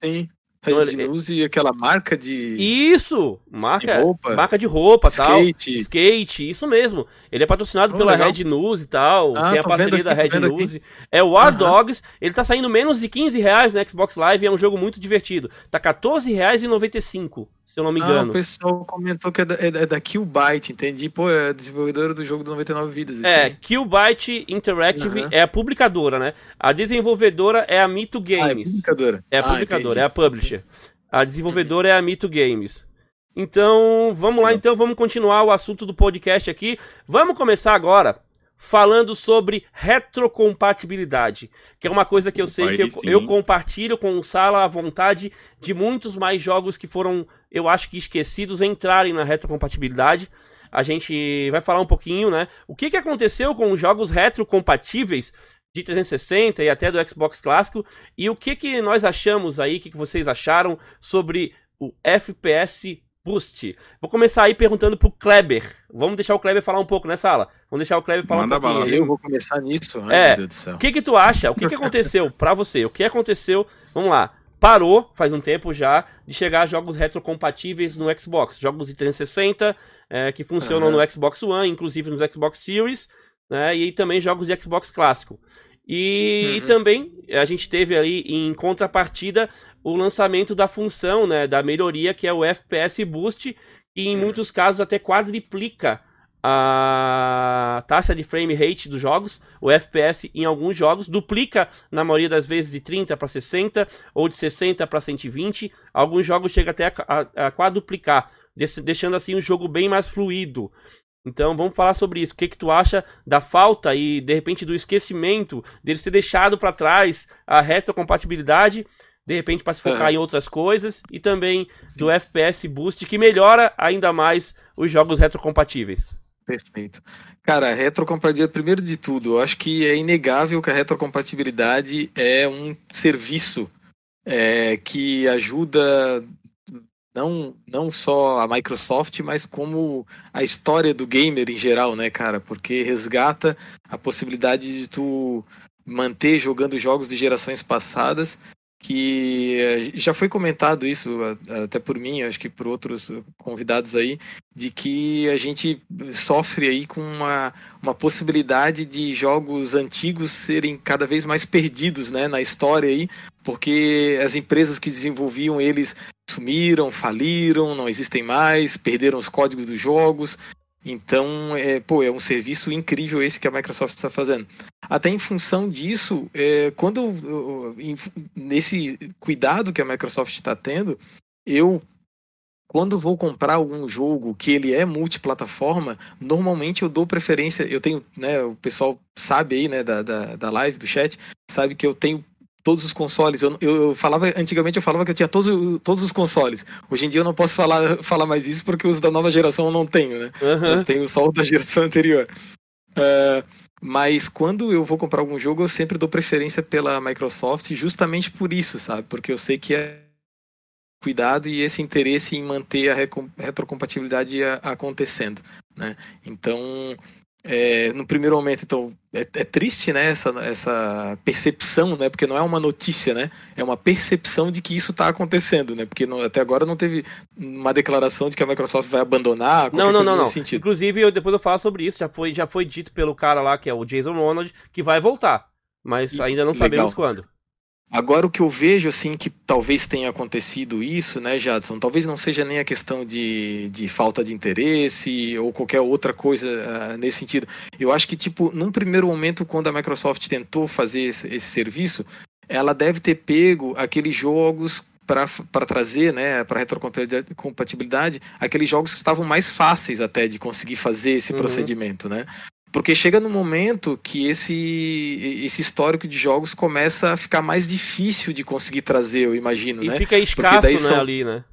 Sim. Então, Red News e aquela marca de. Isso! Marca de roupa, marca de roupa skate. tal. Skate, isso mesmo. Ele é patrocinado oh, pela legal. Red News e tal. Ah, tem a parceria aqui, da Red News. Aqui. É o War Dogs. Ele tá saindo menos de 15 reais na Xbox Live e é um jogo muito divertido. Tá R$14,95 se eu não me engano. Ah, o pessoal comentou que é da, é, é da Killbyte, entendi. Pô, é desenvolvedora do jogo do 99 Vidas. É, aí. Killbyte Interactive uhum. é a publicadora, né? A desenvolvedora é a Mito Games. Ah, é a publicadora. É a ah, publicadora, é a publisher. A desenvolvedora uhum. é a Mito Games. Então, vamos lá, então, vamos continuar o assunto do podcast aqui. Vamos começar agora falando sobre retrocompatibilidade, que é uma coisa que eu sei que eu, eu, compartilho com o Sala à vontade de muitos mais jogos que foram, eu acho que esquecidos, entrarem na retrocompatibilidade. A gente vai falar um pouquinho, né? O que, que aconteceu com os jogos retrocompatíveis de 360 e até do Xbox clássico e o que, que nós achamos aí, o que, que vocês acharam sobre o FPS Boost. Vou começar aí perguntando pro Kleber. Vamos deixar o Kleber falar um pouco nessa né, sala. Vamos deixar o Kleber falar Manda um pouquinho. Bala. Eu vou começar nisso. Ai, é. Meu Deus do céu. O que que tu acha? O que que aconteceu para você? O que aconteceu? Vamos lá. Parou, faz um tempo já, de chegar jogos retrocompatíveis no Xbox. Jogos de 360 é, que funcionam uhum. no Xbox One, inclusive nos Xbox Series, né? E também jogos de Xbox clássico. E, uhum. e, também a gente teve ali em contrapartida o lançamento da função, né, da melhoria que é o FPS Boost, que em uhum. muitos casos até quadriplica a taxa de frame rate dos jogos, o FPS em alguns jogos, duplica na maioria das vezes de 30 para 60 ou de 60 para 120. Alguns jogos chega até a, a, a quadruplicar, deixando assim o jogo bem mais fluido. Então vamos falar sobre isso. O que, que tu acha da falta e de repente do esquecimento deles ter deixado para trás a retrocompatibilidade, de repente para se focar é. em outras coisas e também do FPS Boost que melhora ainda mais os jogos retrocompatíveis. Perfeito. Cara, retrocompatibilidade, primeiro de tudo, eu acho que é inegável que a retrocompatibilidade é um serviço é, que ajuda não, não só a Microsoft, mas como a história do gamer em geral, né, cara? Porque resgata a possibilidade de tu manter jogando jogos de gerações passadas que eh, já foi comentado isso até por mim, acho que por outros convidados aí, de que a gente sofre aí com uma, uma possibilidade de jogos antigos serem cada vez mais perdidos né, na história aí, porque as empresas que desenvolviam eles sumiram, faliram, não existem mais, perderam os códigos dos jogos. Então, é, pô, é um serviço incrível esse que a Microsoft está fazendo. Até em função disso, é, quando nesse cuidado que a Microsoft está tendo, eu quando vou comprar algum jogo que ele é multiplataforma, normalmente eu dou preferência. Eu tenho, né, o pessoal sabe aí, né, da, da, da live, do chat, sabe que eu tenho todos os consoles. Eu, eu, eu, falava, antigamente eu falava que eu tinha todos, todos os consoles. Hoje em dia eu não posso falar, falar mais isso porque os da nova geração eu não tenho, né? Uhum. Eu tenho só o da geração anterior. Uh, mas quando eu vou comprar algum jogo, eu sempre dou preferência pela Microsoft, justamente por isso, sabe? Porque eu sei que é cuidado e esse interesse em manter a retrocompatibilidade acontecendo, né? Então, é, no primeiro momento, então, é, é, triste, né, essa, essa percepção, né, porque não é uma notícia, né, é uma percepção de que isso está acontecendo, né, porque não, até agora não teve uma declaração de que a Microsoft vai abandonar. Não, não, não, não. Sentido. Inclusive, eu, depois eu falo sobre isso, já foi, já foi dito pelo cara lá, que é o Jason Ronald, que vai voltar, mas e, ainda não sabemos legal. quando. Agora o que eu vejo assim que talvez tenha acontecido isso, né, Jadson? Talvez não seja nem a questão de, de falta de interesse ou qualquer outra coisa uh, nesse sentido. Eu acho que tipo num primeiro momento quando a Microsoft tentou fazer esse, esse serviço, ela deve ter pego aqueles jogos para trazer, né, para retrocompatibilidade, aqueles jogos que estavam mais fáceis até de conseguir fazer esse uhum. procedimento, né? Porque chega no momento que esse, esse histórico de jogos começa a ficar mais difícil de conseguir trazer, eu imagino, e né? fica escasso, né, são... ali, né?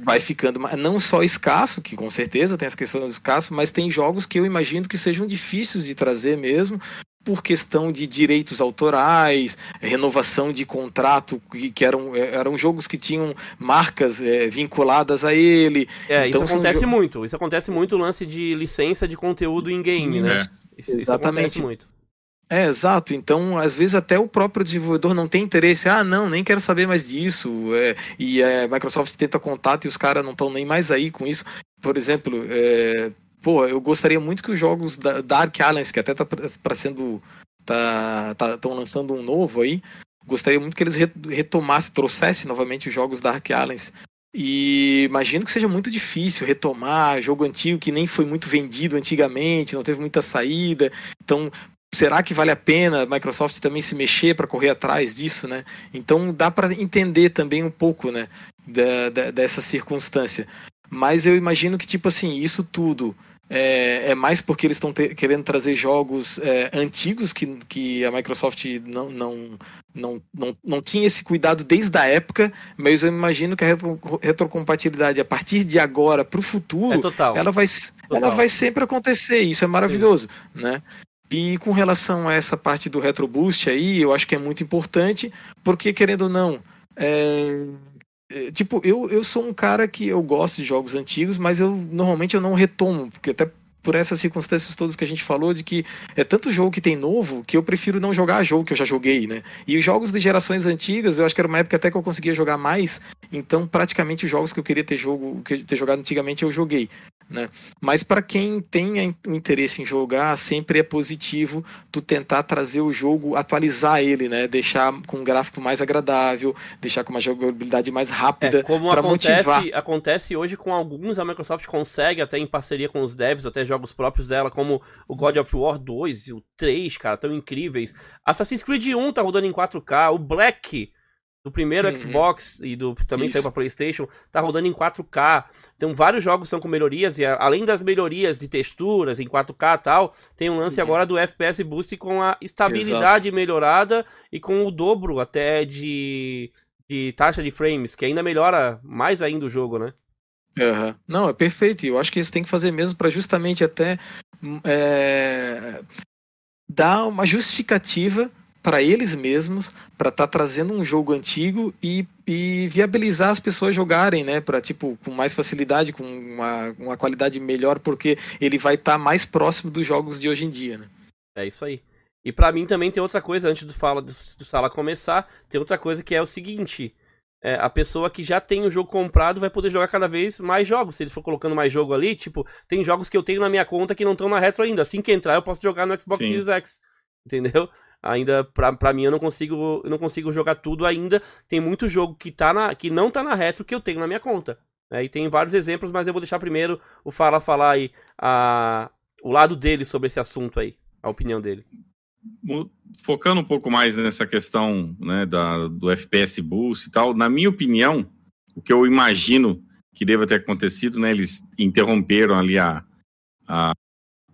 Vai ficando não só escasso, que com certeza tem essa questão do escasso, mas tem jogos que eu imagino que sejam difíceis de trazer mesmo, por questão de direitos autorais, renovação de contrato, que, que eram, eram jogos que tinham marcas é, vinculadas a ele. É, então, isso acontece muito. Isso acontece muito o lance de licença de conteúdo em game, né? Isso, Exatamente. Isso muito. É, exato. Então, às vezes até o próprio desenvolvedor não tem interesse. Ah, não, nem quero saber mais disso. É, e a é, Microsoft tenta contato e os caras não estão nem mais aí com isso. Por exemplo, é, pô, eu gostaria muito que os jogos da Dark Alliance, que até tá para sendo tá estão tá, lançando um novo aí, gostaria muito que eles retomassem, trouxessem novamente os jogos Dark Alliance e imagino que seja muito difícil retomar jogo antigo que nem foi muito vendido antigamente, não teve muita saída. Então, será que vale a pena a Microsoft também se mexer para correr atrás disso, né? Então, dá para entender também um pouco, né, da, da, dessa circunstância. Mas eu imagino que, tipo assim, isso tudo é, é mais porque eles estão querendo trazer jogos é, antigos que, que a Microsoft não, não, não, não, não tinha esse cuidado desde a época, mas eu imagino que a retro, retrocompatibilidade a partir de agora para o futuro, é ela, vai, ela vai sempre acontecer. Isso é maravilhoso, Sim. né? E com relação a essa parte do Retro Boost aí, eu acho que é muito importante, porque querendo ou não, é, tipo, eu, eu sou um cara que eu gosto de jogos antigos, mas eu normalmente eu não retomo, porque até por essas circunstâncias todas que a gente falou, de que é tanto jogo que tem novo que eu prefiro não jogar jogo que eu já joguei, né? E os jogos de gerações antigas, eu acho que era uma época até que eu conseguia jogar mais, então praticamente os jogos que eu queria ter jogo, ter jogado antigamente eu joguei. Né? Mas para quem tem o interesse em jogar, sempre é positivo tu tentar trazer o jogo, atualizar ele, né? Deixar com um gráfico mais agradável, deixar com uma jogabilidade mais rápida. É, como acontece, motivar. acontece hoje com alguns, a Microsoft consegue, até em parceria com os devs, até jogos próprios dela, como o God of War 2 e o 3, cara, tão incríveis. Assassin's Creed 1 tá rodando em 4K, o Black do primeiro uhum. Xbox e do também Isso. saiu para PlayStation, tá rodando em 4K. Tem vários jogos são com melhorias e além das melhorias de texturas em 4K e tal, tem um lance uhum. agora do FPS Boost com a estabilidade Exato. melhorada e com o dobro até de, de taxa de frames, que ainda melhora mais ainda o jogo, né? Uhum. Não, é perfeito. Eu acho que eles têm que fazer mesmo para justamente até é, dar uma justificativa para eles mesmos, para estar tá trazendo um jogo antigo e, e viabilizar as pessoas jogarem, né? Para tipo com mais facilidade, com uma, uma qualidade melhor, porque ele vai estar tá mais próximo dos jogos de hoje em dia, né? É isso aí. E para mim também tem outra coisa, antes do, fala, do, do Sala começar, tem outra coisa que é o seguinte. É, a pessoa que já tem o jogo comprado vai poder jogar cada vez mais jogos. Se ele for colocando mais jogo ali, tipo, tem jogos que eu tenho na minha conta que não estão na retro ainda. Assim que entrar, eu posso jogar no Xbox Sim. Series X. Entendeu? Ainda, pra mim, eu não consigo. Eu não consigo jogar tudo ainda. Tem muito jogo que, tá na, que não tá na retro que eu tenho na minha conta. É, e tem vários exemplos, mas eu vou deixar primeiro o Fala falar aí a, o lado dele sobre esse assunto aí, a opinião dele. Focando um pouco mais nessa questão né, da, do FPS Boost e tal, na minha opinião, o que eu imagino que deva ter acontecido, né, eles interromperam ali a, a,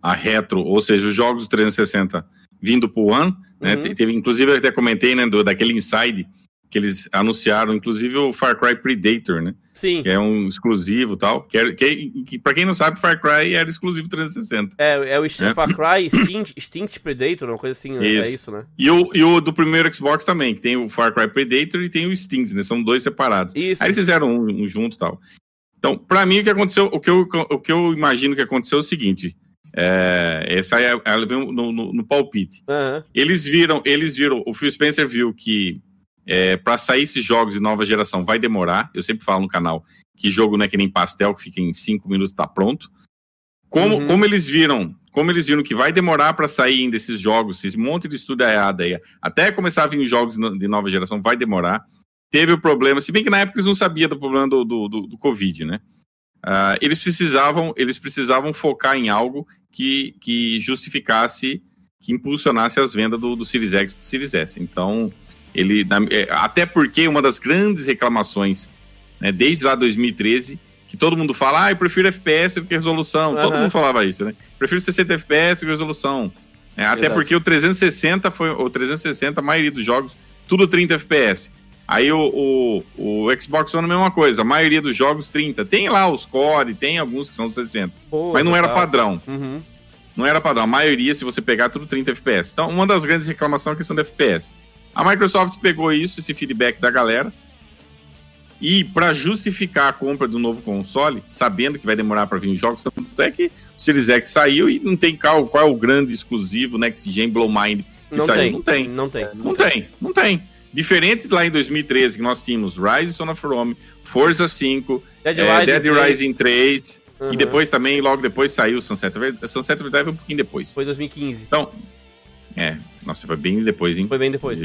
a retro, ou seja, os jogos 360 vindo para o One, né, uhum. teve, inclusive eu até comentei né, do, daquele inside que eles anunciaram, inclusive o Far Cry Predator, né? Sim. Que é um exclusivo tal. Que, é, que, que para quem não sabe, Far Cry era exclusivo 360. É, é o é. Far Cry Extinct, Extinct Predator, uma coisa assim, né? isso. é isso, né? E o, e o do primeiro Xbox também, que tem o Far Cry Predator e tem o Extinct, né? São dois separados. Isso. Aí eles fizeram um, um junto tal. Então, para mim, o que aconteceu, o que, eu, o que eu imagino que aconteceu é o seguinte. É, essa é, ela veio no, no, no palpite. Uhum. Eles viram, eles viram, o Phil Spencer viu que é, para sair esses jogos de nova geração vai demorar. Eu sempre falo no canal que jogo não é que nem pastel, que fica em cinco minutos tá pronto. Como, uhum. como eles viram, como eles viram que vai demorar para sair desses jogos, esse monte de estudo errado aí, até começar a vir jogos de nova geração, vai demorar. Teve o problema, se bem que na época eles não sabiam do problema do, do, do, do Covid, né? Uh, eles precisavam eles precisavam focar em algo que, que justificasse, que impulsionasse as vendas do, do Series X e do Series S. Então, ele, é, até porque uma das grandes reclamações, né, desde lá 2013, que todo mundo fala, ah, eu prefiro FPS do que resolução. Uhum. Todo mundo falava isso, né? Prefiro 60 FPS do que resolução. É, até porque o 360 foi o 360, a maioria dos jogos, tudo 30 FPS. Aí o, o, o Xbox One é a mesma coisa, a maioria dos jogos 30. Tem lá os core, tem alguns que são 60. mas não era padrão. Uhum. Não era padrão. A maioria, se você pegar, tudo 30 FPS. Então, uma das grandes reclamações é a questão do FPS. A Microsoft pegou isso, esse feedback da galera, e para justificar a compra do novo console, sabendo que vai demorar para vir jogos, tanto é que o Series X saiu e não tem qual, qual é o grande exclusivo Next Gen Blow Mind que não saiu. Tem. Não tem. Não tem. Não, não tem. tem. Não tem. Diferente lá em 2013, que nós tínhamos Rise Son of Rome, Forza 5, Dead, é, Rising, Dead 3. Rising 3, uhum. e depois também, logo depois saiu o Sunset Overdrive. Sunset Overdrive um pouquinho depois. Foi 2015. Então, é, nossa, foi bem depois, hein? Foi bem depois.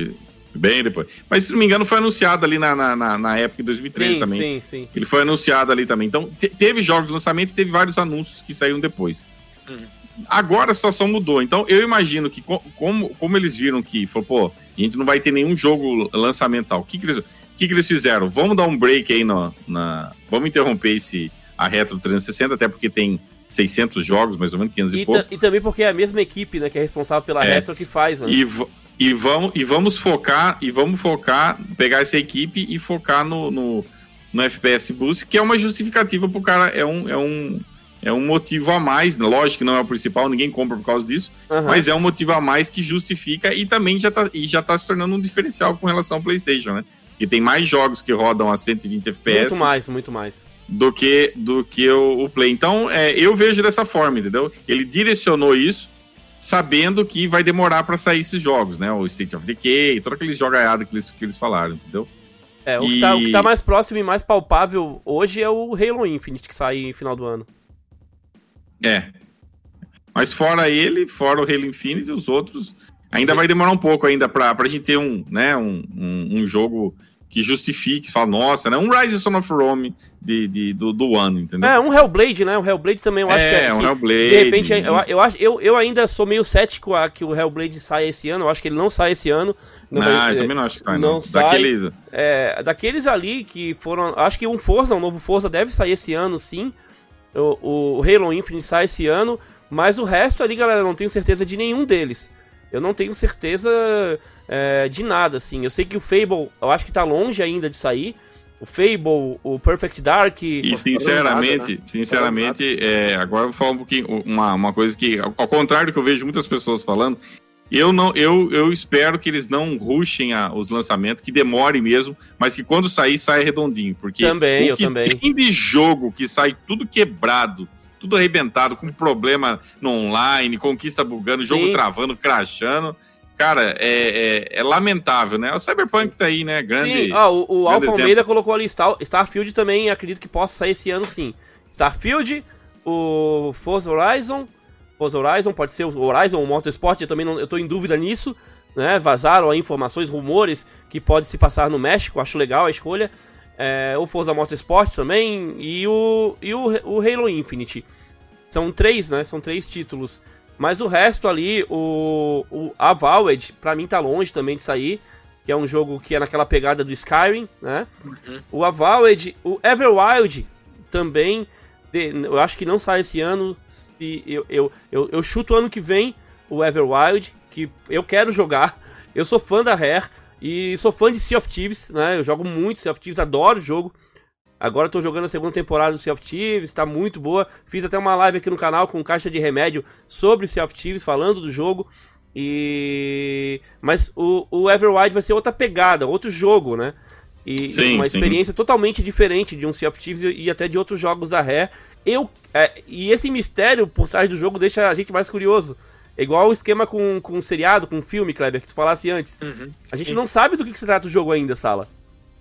Bem depois. Mas, se não me engano, foi anunciado ali na, na, na época de 2013 sim, também. Sim, sim. Ele foi anunciado ali também. Então, te, teve jogos de lançamento e teve vários anúncios que saíram depois. Hum. Agora a situação mudou. Então, eu imagino que, como, como eles viram que, falou, pô, a gente não vai ter nenhum jogo lançamental. O que, que, eles, que, que eles fizeram? Vamos dar um break aí no, na. Vamos interromper esse, a Retro 360, até porque tem 600 jogos, mais ou menos, 500 e, e pouco. E também porque é a mesma equipe, né, que é responsável pela é, Retro que faz, né? E, e, vamos, e vamos focar, e vamos focar, pegar essa equipe e focar no, no, no FPS Boost, que é uma justificativa pro cara, é um, é um, é um motivo a mais, lógico que não é o principal, ninguém compra por causa disso, uhum. mas é um motivo a mais que justifica e também já tá, e já tá se tornando um diferencial com relação ao PlayStation, né? Porque tem mais jogos que rodam a 120 FPS. Muito mais, muito mais do que do que o, o Play. Então, é, eu vejo dessa forma, entendeu? Ele direcionou isso sabendo que vai demorar para sair esses jogos, né? O State of Decay, todo aqueles jogaiados que eles, que eles falaram, entendeu? É, o, e... que tá, o que tá mais próximo e mais palpável hoje é o Halo Infinite, que sai no final do ano. É. Mas fora ele, fora o Halo Infinite, os outros ainda vai demorar um pouco ainda pra, pra gente ter um, né, um, um, um jogo que justifique, fala, nossa, né? Um Rise Son of Rome de, de, do, do ano, entendeu? É, um Hellblade, né? Um Hellblade também eu acho é, que é. um Hellblade. De repente, eu, eu, eu, eu ainda sou meio cético a que o Hellblade saia esse ano. Eu acho que ele não sai esse ano. Não, não vai, eu também não acho que sai, não. não. Sai, daqueles... É, daqueles ali que foram. Acho que um Forza, um novo Forza deve sair esse ano, sim. O, o Halo Infinite sai esse ano. Mas o resto ali, galera, não tenho certeza de nenhum deles. Eu não tenho certeza é, de nada, assim. Eu sei que o Fable, eu acho que tá longe ainda de sair. O Fable, o Perfect Dark. E sinceramente, nada, né? sinceramente, é, agora eu vou falar um pouquinho, uma, uma coisa que, ao contrário do que eu vejo muitas pessoas falando, eu não, eu, eu espero que eles não ruxem a, os lançamentos, que demore mesmo, mas que quando sair, saia redondinho. Porque também, o que também. tem de jogo que sai tudo quebrado tudo arrebentado, com problema no online, conquista bugando, Sim. jogo travando, crashando. Cara, é, é, é, lamentável, né? O Cyberpunk tá aí, né? Grande. Sim, ah, o, o Alfa Almeida colocou ali Star, Starfield também, acredito que possa sair esse ano sim. Starfield, o Forza Horizon, Forza Horizon, pode ser o Horizon, o Motorsport, eu também não, eu tô em dúvida nisso, né? Vazaram informações, rumores que pode se passar no México, acho legal a escolha. É, o Forza Motorsport também e o, e o, o Halo Infinite. São três, né? São três títulos. Mas o resto ali, o, o a Valved, pra mim tá longe também de sair. Que é um jogo que é naquela pegada do Skyrim, né? Uhum. O Avowed, o Everwild também, eu acho que não sai esse ano. Eu, eu, eu, eu chuto ano que vem o Everwild, que eu quero jogar. Eu sou fã da Rare e sou fã de Sea of Thieves, né? Eu jogo muito Sea of Thieves, adoro o jogo. Agora estou jogando a segunda temporada do Sea of Thieves, está muito boa. Fiz até uma live aqui no canal com caixa de remédio sobre Sea of Thieves, falando do jogo. E mas o, o Everwild vai ser outra pegada, outro jogo, né? E sim, uma sim. experiência totalmente diferente de um Sea of Thieves e, e até de outros jogos da Rare. Eu é, e esse mistério por trás do jogo deixa a gente mais curioso. É igual o esquema com, com um seriado, com um filme, Kleber, que tu falasse antes. Uhum. A gente não sabe do que, que se trata o jogo ainda, Sala.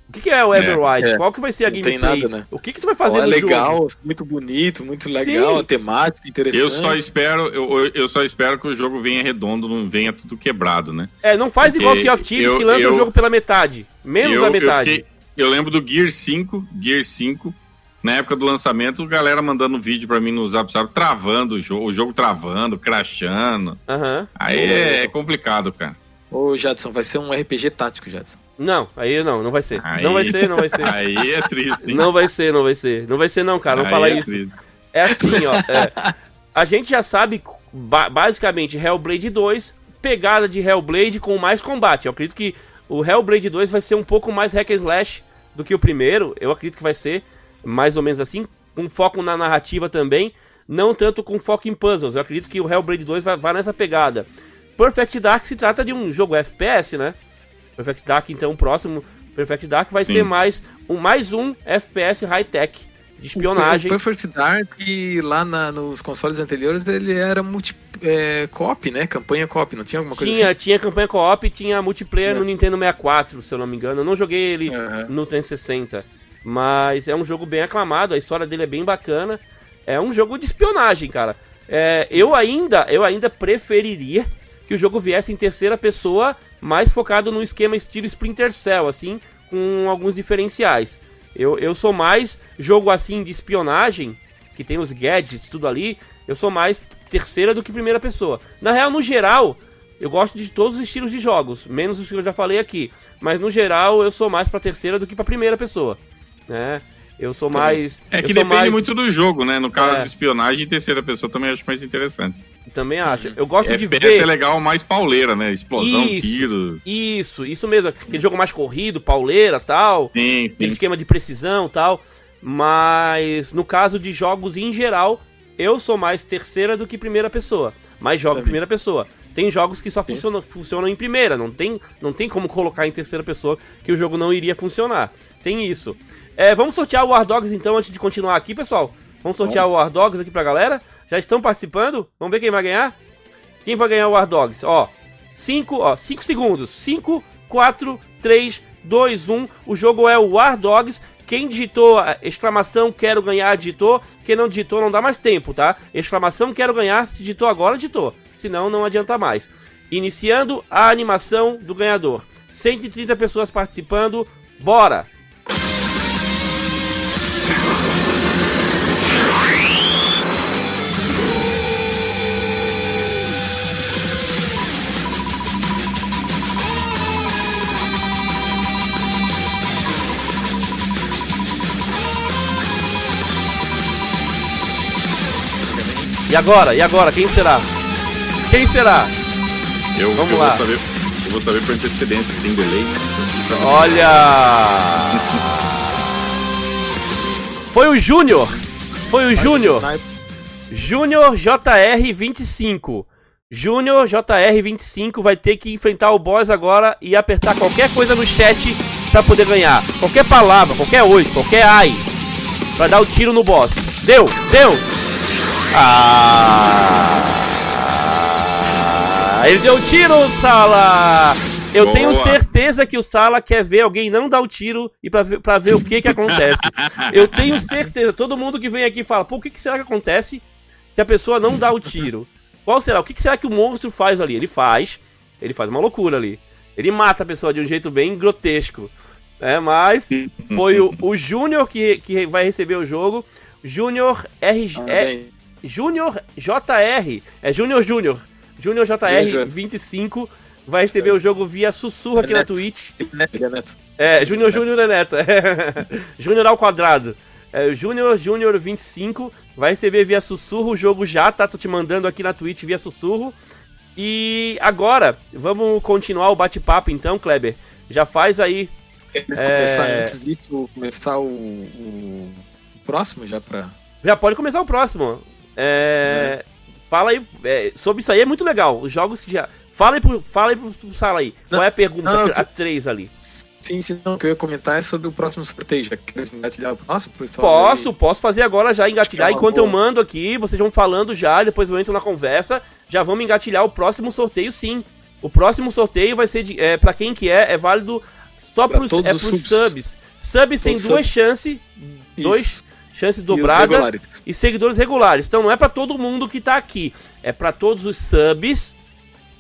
O que, que é o Everwild? É, Qual que vai ser a não gameplay? Tem nada, né? O que, que tu vai fazer oh, é no legal, jogo? muito bonito, muito legal, Sim. temático, interessante. Eu só espero, eu, eu só espero que o jogo venha redondo, não venha tudo quebrado, né? É, não faz Porque igual Sea of Thieves que lança eu, o jogo pela metade. Menos eu, a metade. Eu, fiquei, eu, lembro do Gear 5, Gear 5, na época do lançamento, galera mandando vídeo para mim no Zap Zap, travando o jogo, o jogo travando, crashando. Uhum. Aí é, é complicado, cara. Ô, Jadson, vai ser um RPG tático, Jadson. Não, aí não, não vai ser. Aí, não vai ser, não vai ser. Aí é triste. Hein? Não vai ser, não vai ser. Não vai ser, não, cara. Não aí fala é isso. Triste. É assim, ó. É, a gente já sabe, ba basicamente, Hellblade 2, pegada de Hellblade com mais combate. Eu acredito que o Hellblade 2 vai ser um pouco mais hack and slash do que o primeiro. Eu acredito que vai ser mais ou menos assim, com foco na narrativa também, não tanto com foco em puzzles. Eu acredito que o Hellblade 2 vai, vai nessa pegada. Perfect Dark se trata de um jogo FPS, né? Perfect Dark, então, o próximo Perfect Dark vai Sim. ser mais um, mais um FPS high-tech de espionagem. O Perfect Dark, lá na, nos consoles anteriores, ele era multi, é, co-op, né? Campanha co-op, não tinha alguma coisa tinha, assim? Tinha campanha co-op tinha multiplayer é. no Nintendo 64, se eu não me engano. Eu não joguei ele uhum. no 360. Mas é um jogo bem aclamado, a história dele é bem bacana. É um jogo de espionagem, cara. É, eu ainda eu ainda preferiria que o jogo viesse em terceira pessoa, mais focado no esquema estilo Splinter Cell, assim, com alguns diferenciais. Eu, eu sou mais jogo assim de espionagem, que tem os gadgets, tudo ali. Eu sou mais terceira do que primeira pessoa. Na real, no geral, eu gosto de todos os estilos de jogos, menos os que eu já falei aqui. Mas no geral, eu sou mais pra terceira do que pra primeira pessoa, né? Eu sou mais. É que depende mais... muito do jogo, né? No caso, é. espionagem em terceira pessoa também acho mais interessante. Também acho. Eu gosto FPS de ver. é legal mais pauleira, né? Explosão, isso, tiro. Isso, isso mesmo. Aquele jogo mais corrido, pauleira tal. Sim, sim. Aquele esquema de precisão tal. Mas no caso de jogos em geral, eu sou mais terceira do que primeira pessoa. Mas jogo em primeira pessoa. Tem jogos que só funcionam, funcionam em primeira, não tem, não tem como colocar em terceira pessoa que o jogo não iria funcionar. Tem isso. É, vamos sortear o War Dogs então antes de continuar aqui, pessoal. Vamos sortear Bom. o War Dogs aqui pra galera. Já estão participando? Vamos ver quem vai ganhar? Quem vai ganhar o War Dogs? Ó, 5, ó, 5 segundos. 5, 4, 3, 2, 1. O jogo é o War Dogs. Quem digitou exclamação quero ganhar, digitou. Quem não digitou não dá mais tempo, tá? Exclamação quero ganhar, se digitou agora, digitou. Senão não adianta mais. Iniciando a animação do ganhador. 130 pessoas participando. Bora! E agora? E agora? Quem será? Quem será? Eu, Vamos eu lá. Vou saber, eu vou saber por antecedência, tem delay. Olha! Foi o Júnior! Foi o Júnior! Júnior JR25. Júnior JR25 vai ter que enfrentar o boss agora e apertar qualquer coisa no chat para poder ganhar. Qualquer palavra, qualquer oi, qualquer ai. Vai dar o tiro no boss. Deu, deu! Ah, ele deu tiro, Sala! Eu Boa. tenho certeza que o Sala quer ver alguém não dar o tiro e pra ver, pra ver o que que acontece. Eu tenho certeza. Todo mundo que vem aqui fala, pô, o que, que será que acontece que a pessoa não dá o tiro? Qual será? O que, que será que o monstro faz ali? Ele faz. Ele faz uma loucura ali. Ele mata a pessoa de um jeito bem grotesco. É, mas foi o, o Júnior que, que vai receber o jogo. Júnior R. É, Júnior JR. É Júnior Júnior. Júnior JR 25 vai receber o jogo via sussurro aqui na Twitch. É, Júnior Júnior é Neto. É. Júnior ao quadrado. É, Júnior Júnior 25 vai receber via sussurro. O jogo já tá, tô te mandando aqui na Twitch via sussurro. E agora, vamos continuar o bate-papo então, Kleber. Já faz aí. É... Começar, antes disso, começar o, o, próximo já pra. Já pode começar o próximo. É. Fala aí, é, sobre isso aí é muito legal. Os jogos que já. Fala aí pro, fala aí pro, pro Sala aí. Não, Qual é a pergunta? Não, a 3 ali. Sim, sim, não, o que eu ia comentar é sobre o próximo sorteio. Já quer engatilhar o próximo? Posso, aí? posso fazer agora já, engatilhar. É Enquanto boa. eu mando aqui, vocês vão falando já, depois eu entro na conversa. Já vamos engatilhar o próximo sorteio, sim. O próximo sorteio vai ser de, é, para quem que é, é válido só pra pros, é pros subs. subs. Subs tem duas chances, dois chance dobrada e, e, seguidores regulares. Então não é para todo mundo que tá aqui, é para todos os subs,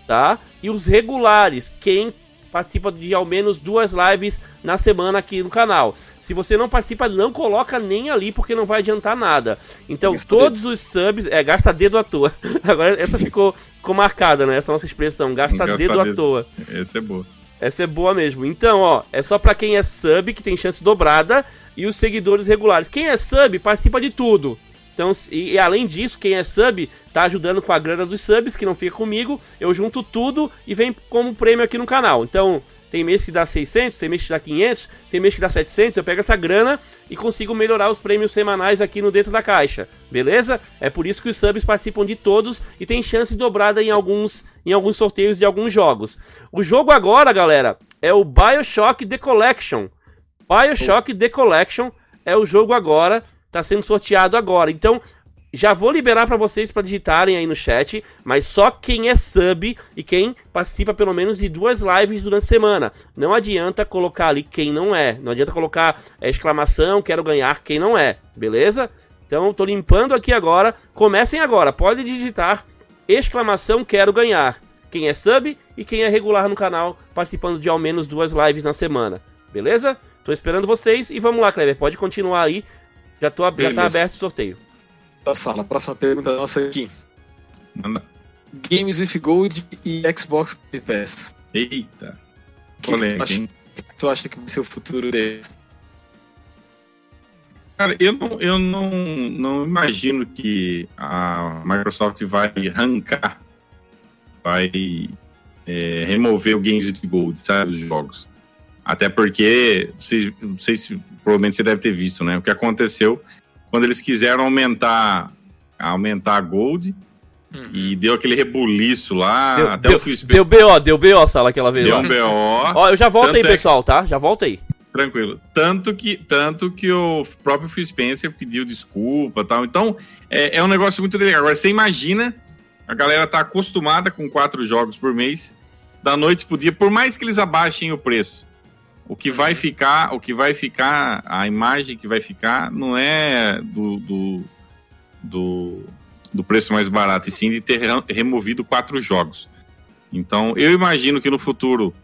tá? E os regulares, quem participa de ao menos duas lives na semana aqui no canal. Se você não participa, não coloca nem ali porque não vai adiantar nada. Então gasta todos dedo. os subs, é gasta dedo à toa. Agora essa ficou ficou marcada, né? Essa nossa expressão, gasta, gasta dedo, dedo à toa. Essa é boa. Essa é boa mesmo. Então, ó, é só para quem é sub que tem chance dobrada e os seguidores regulares. Quem é sub participa de tudo. Então, e, e, além disso, quem é sub tá ajudando com a grana dos subs, que não fica comigo. Eu junto tudo e vem como prêmio aqui no canal. Então, tem mês que dá 600, tem mês que dá 500, tem mês que dá 700. Eu pego essa grana e consigo melhorar os prêmios semanais aqui no Dentro da Caixa. Beleza? É por isso que os subs participam de todos e tem chance dobrada em alguns, em alguns sorteios de alguns jogos. O jogo agora, galera, é o Bioshock The Collection. Bioshock The Collection é o jogo agora, tá sendo sorteado agora. Então, já vou liberar para vocês para digitarem aí no chat, mas só quem é sub e quem participa pelo menos de duas lives durante a semana. Não adianta colocar ali quem não é. Não adianta colocar exclamação, quero ganhar quem não é. Beleza? Então, tô limpando aqui agora. Comecem agora. Pode digitar exclamação quero ganhar. Quem é sub e quem é regular no canal, participando de ao menos duas lives na semana. Beleza? Tô esperando vocês e vamos lá, Kleber. Pode continuar aí. Já, tô, já tá aberto o sorteio. Da sala. Próxima pergunta nossa aqui. Manda. Games with Gold e Xbox Game Pass. Eita. Que Polêmica, que tu, acha, tu acha que vai ser o futuro deles? Cara, eu não, eu não, não imagino que a Microsoft vai arrancar, vai é, remover o Games with Gold, sabe, os jogos. Até porque, não sei se provavelmente você deve ter visto, né? O que aconteceu quando eles quiseram aumentar, aumentar a Gold. Uhum. E deu aquele rebuliço lá. Deu, até deu, o Deu BO, deu BO, sala aquela vez. Deu lá. um BO. Ó, eu já volto aí, é... pessoal, tá? Já volto aí. Tranquilo. Tanto que, tanto que o próprio Phil Spencer pediu desculpa tal. Então, é, é um negócio muito legal. Agora, você imagina, a galera tá acostumada com quatro jogos por mês, da noite pro dia, por mais que eles abaixem o preço. O que vai ficar, o que vai ficar, a imagem que vai ficar não é do, do, do, do preço mais barato, e sim de ter removido quatro jogos. Então, eu imagino que no futuro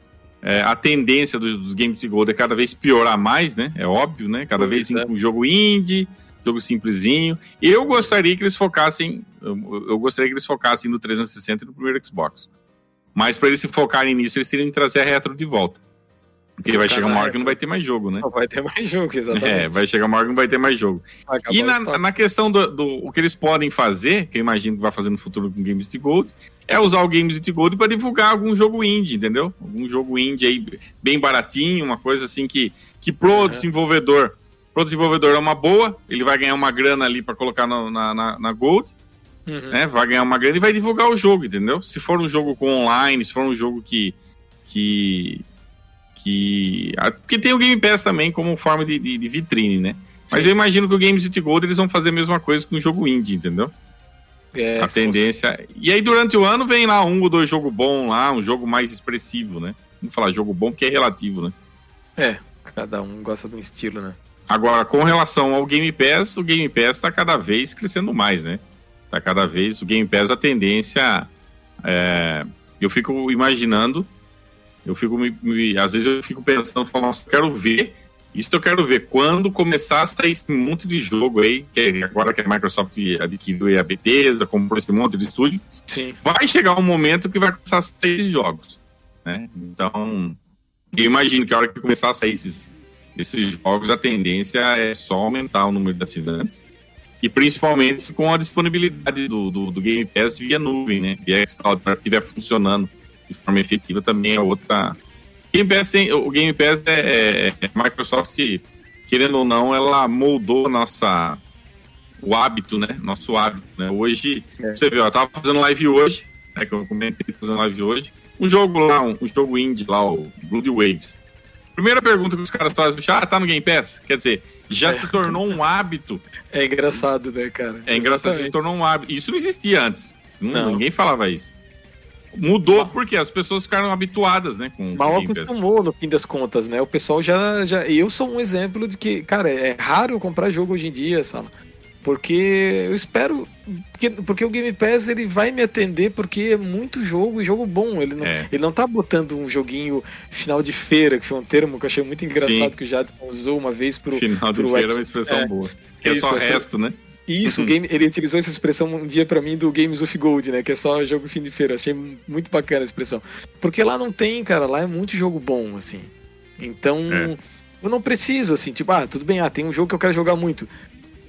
é, a tendência dos, dos games de gold é cada vez piorar mais, né? É óbvio, né? Cada vez é. um jogo indie, jogo simplesinho. Eu gostaria que eles focassem, eu, eu gostaria que eles focassem no 360 e no primeiro Xbox. Mas para eles se focarem nisso, eles teriam que trazer a retro de volta. Porque vai chegar uma hora que não vai ter mais jogo, né? Não vai ter mais jogo, exatamente. É, vai chegar uma hora que não vai ter mais jogo. E na, na questão do, do, o que eles podem fazer, que eu imagino que vai fazer no futuro com Games de Gold, é usar o Games de Gold para divulgar algum jogo indie, entendeu? Algum jogo indie aí bem baratinho, uma coisa assim que, que pro desenvolvedor, pro desenvolvedor é uma boa, ele vai ganhar uma grana ali para colocar no, na, na, na, Gold, uhum. né? Vai ganhar uma grana e vai divulgar o jogo, entendeu? Se for um jogo com online, se for um jogo que, que que. Porque tem o Game Pass também como forma de, de, de vitrine, né? Mas eu imagino que o Games with Gold eles vão fazer a mesma coisa com o jogo indie, entendeu? É, a tendência. E aí, durante o ano, vem lá um ou dois jogos bons lá, um jogo mais expressivo, né? Vamos falar jogo bom porque é relativo, né? É, cada um gosta de um estilo, né? Agora, com relação ao Game Pass, o Game Pass está cada vez crescendo mais, né? Tá cada vez o Game Pass a tendência. É, eu fico imaginando, eu fico me, me, às vezes eu fico pensando, falando, nossa, eu quero ver isso eu quero ver quando começar a sair esse monte de jogo aí, que é, agora que a Microsoft adquiriu a Bethesda, comprou esse monte de estúdio, Sim. vai chegar um momento que vai começar a sair jogos, né? Então, eu imagino que a hora que começar a sair esses, esses jogos, a tendência é só aumentar o número de assinantes. E principalmente com a disponibilidade do, do, do Game Pass via nuvem, né? Via xCloud, para que estiver funcionando de forma efetiva também é outra, Game Pass tem, o Game Pass é, é, é Microsoft, querendo ou não, ela moldou nossa o hábito, né? Nosso hábito, né? Hoje, é. você viu, eu tava fazendo live hoje, né? Que eu comentei fazendo live hoje. Um jogo lá, um, um jogo indie lá, o Blood Waves. Primeira pergunta que os caras fazem, ah, tá no Game Pass? Quer dizer, já é. se tornou um hábito. É engraçado, né, cara? É engraçado, Exatamente. se tornou um hábito. Isso não existia antes. Não, não. Ninguém falava isso. Mudou porque as pessoas ficaram habituadas, né? Com Mal acostumou, no fim das contas, né? O pessoal já, já. Eu sou um exemplo de que, cara, é raro comprar jogo hoje em dia, sabe? Porque eu espero. Porque, porque o Game Pass ele vai me atender porque é muito jogo e jogo bom. Ele não, é. ele não tá botando um joguinho final de feira, que foi um termo que eu achei muito engraçado Sim. que o Jadson usou uma vez pro. Final pro de feira é uma expressão é. boa. Que é só resto, né? Isso, uhum. game, ele utilizou essa expressão um dia para mim do Games of Gold, né? Que é só jogo fim de feira. Achei muito bacana a expressão. Porque lá não tem, cara, lá é muito jogo bom, assim. Então, é. eu não preciso, assim, tipo, ah, tudo bem, ah, tem um jogo que eu quero jogar muito.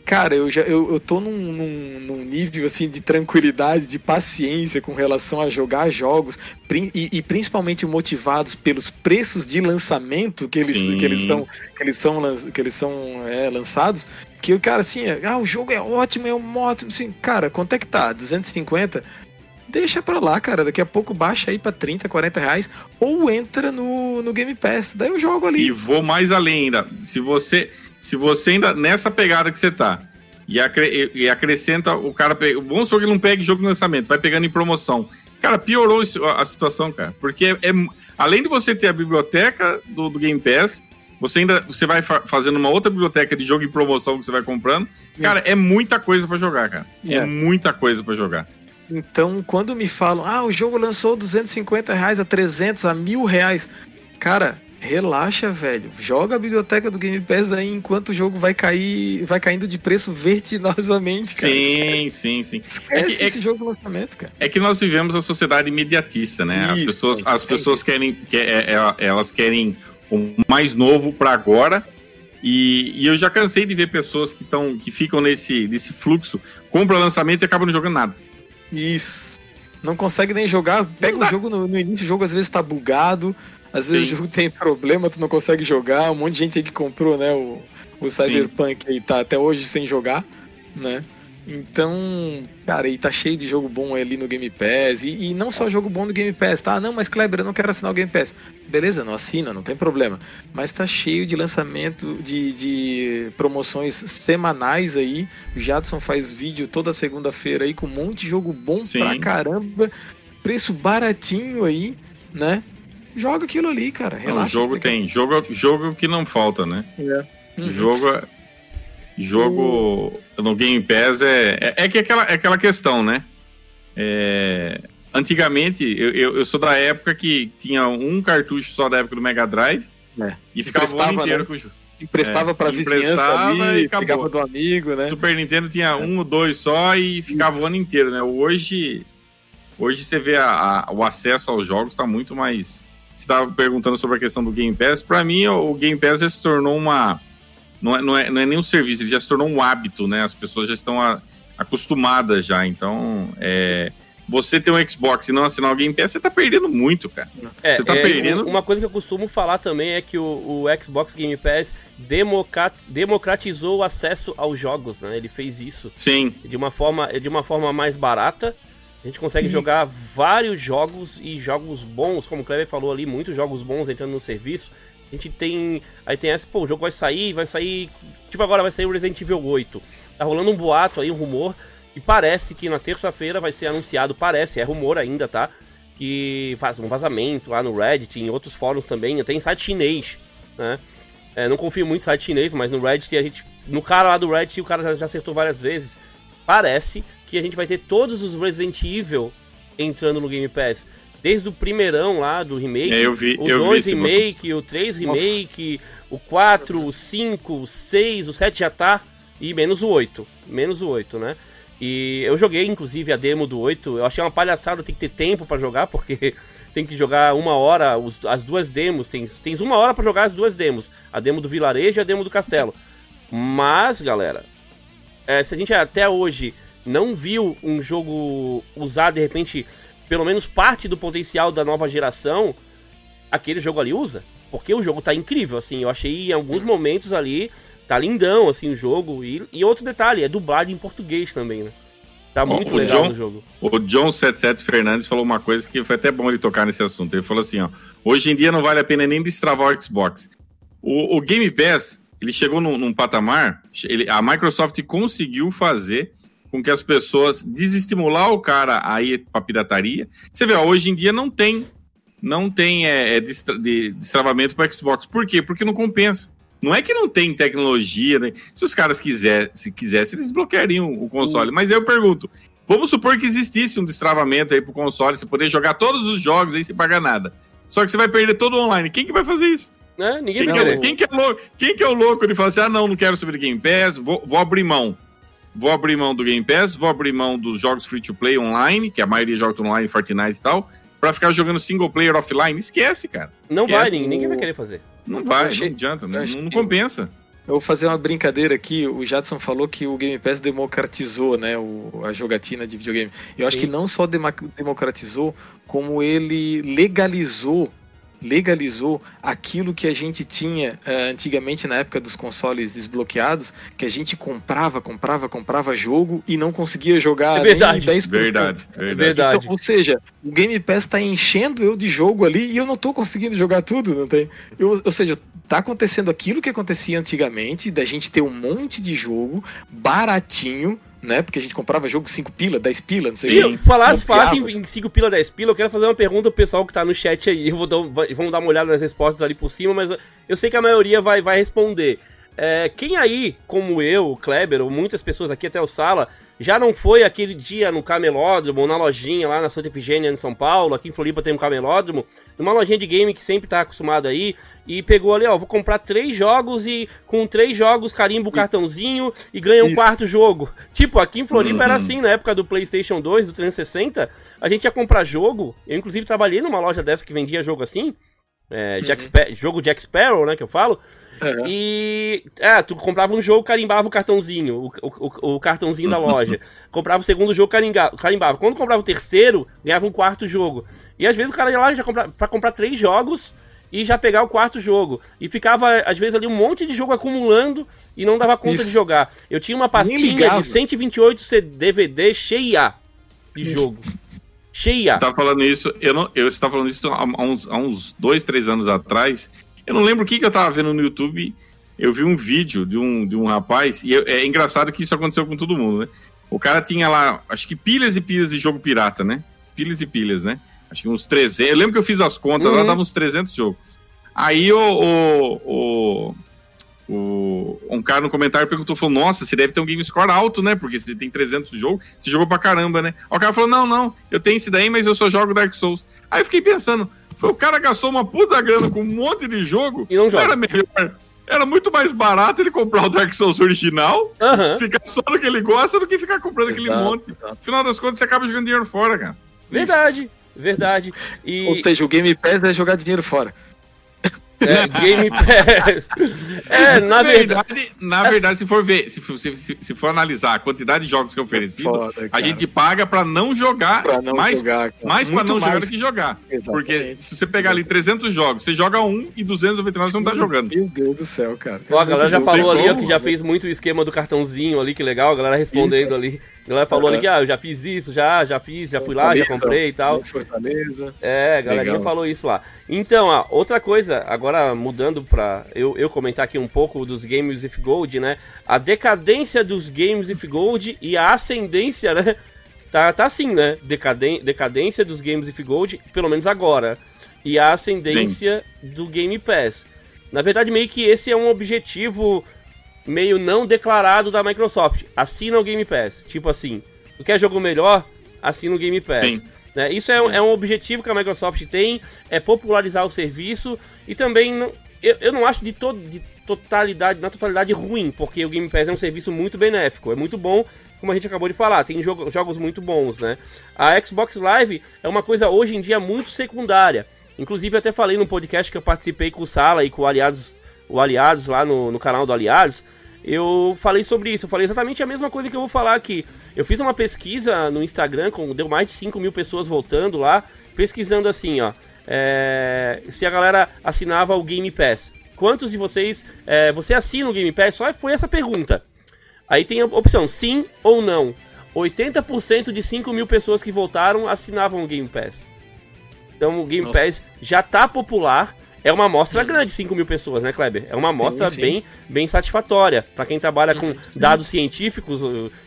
Cara, eu já eu, eu tô num, num, num, nível assim de tranquilidade, de paciência com relação a jogar jogos e, e principalmente motivados pelos preços de lançamento que eles, que eles são que eles são que eles são é, lançados. Que o cara assim, ah, o jogo é ótimo, é um ótimo, assim, cara, quanto é que tá? 250? Deixa pra lá, cara. Daqui a pouco baixa aí pra 30, 40 reais. Ou entra no, no Game Pass. Daí eu jogo ali. E vou mais além ainda. Se você se você ainda nessa pegada que você tá e, acre, e acrescenta o cara. Vamos supor que ele não pegue jogo no lançamento, vai pegando em promoção. Cara, piorou a situação, cara. Porque é, além de você ter a biblioteca do, do Game Pass, você ainda você vai fa fazendo uma outra biblioteca de jogo em promoção que você vai comprando. Cara, é, é muita coisa para jogar, cara. É. é muita coisa para jogar. Então, quando me falam, ah, o jogo lançou 250 reais a 300, a mil reais. Cara, relaxa, velho. Joga a biblioteca do Game Pass aí enquanto o jogo vai cair, vai caindo de preço vertiginosamente, cara. Sim, sim, sim. Esquece é que, é esse é, jogo do lançamento, cara. É que nós vivemos a sociedade imediatista, né? Isso, as pessoas, as é pessoas querem, quer, é, é, elas querem o mais novo para agora. E, e, eu já cansei de ver pessoas que, tão, que ficam nesse, nesse fluxo, compra lançamento e acabam não jogando nada. Isso. Não consegue nem jogar. Pega o jogo no, no, início, o jogo às vezes tá bugado. Às vezes Sim. o jogo tem problema, tu não consegue jogar. Um monte de gente aí que comprou, né? O, o Cyberpunk Sim. aí tá até hoje sem jogar, né? Então, cara, e tá cheio de jogo bom ali no Game Pass. E, e, não só jogo bom no Game Pass, tá? Não, mas Kleber, eu não quero assinar o Game Pass. Beleza, não assina, não tem problema. Mas tá cheio de lançamento, de, de promoções semanais aí. O Jadson faz vídeo toda segunda-feira aí com um monte de jogo bom Sim. pra caramba. Preço baratinho aí, né? Joga aquilo ali, cara. Relaxa. o jogo tem. Jogo, jogo que não falta, né? É. Uhum. Jogo Jogo no Game Pass é, é, é, que aquela, é aquela questão, né? É, antigamente, eu, eu, eu, sou da época que tinha um cartucho só da época do Mega Drive é. e ficava o ano inteiro né? com o jogo. Emprestava é, pra vizinhança ali, e ficava do amigo, né? Super Nintendo tinha é. um ou dois só e ficava Isso. o ano inteiro, né? Hoje, hoje você vê a, a, o acesso aos jogos está muito mais... Você estava perguntando sobre a questão do Game Pass. Para mim, o Game Pass já se tornou uma não é, não é, não é nem um serviço, ele já se tornou um hábito, né? As pessoas já estão a, acostumadas já. Então, é, você ter um Xbox e não assinar o Game Pass, você tá perdendo muito, cara. É, você tá é, perdendo. Uma coisa que eu costumo falar também é que o, o Xbox Game Pass democratizou o acesso aos jogos, né? Ele fez isso. Sim. De uma forma, de uma forma mais barata. A gente consegue e... jogar vários jogos e jogos bons, como o Cleber falou ali, muitos jogos bons entrando no serviço. A gente tem. Aí tem essa, pô, o jogo vai sair, vai sair. Tipo, agora vai sair o Resident Evil 8. Tá rolando um boato aí, um rumor, E parece que na terça-feira vai ser anunciado, parece, é rumor ainda, tá? Que faz um vazamento lá no Reddit, em outros fóruns também, tem site chinês, né? É, não confio muito no site chinês, mas no Reddit a gente. No cara lá do Reddit, o cara já, já acertou várias vezes. Parece que a gente vai ter todos os Resident Evil entrando no Game Pass. Desde o primeirão lá do remake, é, eu vi, o eu 2 remake, o 3 remake, Nossa. o 4, o 5, o 6, o 7 já tá. E menos o 8. Menos o 8, né? E eu joguei, inclusive, a demo do 8. Eu achei uma palhaçada, tem que ter tempo para jogar, porque tem que jogar uma hora, os, as duas demos. Tens, tens uma hora para jogar as duas demos. A demo do vilarejo e a demo do castelo. Mas, galera, é, se a gente até hoje não viu um jogo usar, de repente, pelo menos parte do potencial da nova geração, aquele jogo ali usa. Porque o jogo tá incrível, assim. Eu achei em alguns momentos ali Tá lindão, assim, o jogo. E, e outro detalhe, é dublado em português também, né? Tá muito o legal John, o jogo. O John 77 Fernandes falou uma coisa que foi até bom ele tocar nesse assunto. Ele falou assim, ó, hoje em dia não vale a pena nem destravar o Xbox. O, o Game Pass, ele chegou num, num patamar, ele, a Microsoft conseguiu fazer com que as pessoas desestimular o cara a ir pra pirataria. Você vê, ó, hoje em dia não tem não tem é, é destra, de, destravamento para Xbox. Por quê? Porque não compensa. Não é que não tem tecnologia, né? Se os caras quisessem, eles bloqueariam o console. Mas eu pergunto, vamos supor que existisse um destravamento aí pro console, você poder jogar todos os jogos aí sem pagar nada. Só que você vai perder todo online. Quem que vai fazer isso? É, ninguém quem, que é, quem, que é louco, quem que é o louco de falar assim, ah não, não quero subir Game Pass, vou, vou abrir mão. Vou abrir mão do Game Pass, vou abrir mão dos jogos free-to-play online, que a maioria joga online, Fortnite e tal, pra ficar jogando single player offline. Esquece, cara. Não Esquece. vai, ninguém vai querer fazer. Não vai, achei, não adianta, não, não compensa. Eu vou fazer uma brincadeira aqui. O Jadson falou que o Game Pass democratizou né, o, a jogatina de videogame. Eu acho Sim. que não só democratizou, como ele legalizou legalizou aquilo que a gente tinha uh, antigamente na época dos consoles desbloqueados, que a gente comprava, comprava, comprava jogo e não conseguia jogar é verdade. nem 10%. Verdade, verdade. verdade. Então, ou seja, o Game Pass está enchendo eu de jogo ali e eu não estou conseguindo jogar tudo, não tem? Eu, ou seja, tá acontecendo aquilo que acontecia antigamente, da gente ter um monte de jogo baratinho né? Porque a gente comprava jogo 5 pila, 10 pila, não sei Sim, falasse, falasse em 5 pila, 10 pila, eu quero fazer uma pergunta pro pessoal que tá no chat aí. Eu vou dar, vamos dar uma olhada nas respostas ali por cima, mas eu sei que a maioria vai, vai responder. É, quem aí, como eu, o Kleber, ou muitas pessoas aqui, até o Sala, já não foi aquele dia no camelódromo, na lojinha lá na Santa Efigênia, em São Paulo, aqui em Floripa tem um camelódromo, numa lojinha de game que sempre tá acostumado aí, e pegou ali, ó, vou comprar três jogos e com três jogos carimbo o cartãozinho e ganha um Isso. quarto jogo. Tipo, aqui em Floripa uhum. era assim, na época do PlayStation 2, do 360, a gente ia comprar jogo, eu inclusive trabalhei numa loja dessa que vendia jogo assim, é, Jack uhum. jogo Jack Sparrow, né, que eu falo. É. E. É, tu comprava um jogo, carimbava o cartãozinho, o, o, o cartãozinho da loja. comprava o segundo jogo, carimbava. Quando comprava o terceiro, ganhava um quarto jogo. E às vezes o cara ia lá já compra, pra comprar três jogos e já pegar o quarto jogo. E ficava, às vezes, ali um monte de jogo acumulando e não dava conta Isso. de jogar. Eu tinha uma pastinha de 128 DVD cheia de jogo cheia. Você tá falando isso, eu não, eu estava falando isso há, uns, há uns dois, três anos atrás. Eu não lembro o que, que eu tava vendo no YouTube. Eu vi um vídeo de um, de um rapaz, e é, é engraçado que isso aconteceu com todo mundo, né? O cara tinha lá, acho que pilhas e pilhas de jogo pirata, né? Pilhas e pilhas, né? Acho que uns 300. Eu lembro que eu fiz as contas, uhum. lá dava uns 300 jogos. Aí o, o, o, o, um cara no comentário perguntou, falou, nossa, você deve ter um game score alto, né? Porque você tem 300 jogos, você jogou pra caramba, né? Aí o cara falou, não, não, eu tenho esse daí, mas eu só jogo Dark Souls. Aí eu fiquei pensando, o cara gastou uma puta grana com um monte de jogo, e não joga. era melhor... Era muito mais barato ele comprar o Dark Souls original, uhum. ficar só no que ele gosta, do que ficar comprando exato, aquele monte. Exato. Afinal das contas, você acaba jogando dinheiro fora, cara. Verdade, Isso. verdade. E... Ou seja, o Game Pass é jogar dinheiro fora. É, Game Pass. É, na verdade. Na verdade, se for ver, se, se, se for analisar a quantidade de jogos que é oferecido, Foda, a gente paga para não jogar, pra não mais, jogar, mais para não mais. jogar do que jogar. Exatamente. Porque se você pegar ali 300 jogos, você joga um e 299 você não tá jogando. Meu Deus do céu, cara. Ó, a galera já falou ali, ó, que já fez muito o esquema do cartãozinho ali, que legal, a galera respondendo ali. A galera falou ali que, ah, eu já fiz isso, já, já fiz, já fui lá, já comprei e tal. Fortaleza. É, a galerinha falou isso lá. Então, ó, outra coisa, agora agora mudando para eu, eu comentar aqui um pouco dos Games with Gold, né? A decadência dos Games with Gold e a ascendência, né? Tá, tá assim, né? Decaden decadência dos Games with Gold, pelo menos agora. E a ascendência Sim. do Game Pass. Na verdade, meio que esse é um objetivo meio não declarado da Microsoft. Assina o Game Pass. Tipo assim, tu quer jogo melhor? Assina o Game Pass. Sim. Né? Isso é, é, um objetivo que a Microsoft tem, é popularizar o serviço e também não, eu, eu não acho de, to, de totalidade, na totalidade ruim, porque o Game Pass é um serviço muito benéfico, é muito bom, como a gente acabou de falar, tem jogo, jogos muito bons, né? A Xbox Live é uma coisa hoje em dia muito secundária. Inclusive, eu até falei no podcast que eu participei com o Sala e com o Aliados, o Aliados lá no, no canal do Aliados, eu falei sobre isso. Eu falei exatamente a mesma coisa que eu vou falar aqui. Eu fiz uma pesquisa no Instagram, com, deu mais de 5 mil pessoas voltando lá, pesquisando assim, ó. É, se a galera assinava o Game Pass. Quantos de vocês. É, você assina o Game Pass? Só foi essa pergunta. Aí tem a opção sim ou não. 80% de 5 mil pessoas que votaram assinavam o Game Pass. Então o Game Nossa. Pass já tá popular. É uma amostra hum. grande, 5 mil pessoas, né, Kleber? É uma amostra bem, bem satisfatória. para quem trabalha com sim. dados científicos,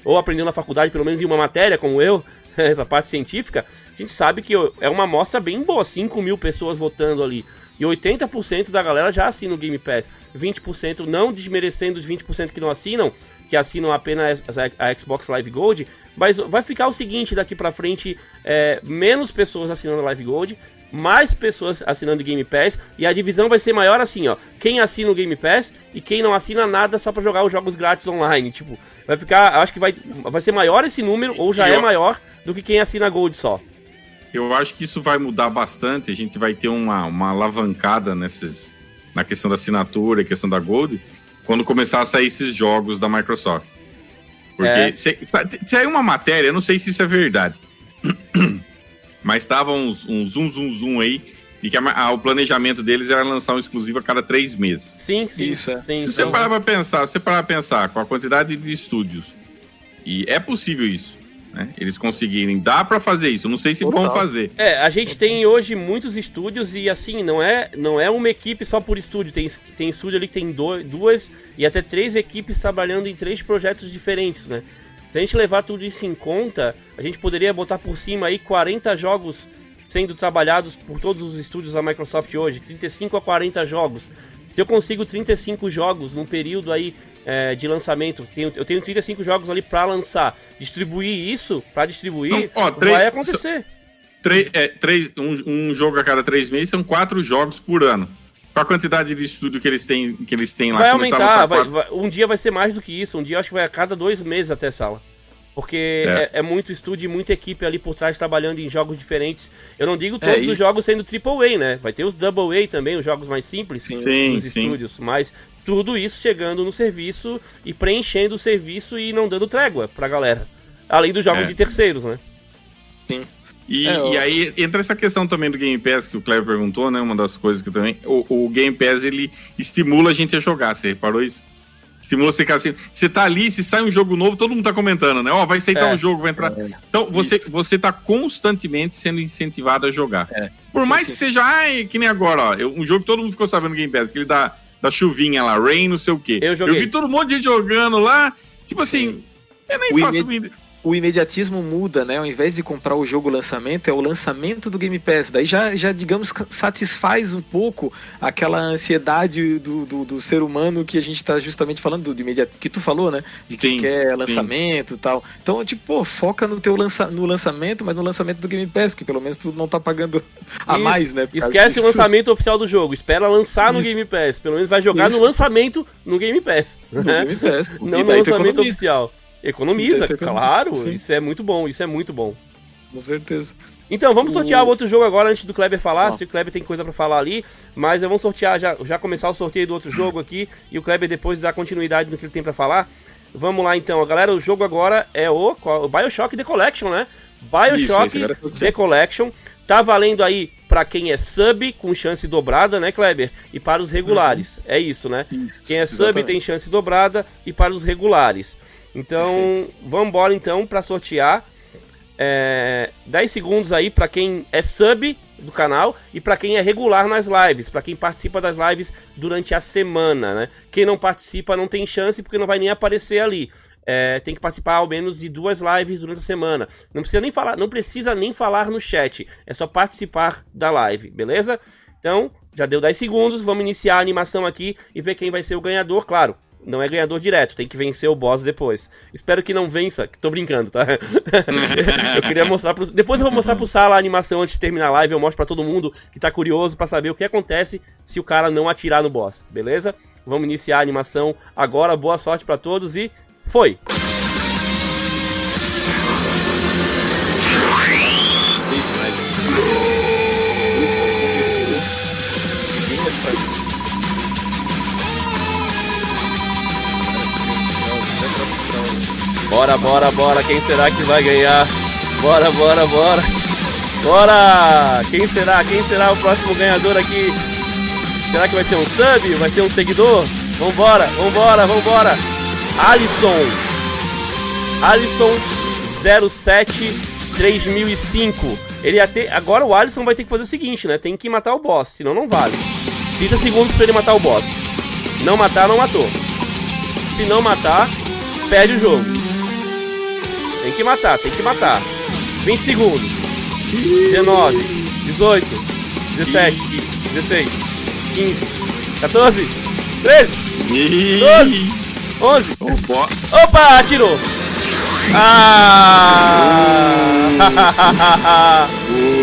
ou aprendeu na faculdade, pelo menos em uma matéria, como eu, essa parte científica, a gente sabe que é uma amostra bem boa. 5 mil pessoas votando ali. E 80% da galera já assina o Game Pass. 20% não desmerecendo os 20% que não assinam, que assinam apenas a Xbox Live Gold. Mas vai ficar o seguinte daqui pra frente: é, menos pessoas assinando a Live Gold, mais pessoas assinando Game Pass e a divisão vai ser maior assim, ó. Quem assina o Game Pass e quem não assina nada só para jogar os jogos grátis online, tipo, vai ficar, acho que vai, vai ser maior esse número ou já é maior do que quem assina Gold só. Eu acho que isso vai mudar bastante, a gente vai ter uma, uma alavancada nesses na questão da assinatura, questão da Gold, quando começar a sair esses jogos da Microsoft. Porque é. se, se, se uma matéria, eu não sei se isso é verdade. Mas estava uns, um zoom, zoom, zoom aí. E que a, a, o planejamento deles era lançar um exclusivo a cada três meses. Sim, sim. Isso, é. sim, se você então... parar pra pensar, se você parar pra pensar com a quantidade de estúdios, e é possível isso. Né? Eles conseguirem, dá para fazer isso. Não sei se Total. vão fazer. É, a gente tem hoje muitos estúdios e assim, não é, não é uma equipe só por estúdio. Tem, tem estúdio ali que tem dois, duas e até três equipes trabalhando em três projetos diferentes, né? Se a gente levar tudo isso em conta, a gente poderia botar por cima aí 40 jogos sendo trabalhados por todos os estúdios da Microsoft hoje, 35 a 40 jogos. Se eu consigo 35 jogos num período aí é, de lançamento, tenho, eu tenho 35 jogos ali para lançar, distribuir isso, para distribuir, Não, ó, vai acontecer. Três, é, três, um, um jogo a cada três meses são quatro jogos por ano. Qual a quantidade de estúdio que eles têm, que eles têm lá? Vai aumentar, vai, vai, um dia vai ser mais do que isso. Um dia acho que vai a cada dois meses até sala. Porque é. É, é, muito estúdio e muita equipe ali por trás trabalhando em jogos diferentes. Eu não digo é, todos é, os jogos sendo AAA, né? Vai ter os Double A também, os jogos mais simples sim, sim, sim. estúdios. Mas tudo isso chegando no serviço e preenchendo o serviço e não dando trégua pra galera. Além dos jogos é. de terceiros, né? Sim. E, é, e, aí entra essa questão também do Game Pass que o Cleber perguntou, né? Uma das coisas que também. O, o Game Pass ele estimula a gente a jogar, você reparou isso? Estimula você, cara, assim. Você tá ali, se sai um jogo novo, todo mundo tá comentando, né? Ó, oh, vai aceitar o é, um jogo, vai entrar. É, então, você, você tá constantemente sendo incentivado a jogar. É, Por sim, mais sim. que seja, ai, que nem agora, ó. Um jogo que todo mundo ficou sabendo no Game Pass, que ele dá da chuvinha lá, Rain, não sei o quê. Eu, joguei. Eu vi todo mundo de gente jogando lá. Tipo sim. assim, eu nem o faço. Imed o imediatismo muda, né? Ao invés de comprar o jogo lançamento, é o lançamento do Game Pass. Daí já, já digamos, satisfaz um pouco aquela ansiedade do, do, do ser humano que a gente está justamente falando do imediato que tu falou, né? De que sim, quer lançamento e tal. Então, tipo, pô, foca no teu lança, no lançamento, mas no lançamento do Game Pass, que pelo menos tu não tá pagando a Isso. mais, né? Esquece disso. o lançamento oficial do jogo, espera lançar no Game Pass. Pelo menos vai jogar Isso. no lançamento no Game Pass. No Game Pass. não no lançamento oficial. Economiza, claro. Sim. Isso é muito bom, isso é muito bom. Com certeza. Então, vamos sortear o... outro jogo agora antes do Kleber falar. Se o Kleber tem coisa para falar ali. Mas vamos sortear, já, já começar o sorteio do outro jogo aqui. E o Kleber depois dar continuidade no que ele tem para falar. Vamos lá então, galera. O jogo agora é o, o Bioshock The Collection, né? Bioshock Isso, The Collection. Tá valendo aí para quem é sub com chance dobrada, né, Kleber? E para os regulares. Uhum. É isso, né? Isso, quem é sub exatamente. tem chance dobrada e para os regulares. Então, vamos embora então para sortear. é, 10 segundos aí para quem é sub do canal e para quem é regular nas lives, para quem participa das lives durante a semana, né? Quem não participa não tem chance porque não vai nem aparecer ali. É, tem que participar ao menos de duas lives durante a semana. Não precisa nem falar, não precisa nem falar no chat. É só participar da live, beleza? Então, já deu 10 segundos, vamos iniciar a animação aqui e ver quem vai ser o ganhador, claro. Não é ganhador direto, tem que vencer o boss depois. Espero que não vença, tô brincando, tá? eu queria mostrar pro... Depois eu vou mostrar pro Sala a animação antes de terminar a live. Eu mostro para todo mundo que tá curioso para saber o que acontece se o cara não atirar no boss, beleza? Vamos iniciar a animação agora. Boa sorte para todos e foi! Bora, bora, bora. Quem será que vai ganhar? Bora, bora, bora. Bora! Quem será? Quem será o próximo ganhador aqui? Será que vai ser um sub? Vai ser um seguidor? Vambora, vambora, vambora. Alisson. Alisson 07 3005. Ele até agora o Alisson vai ter que fazer o seguinte, né? Tem que matar o boss, senão não vale. 30 segundos para ele matar o boss. Não matar, não matou. Se não matar, perde o jogo. Tem que matar, tem que matar. 20 segundos. 19, 18, 17, 16, 15, 14, 13, 12, 11. Opa, atirou. Ah!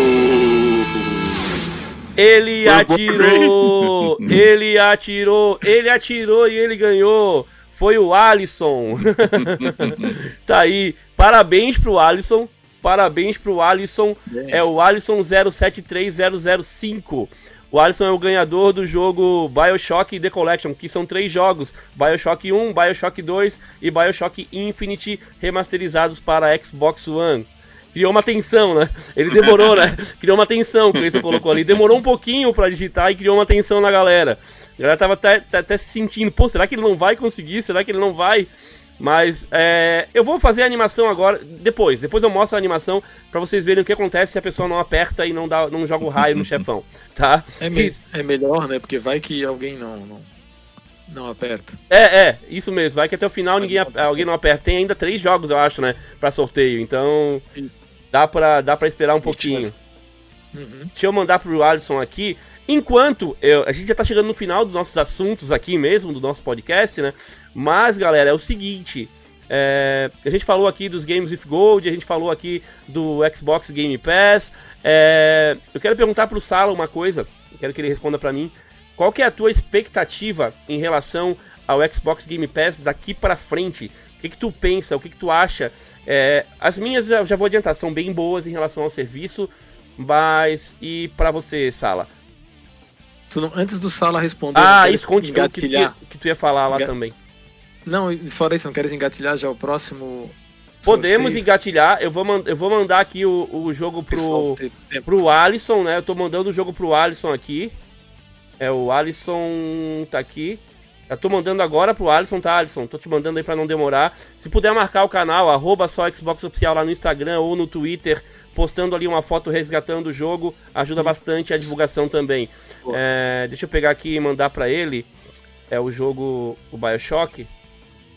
Ele atirou, ele atirou, ele atirou e ele ganhou foi o Alisson. tá aí. Parabéns pro Alisson. Parabéns pro Alisson. É o Alisson 073005. O Alisson é o ganhador do jogo Bioshock The Collection, que são três jogos: Bioshock 1, Bioshock 2 e Bioshock Infinite remasterizados para Xbox One criou uma tensão, né? Ele demorou, né? Criou uma tensão, que o Cleison colocou ali. Demorou um pouquinho para digitar e criou uma tensão na galera. A galera tava até, até, se sentindo, pô, será que ele não vai conseguir? Será que ele não vai? Mas é, eu vou fazer a animação agora, depois. Depois eu mostro a animação para vocês verem o que acontece se a pessoa não aperta e não, dá, não joga o raio no chefão, tá? É, me, é melhor, né? Porque vai que alguém não, não, não aperta. É, é, isso mesmo. Vai que até o final ninguém, alguém não aperta. Tem ainda três jogos, eu acho, né? Pra sorteio. Então, dá pra, dá pra esperar um pouquinho. Uhum. Deixa eu mandar pro Alisson aqui. Enquanto eu, a gente já tá chegando no final dos nossos assuntos aqui mesmo, do nosso podcast, né? Mas, galera, é o seguinte. É, a gente falou aqui dos Games with Gold, a gente falou aqui do Xbox Game Pass. É, eu quero perguntar pro Sala uma coisa, quero que ele responda para mim. Qual que é a tua expectativa em relação ao Xbox Game Pass daqui para frente? O que, que tu pensa? O que, que tu acha? É, as minhas, já, já vou adiantar, são bem boas em relação ao serviço, mas e para você, Sala? Não, antes do Sala responder. Ah, isso, conte o que, que, tu ia falar lá Enga... também. Não, fora isso, não queres engatilhar já o próximo. Podemos sorteio? engatilhar. Eu vou, eu vou mandar aqui o, o jogo pro, pro Alisson, né? Eu tô mandando o jogo pro Alisson aqui. É, o Alisson tá aqui. Eu tô mandando agora pro Alisson, tá, Alisson? Tô te mandando aí pra não demorar. Se puder marcar o canal, arroba só Xbox Oficial lá no Instagram ou no Twitter, postando ali uma foto resgatando o jogo, ajuda bastante a divulgação também. É, deixa eu pegar aqui e mandar pra ele. É o jogo, o Bioshock.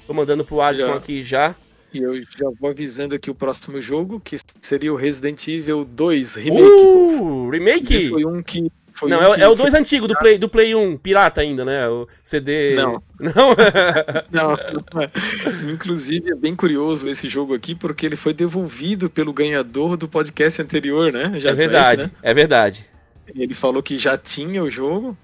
Tô mandando pro Alisson já. aqui já. E eu já vou avisando aqui o próximo jogo, que seria o Resident Evil 2 Remake. Uh, remake? Foi um que foi não, um é, é, o 2 antigo, do Play, do Play 1, pirata ainda, né? O CD. Não. Não? não, é. Inclusive, é bem curioso esse jogo aqui, porque ele foi devolvido pelo ganhador do podcast anterior, né? Já é verdade, esse, né? é verdade. Ele falou que já tinha o jogo,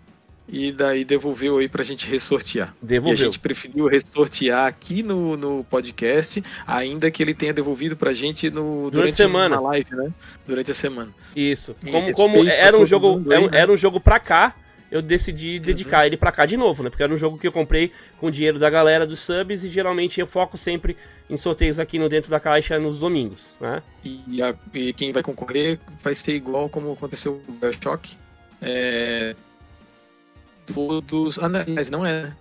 e daí devolveu aí pra gente ressortear. Devolveu. E a gente preferiu ressortear aqui no, no podcast, ainda que ele tenha devolvido pra gente no, durante, durante a semana. live, né? Durante a semana. Isso. como, como era um jogo, aí, era, né? era um jogo pra cá, eu decidi dedicar uhum. ele pra cá de novo, né? Porque era um jogo que eu comprei com dinheiro da galera dos subs e geralmente eu foco sempre em sorteios aqui no Dentro da Caixa nos domingos, né? E, a, e quem vai concorrer vai ser igual como aconteceu com o Bioshock. É, todos. Ah, não, mas não é, né?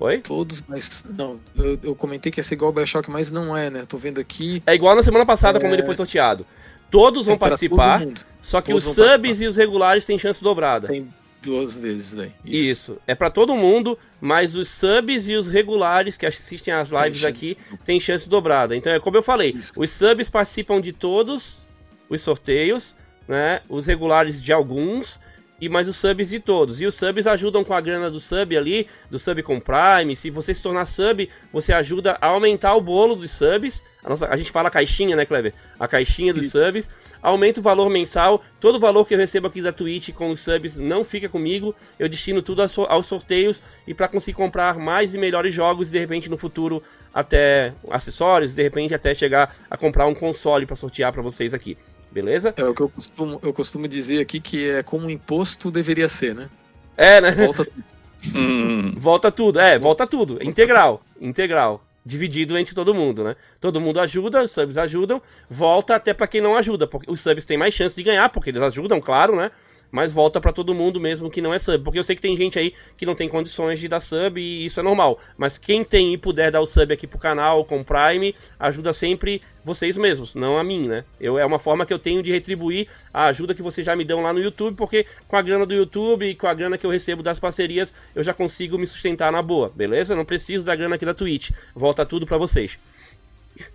Oi? Todos, mas. Não, eu, eu comentei que ia ser igual o Bioshock, mas não é, né? Tô vendo aqui. É igual na semana passada, é... quando ele foi sorteado. Todos vão é participar, só que Todos os subs participar. e os regulares têm chance dobrada. Tem duas deles daí. Isso. Isso. É para todo mundo, mas os subs e os regulares que assistem às lives aqui têm chance dobrada. Então é como eu falei, Isso. os subs participam de todos os sorteios, né? Os regulares de alguns e mais os subs de todos. E os subs ajudam com a grana do sub ali, do sub com Prime. Se você se tornar sub, você ajuda a aumentar o bolo dos subs. A, nossa, a gente fala caixinha, né, Kleber? A caixinha dos Isso. subs aumenta o valor mensal. Todo o valor que eu recebo aqui da Twitch com os subs não fica comigo. Eu destino tudo aos sorteios e para conseguir comprar mais e melhores jogos e de repente no futuro até acessórios, de repente até chegar a comprar um console para sortear para vocês aqui. Beleza? É o que eu costumo, eu costumo dizer aqui que é como um imposto deveria ser, né? É, né? Volta tudo. Hum. Volta tudo, é, volta tudo. Integral. Integral dividido entre todo mundo, né? Todo mundo ajuda, os subs ajudam, volta até para quem não ajuda, porque os subs têm mais chance de ganhar, porque eles ajudam, claro, né? Mas volta para todo mundo mesmo que não é sub, porque eu sei que tem gente aí que não tem condições de dar sub e isso é normal. Mas quem tem e puder dar o sub aqui pro canal com Prime, ajuda sempre vocês mesmos, não a mim, né? Eu, é uma forma que eu tenho de retribuir a ajuda que vocês já me dão lá no YouTube, porque com a grana do YouTube e com a grana que eu recebo das parcerias, eu já consigo me sustentar na boa, beleza? Não preciso da grana aqui da Twitch. Volta tudo para vocês.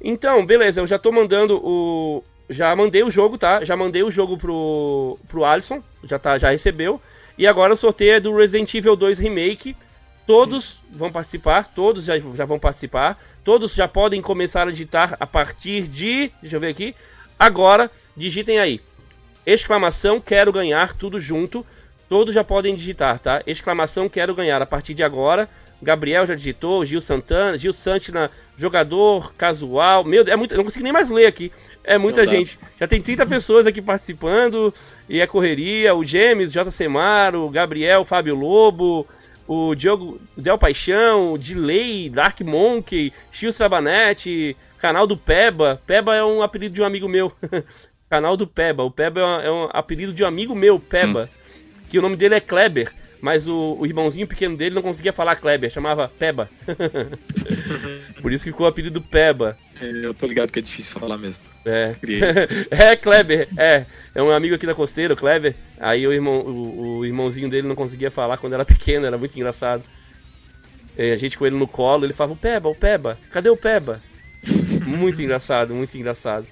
Então, beleza, eu já tô mandando o. Já mandei o jogo, tá? Já mandei o jogo pro, pro Alisson, já, tá, já recebeu. E agora o sorteio é do Resident Evil 2 Remake. Todos vão participar, todos já, já vão participar. Todos já podem começar a digitar a partir de. Deixa eu ver aqui. Agora, digitem aí. Exclamação, quero ganhar, tudo junto. Todos já podem digitar, tá? Exclamação, quero ganhar a partir de agora. Gabriel já digitou, Gil Santana, Gil Santina, jogador casual. Meu Deus, é muito, eu não consigo nem mais ler aqui. É muita não gente. Dá. Já tem 30 pessoas aqui participando. E é correria. O Gêmeos, J. Semaro, o Gabriel, Fábio Lobo, o Diogo Del Paixão, o Delay, Dark Monkey, Chio Trabanete, canal do Peba. Peba é um apelido de um amigo meu. canal do Peba. O Peba é um, é um apelido de um amigo meu, Peba. Hum. Que o nome dele é Kleber mas o, o, irmãozinho pequeno dele não conseguia falar Kleber, chamava Peba. Por isso que ficou o apelido Peba. É, eu tô ligado que é difícil falar mesmo. É. é, Kleber, é. É um amigo aqui da costeira, o Kleber. Aí o, irmão, o, o irmãozinho dele não conseguia falar quando era pequeno, era muito engraçado. E a gente com ele no colo, ele falava, o Peba, o Peba, cadê o Peba? muito engraçado, muito engraçado.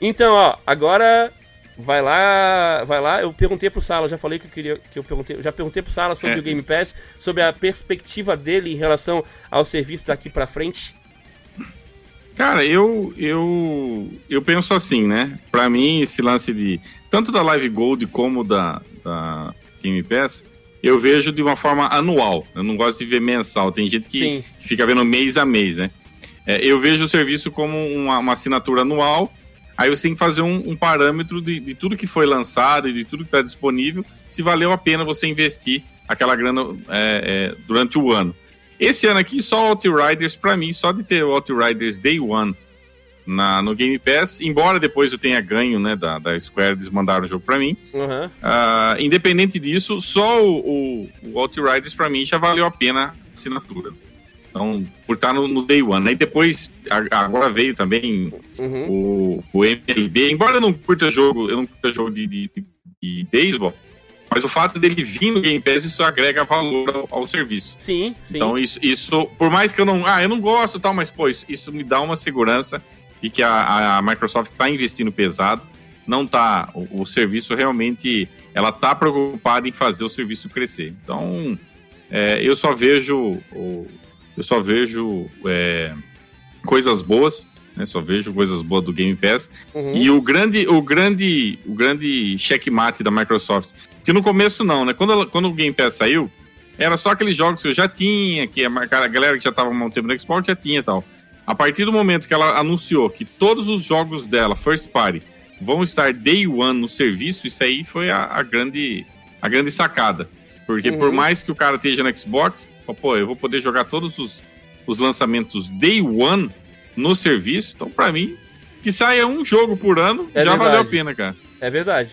Então, ó, agora Vai lá, vai lá. Eu perguntei pro Sala, já falei que eu queria que eu perguntei, já perguntei pro Sala sobre é. o Game Pass, sobre a perspectiva dele em relação ao serviço daqui para frente. Cara, eu eu eu penso assim, né? Para mim esse lance de tanto da Live Gold como da, da Game Pass, eu vejo de uma forma anual. Eu não gosto de ver mensal. Tem gente que, que fica vendo mês a mês, né? É, eu vejo o serviço como uma, uma assinatura anual Aí você tem que fazer um, um parâmetro de, de, tudo que foi lançado e de tudo que está disponível, se valeu a pena você investir aquela grana é, é, durante o ano. Esse ano aqui, só Outriders, para mim, só de ter o Outriders Day One na, no Game Pass, embora depois eu tenha ganho né, da, da Square, eles mandaram o jogo para mim. Uhum. Uh, independente disso, só o, o, o Outriders para mim já valeu a pena a assinatura. Então, por estar no, no Day One. Aí depois, agora veio também uhum. o, o MLB. Embora eu não curta jogo, eu não curta jogo de, de, de beisebol, mas o fato dele vir no Game Pass, isso agrega valor ao, ao, serviço. Sim, sim. Então, isso, isso, por mais que eu não. Ah, eu não gosto tal, mas, pô, isso, isso me dá uma segurança de que a, a Microsoft está investindo pesado. Não tá. O, o, serviço realmente. Ela tá preocupada em fazer o serviço crescer. Então, é, eu só vejo o, eu só vejo é, coisas boas, né? Só vejo coisas boas do Game Pass. Uhum. E o grande, o grande, o grande checkmate da Microsoft, que no começo não, né? Quando, ela, quando o Game Pass saiu, era só aqueles jogos que eu já tinha, que a, a galera que já estava há um tempo no Xbox já tinha e tal. A partir do momento que ela anunciou que todos os jogos dela, first party, vão estar day one no serviço, isso aí foi a, a grande, a grande sacada. Porque uhum. por mais que o cara esteja no Xbox, pô, eu vou poder jogar todos os, os lançamentos day one no serviço. Então, para mim, que saia um jogo por ano, é já verdade. valeu a pena, cara. É verdade.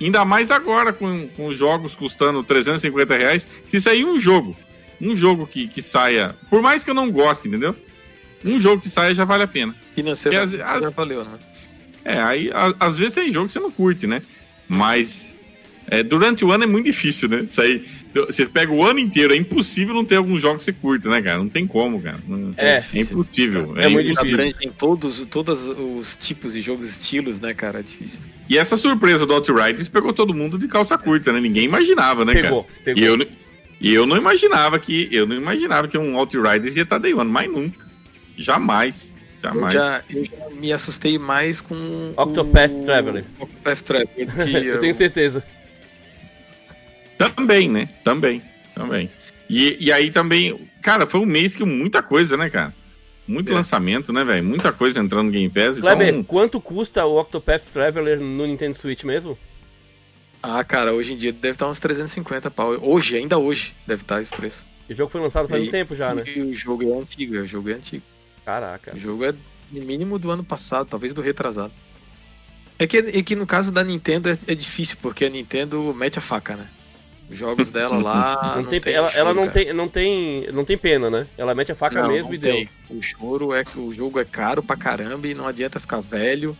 Ainda mais agora, com, com os jogos custando 350 reais. Se sair um jogo Um jogo que, que saia, por mais que eu não goste, entendeu? Um jogo que saia já vale a pena. Financeiramente as, já valeu, né? É, aí a, às vezes tem jogo que você não curte, né? Mas é, durante o ano é muito difícil, né? Isso aí, você pega o ano inteiro, é impossível não ter algum jogo que você curta, né, cara? Não tem como, cara. Não, é, é, difícil, é impossível. É, é muito difícil. Em todos, todos os tipos de jogos, estilos, né, cara? É difícil. E essa surpresa do Outriders pegou todo mundo de calça curta, né? Ninguém imaginava, né, pegou, cara? Pegou. E eu, e eu não imaginava que eu não imaginava que um Outriders ia estar day one, mas nunca. Jamais. Jamais. Eu já, eu já me assustei mais com Octopath o... Traveler. Octopath Traveler. eu, eu tenho certeza. Também, né? Também, também. E, e aí também, cara, foi um mês que muita coisa, né, cara? Muito é. lançamento, né, velho? Muita coisa entrando no Game Pass. Kleber, então... quanto custa o Octopath Traveler no Nintendo Switch mesmo? Ah, cara, hoje em dia deve estar uns 350 pau. Hoje, ainda hoje, deve estar esse preço. o jogo foi lançado faz e, um tempo já, né? E o jogo é antigo, o jogo é antigo. Caraca. O jogo é no mínimo do ano passado, talvez do retrasado. É que, é que no caso da Nintendo é, é difícil, porque a Nintendo mete a faca, né? Os jogos dela lá. não, não tem, tem ela, choro, ela não tem, não tem, não tem pena, né? Ela mete a faca não, mesmo não e tem. deu. O choro é que o jogo é caro pra caramba e não adianta ficar velho.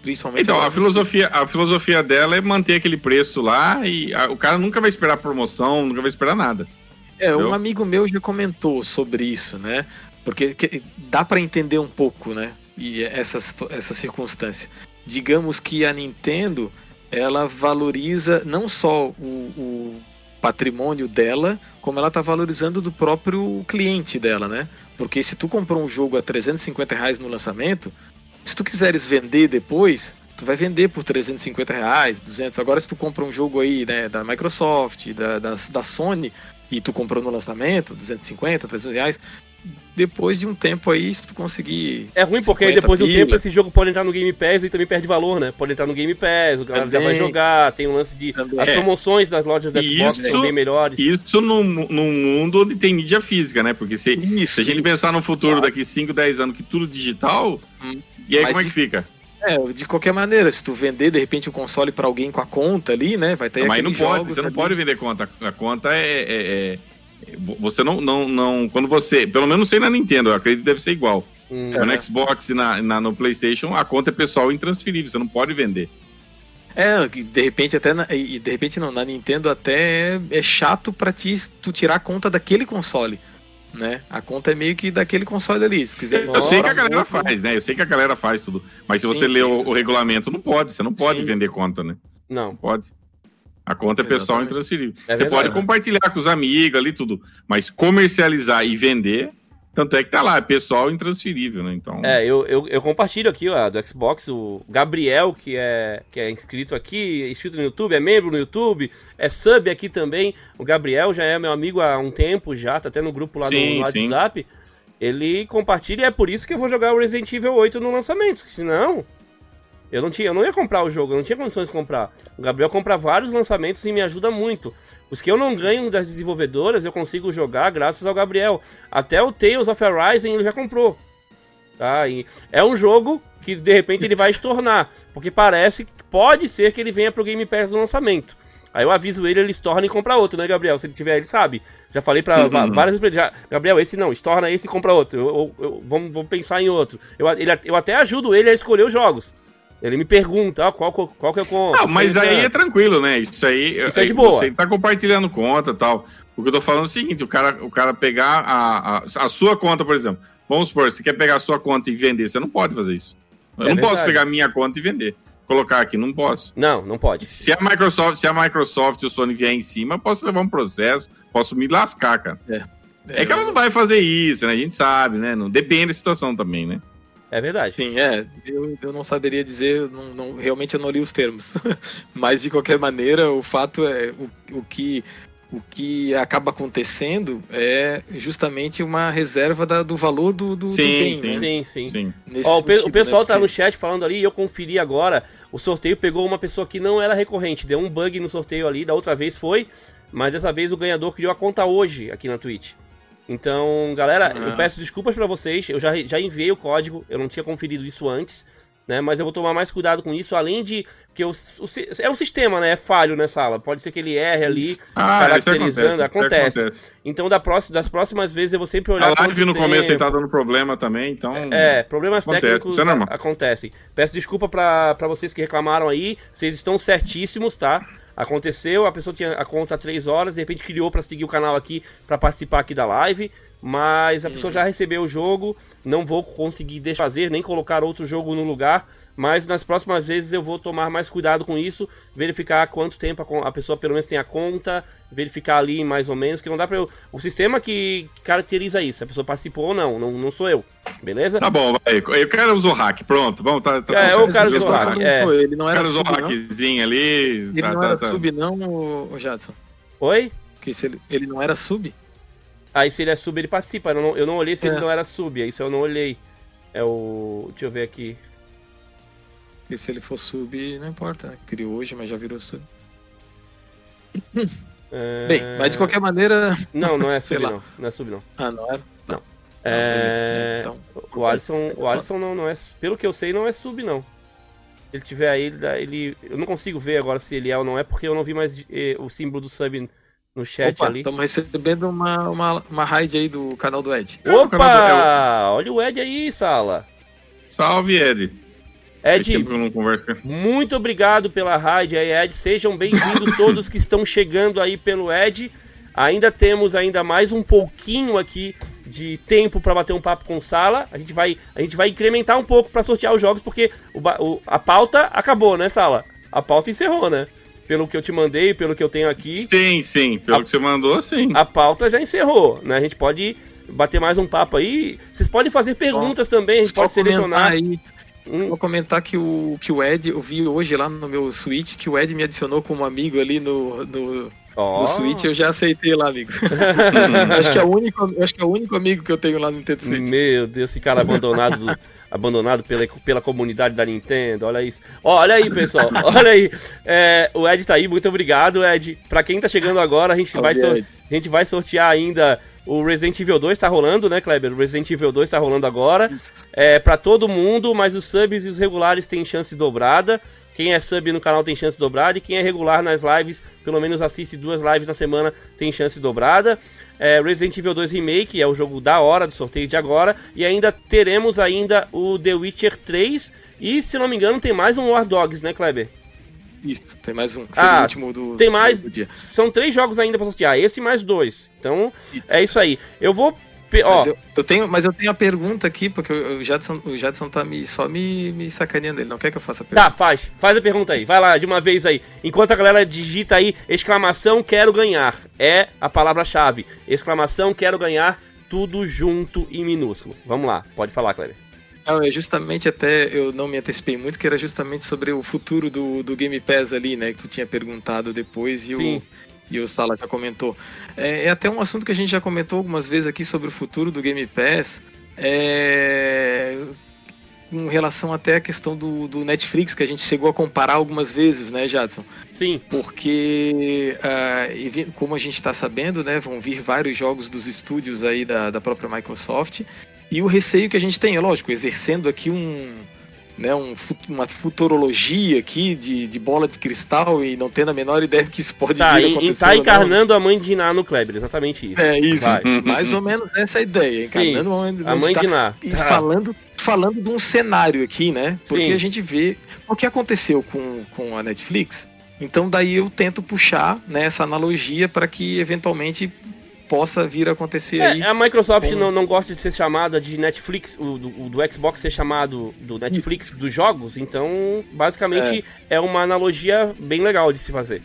Principalmente então, a filosofia, a filosofia dela é manter aquele preço lá e a, o cara nunca vai esperar promoção, nunca vai esperar nada. É, entendeu? um amigo meu já comentou sobre isso, né? Porque que, dá para entender um pouco, né? E essa, essa circunstância. Digamos que a Nintendo ela valoriza não só o, o patrimônio dela, como ela está valorizando do próprio cliente dela, né? Porque se tu comprou um jogo a 350 reais no lançamento, se tu quiseres vender depois, tu vai vender por 350 reais, 200. Agora se tu compra um jogo aí, né, da Microsoft, da, da, da Sony, e tu comprou no lançamento, 250, 300 reais, depois de um tempo aí, se tu conseguir. É ruim porque aí depois de um tempo esse jogo pode entrar no Game Pass e também perde valor, né? Pode entrar no Game Pass, o cara também, já vai jogar, tem um lance de. Também. As promoções das lojas da Xbox isso, são bem melhores. Isso num, num mundo onde tem mídia física, né? Porque se, isso, se a gente pensar no futuro daqui 5, 10 anos que tudo digital, hum. e aí Mas como é que fica? É, de qualquer maneira, se tu vender de repente o console para alguém com a conta ali, né? Vai ter Mas não pode, você não pode vender conta. A conta é, é, é você não, não, não. Quando você. Pelo menos não sei na Nintendo, eu acredito que deve ser igual. Hum, no é. Xbox e na, na, no PlayStation, a conta é pessoal intransferível, você não pode vender. É, de repente até na, e de repente não, na Nintendo até é, chato para ti tu tirar a conta daquele console, né? A conta é meio que daquele console ali, se quiser. Eu sei que a galera faz, né? Eu sei que a galera faz tudo, mas se você sim, ler o, o, regulamento não pode, você não pode sim. vender conta, né? Não. não pode. A conta é pessoal intransferível. É você pode compartilhar com os amigos ali, tudo. Mas comercializar e vender, tanto é que tá lá, é pessoal intransferível, né? Então... É, eu, eu, eu compartilho aqui, ó, do Xbox, o Gabriel, que é, que é inscrito aqui, inscrito no YouTube, é membro no YouTube, é sub aqui também. O Gabriel já é meu amigo há um tempo já, tá até no grupo lá sim, no, no WhatsApp. Ele compartilha e é por isso que eu vou jogar o Resident Evil 8 no lançamento, senão eu não, tinha, eu não ia comprar o jogo, eu não tinha condições de comprar. O Gabriel compra vários lançamentos e me ajuda muito. Os que eu não ganho das desenvolvedoras, eu consigo jogar graças ao Gabriel. Até o Tales of Arising ele já comprou. Tá? E é um jogo que de repente ele vai estornar. Porque parece que pode ser que ele venha pro Game Pass no lançamento. Aí eu aviso ele, ele estorna e compra outro, né, Gabriel? Se ele tiver, ele sabe. Já falei pra uhum. várias empresas. Gabriel, esse não, estorna esse e compra outro. Eu, eu, eu, vamos, vamos pensar em outro. Eu, ele, eu até ajudo ele a escolher os jogos. Ele me pergunta, ah, qual, qual que é o conta? Não, mas aí é tranquilo, né? Isso aí, Isso é de boa. Você tá compartilhando conta e tal. O que eu tô falando é o seguinte, o cara, o cara pegar a, a, a, sua conta, por exemplo. Vamos supor, você quer pegar a sua conta e vender, você não pode fazer isso. Eu é não verdade. posso pegar a minha conta e vender. Colocar aqui, não posso. Não, não pode. Se a Microsoft, se a Microsoft e o Sony vier em cima, eu posso levar um processo, posso me lascar, cara. É, é, é que ela não vai fazer isso, né? A gente sabe, né? Não depende da situação também, né? É verdade. Sim, é. Eu, eu não saberia dizer, não, não, realmente eu não li os termos. Mas de qualquer maneira, o fato é o, o que o que acaba acontecendo é justamente uma reserva da, do valor do, do, sim, do bem, sim, né? sim, sim, sim. Ó, o, pe o, pessoal né? tá no chat falando ali, eu conferi agora, o sorteio pegou uma pessoa que não era recorrente, deu um bug no sorteio ali, da outra vez foi, mas dessa vez o ganhador criou a conta hoje aqui na Twitch. Então, galera, eu peço desculpas para vocês. Eu já, já enviei o código, eu não tinha conferido isso antes. né? Mas eu vou tomar mais cuidado com isso, além de que o, o, é um sistema, né? É falho nessa sala. Pode ser que ele erre ali, ah, caracterizando. Acontece, acontece. Então, da próxima, das próximas vezes eu vou sempre olhar. A live no tempo. começo ele tá dando problema também, então. É, problemas acontece, técnicos é acontecem. Peço desculpa para vocês que reclamaram aí. Vocês estão certíssimos, tá? Aconteceu, a pessoa tinha a conta há 3 horas, de repente criou para seguir o canal aqui, para participar aqui da live mas a pessoa já recebeu o jogo, não vou conseguir desfazer nem colocar outro jogo no lugar, mas nas próximas vezes eu vou tomar mais cuidado com isso, verificar quanto tempo a pessoa pelo menos tem a conta, verificar ali mais ou menos, que não dá para eu... O sistema que caracteriza isso, a pessoa participou ou não, não, não sou eu, beleza? Tá bom, vai. Eu quero usar o hack, pronto, vamos, tá, tá É, eu quero usar o hack, é. Ele não era sub, o hackzinho ali... Ele tá, não tá, era tá. sub não, o Jadson? Oi? Que se ele, ele não era sub? Aí se ele é sub, ele participa. Eu não, eu não olhei se é. ele não era sub, isso eu não olhei. É o. Deixa eu ver aqui. E se ele for sub, não importa, né? Criou hoje, mas já virou sub. É... Bem, mas de qualquer maneira. Não, não é sub, não. Não é sub, não. Ah, não era? Não. É... Então, o Alisson, o Alisson não, não é. Pelo que eu sei, não é sub, não. Se ele tiver aí, ele, ele. Eu não consigo ver agora se ele é ou não é, porque eu não vi mais eh, o símbolo do sub no chat Opa, ali. Estamos recebendo uma, uma, uma raid aí do canal do Ed. Opa! Do... Olha o Ed aí, Sala. Salve, Ed. Ed, muito obrigado pela raid aí, Ed. Sejam bem-vindos todos que estão chegando aí pelo Ed. Ainda temos ainda mais um pouquinho aqui de tempo para bater um papo com Sala. A gente vai, a gente vai incrementar um pouco para sortear os jogos porque o, o, a pauta acabou, né, Sala? A pauta encerrou, né? pelo que eu te mandei, pelo que eu tenho aqui. Sim, sim, pelo a, que você mandou, sim. A pauta já encerrou, né? A gente pode bater mais um papo aí. Vocês podem fazer perguntas também, a gente pode selecionar. Aí. Hum. Vou comentar que o, que o Ed, eu vi hoje lá no meu Switch, que o Ed me adicionou como amigo ali no, no, oh. no Switch, eu já aceitei lá, amigo. acho, que é o único, acho que é o único amigo que eu tenho lá no Nintendo Switch. Meu Deus, esse cara abandonado do, abandonado pela, pela comunidade da Nintendo. Olha isso. olha aí, pessoal. olha aí. É, o Ed tá aí, muito obrigado, Ed. Pra quem tá chegando agora, a gente, vai, a gente vai sortear ainda. O Resident Evil 2 tá rolando, né, Kleber? O Resident Evil 2 tá rolando agora. É para todo mundo, mas os subs e os regulares têm chance dobrada. Quem é sub no canal tem chance dobrada e quem é regular nas lives, pelo menos assiste duas lives na semana, tem chance dobrada é, Resident Evil 2 Remake, é o jogo da hora do sorteio de agora, e ainda teremos ainda o The Witcher 3 e se não me engano tem mais um War Dogs, né, Kleber? Isso, tem mais um. Ah, do, tem mais. Do. São três jogos ainda para sortear, esse mais dois. Então, isso. é isso aí. Eu vou Ó. Mas, eu, eu, tenho, mas eu tenho a pergunta aqui, porque o Jadson, o Jadson tá me, só me, me sacaneando. Ele não quer que eu faça a pergunta. Tá, faz. Faz a pergunta aí. Vai lá, de uma vez aí. Enquanto a galera digita aí, exclamação quero ganhar. É a palavra-chave. Exclamação quero ganhar, tudo junto e minúsculo. Vamos lá, pode falar, Kleber. Não, é justamente até, eu não me antecipei muito, que era justamente sobre o futuro do, do Game Pass ali, né? Que tu tinha perguntado depois e Sim. o e o Sala já comentou. É, é, até um assunto que a gente já comentou algumas vezes aqui sobre o futuro do Game Pass. É, com relação até à questão do, do Netflix, que a gente chegou a comparar algumas vezes, né, Jadson? Sim. Porque, uh, como a gente está sabendo, né, vão vir vários jogos dos estúdios aí da, da própria Microsoft. E o receio que a gente tem, é lógico, exercendo aqui um, né, um, uma futurologia aqui de, de bola de cristal e não tendo a menor ideia de que isso pode tá, vir a acontecer. Tá encarnando a mãe de Ná no Kleber, exatamente isso. É isso, Vai. mais ou menos essa ideia, encarnando Sim, a mãe de, Ná. E tá. falando, falando de um cenário aqui, né? Porque Sim. a gente vê o que aconteceu com, com a Netflix. Então daí eu tento puxar né, essa analogia para que eventualmente possa vir a acontecer é, aí. A Microsoft com... não, não gosta de ser chamada de Netflix, o do, o do Xbox ser chamado do Netflix dos jogos, então basicamente é. é uma analogia bem legal de se fazer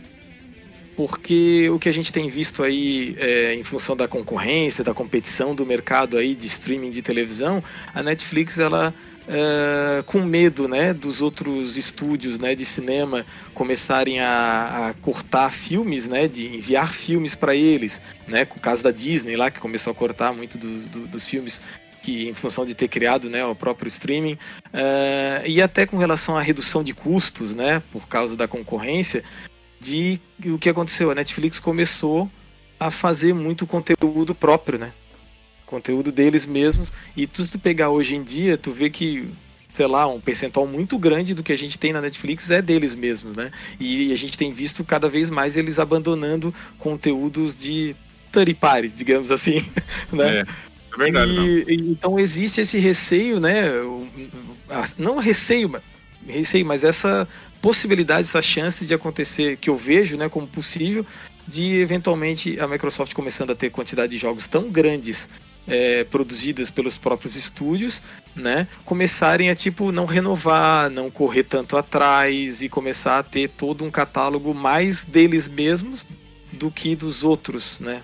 porque o que a gente tem visto aí é, em função da concorrência, da competição do mercado aí de streaming de televisão, a Netflix ela uh, com medo né, dos outros estúdios né, de cinema começarem a, a cortar filmes, né, de enviar filmes para eles, né, com o caso da Disney lá que começou a cortar muito do, do, dos filmes que em função de ter criado né, o próprio streaming uh, e até com relação à redução de custos, né, por causa da concorrência, de o que aconteceu, a Netflix começou a fazer muito conteúdo próprio, né? Conteúdo deles mesmos. E tu, se tu pegar hoje em dia, tu vê que sei lá, um percentual muito grande do que a gente tem na Netflix é deles mesmos, né? E a gente tem visto cada vez mais eles abandonando conteúdos de third parties, digamos assim, né? É. É verdade, e, então existe esse receio, né? Não receio, receio, mas essa possibilidade, essa chance de acontecer que eu vejo, né, como possível, de eventualmente a Microsoft começando a ter quantidade de jogos tão grandes é, produzidas pelos próprios estúdios, né, começarem a tipo não renovar, não correr tanto atrás e começar a ter todo um catálogo mais deles mesmos do que dos outros, né?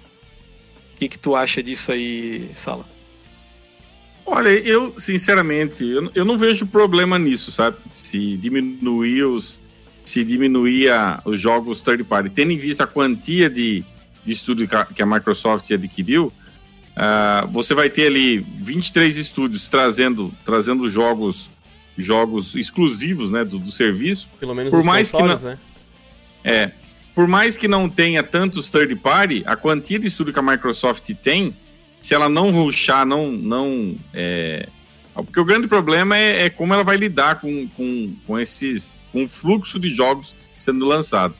O que, que tu acha disso aí, Sala? Olha, eu sinceramente eu, eu não vejo problema nisso, sabe? Se diminuir os se diminuir a, os jogos third party, tendo em vista a quantia de, de estúdio que a, que a Microsoft adquiriu, Uh, você vai ter ali 23 estúdios trazendo, trazendo jogos jogos exclusivos né, do, do serviço. Pelo menos por mais que não, né? É. Por mais que não tenha tantos third party, a quantia de estúdio que a Microsoft tem, se ela não ruxar, não. não é... Porque o grande problema é, é, como ela vai lidar com, com, com esses. com o fluxo de jogos sendo lançado.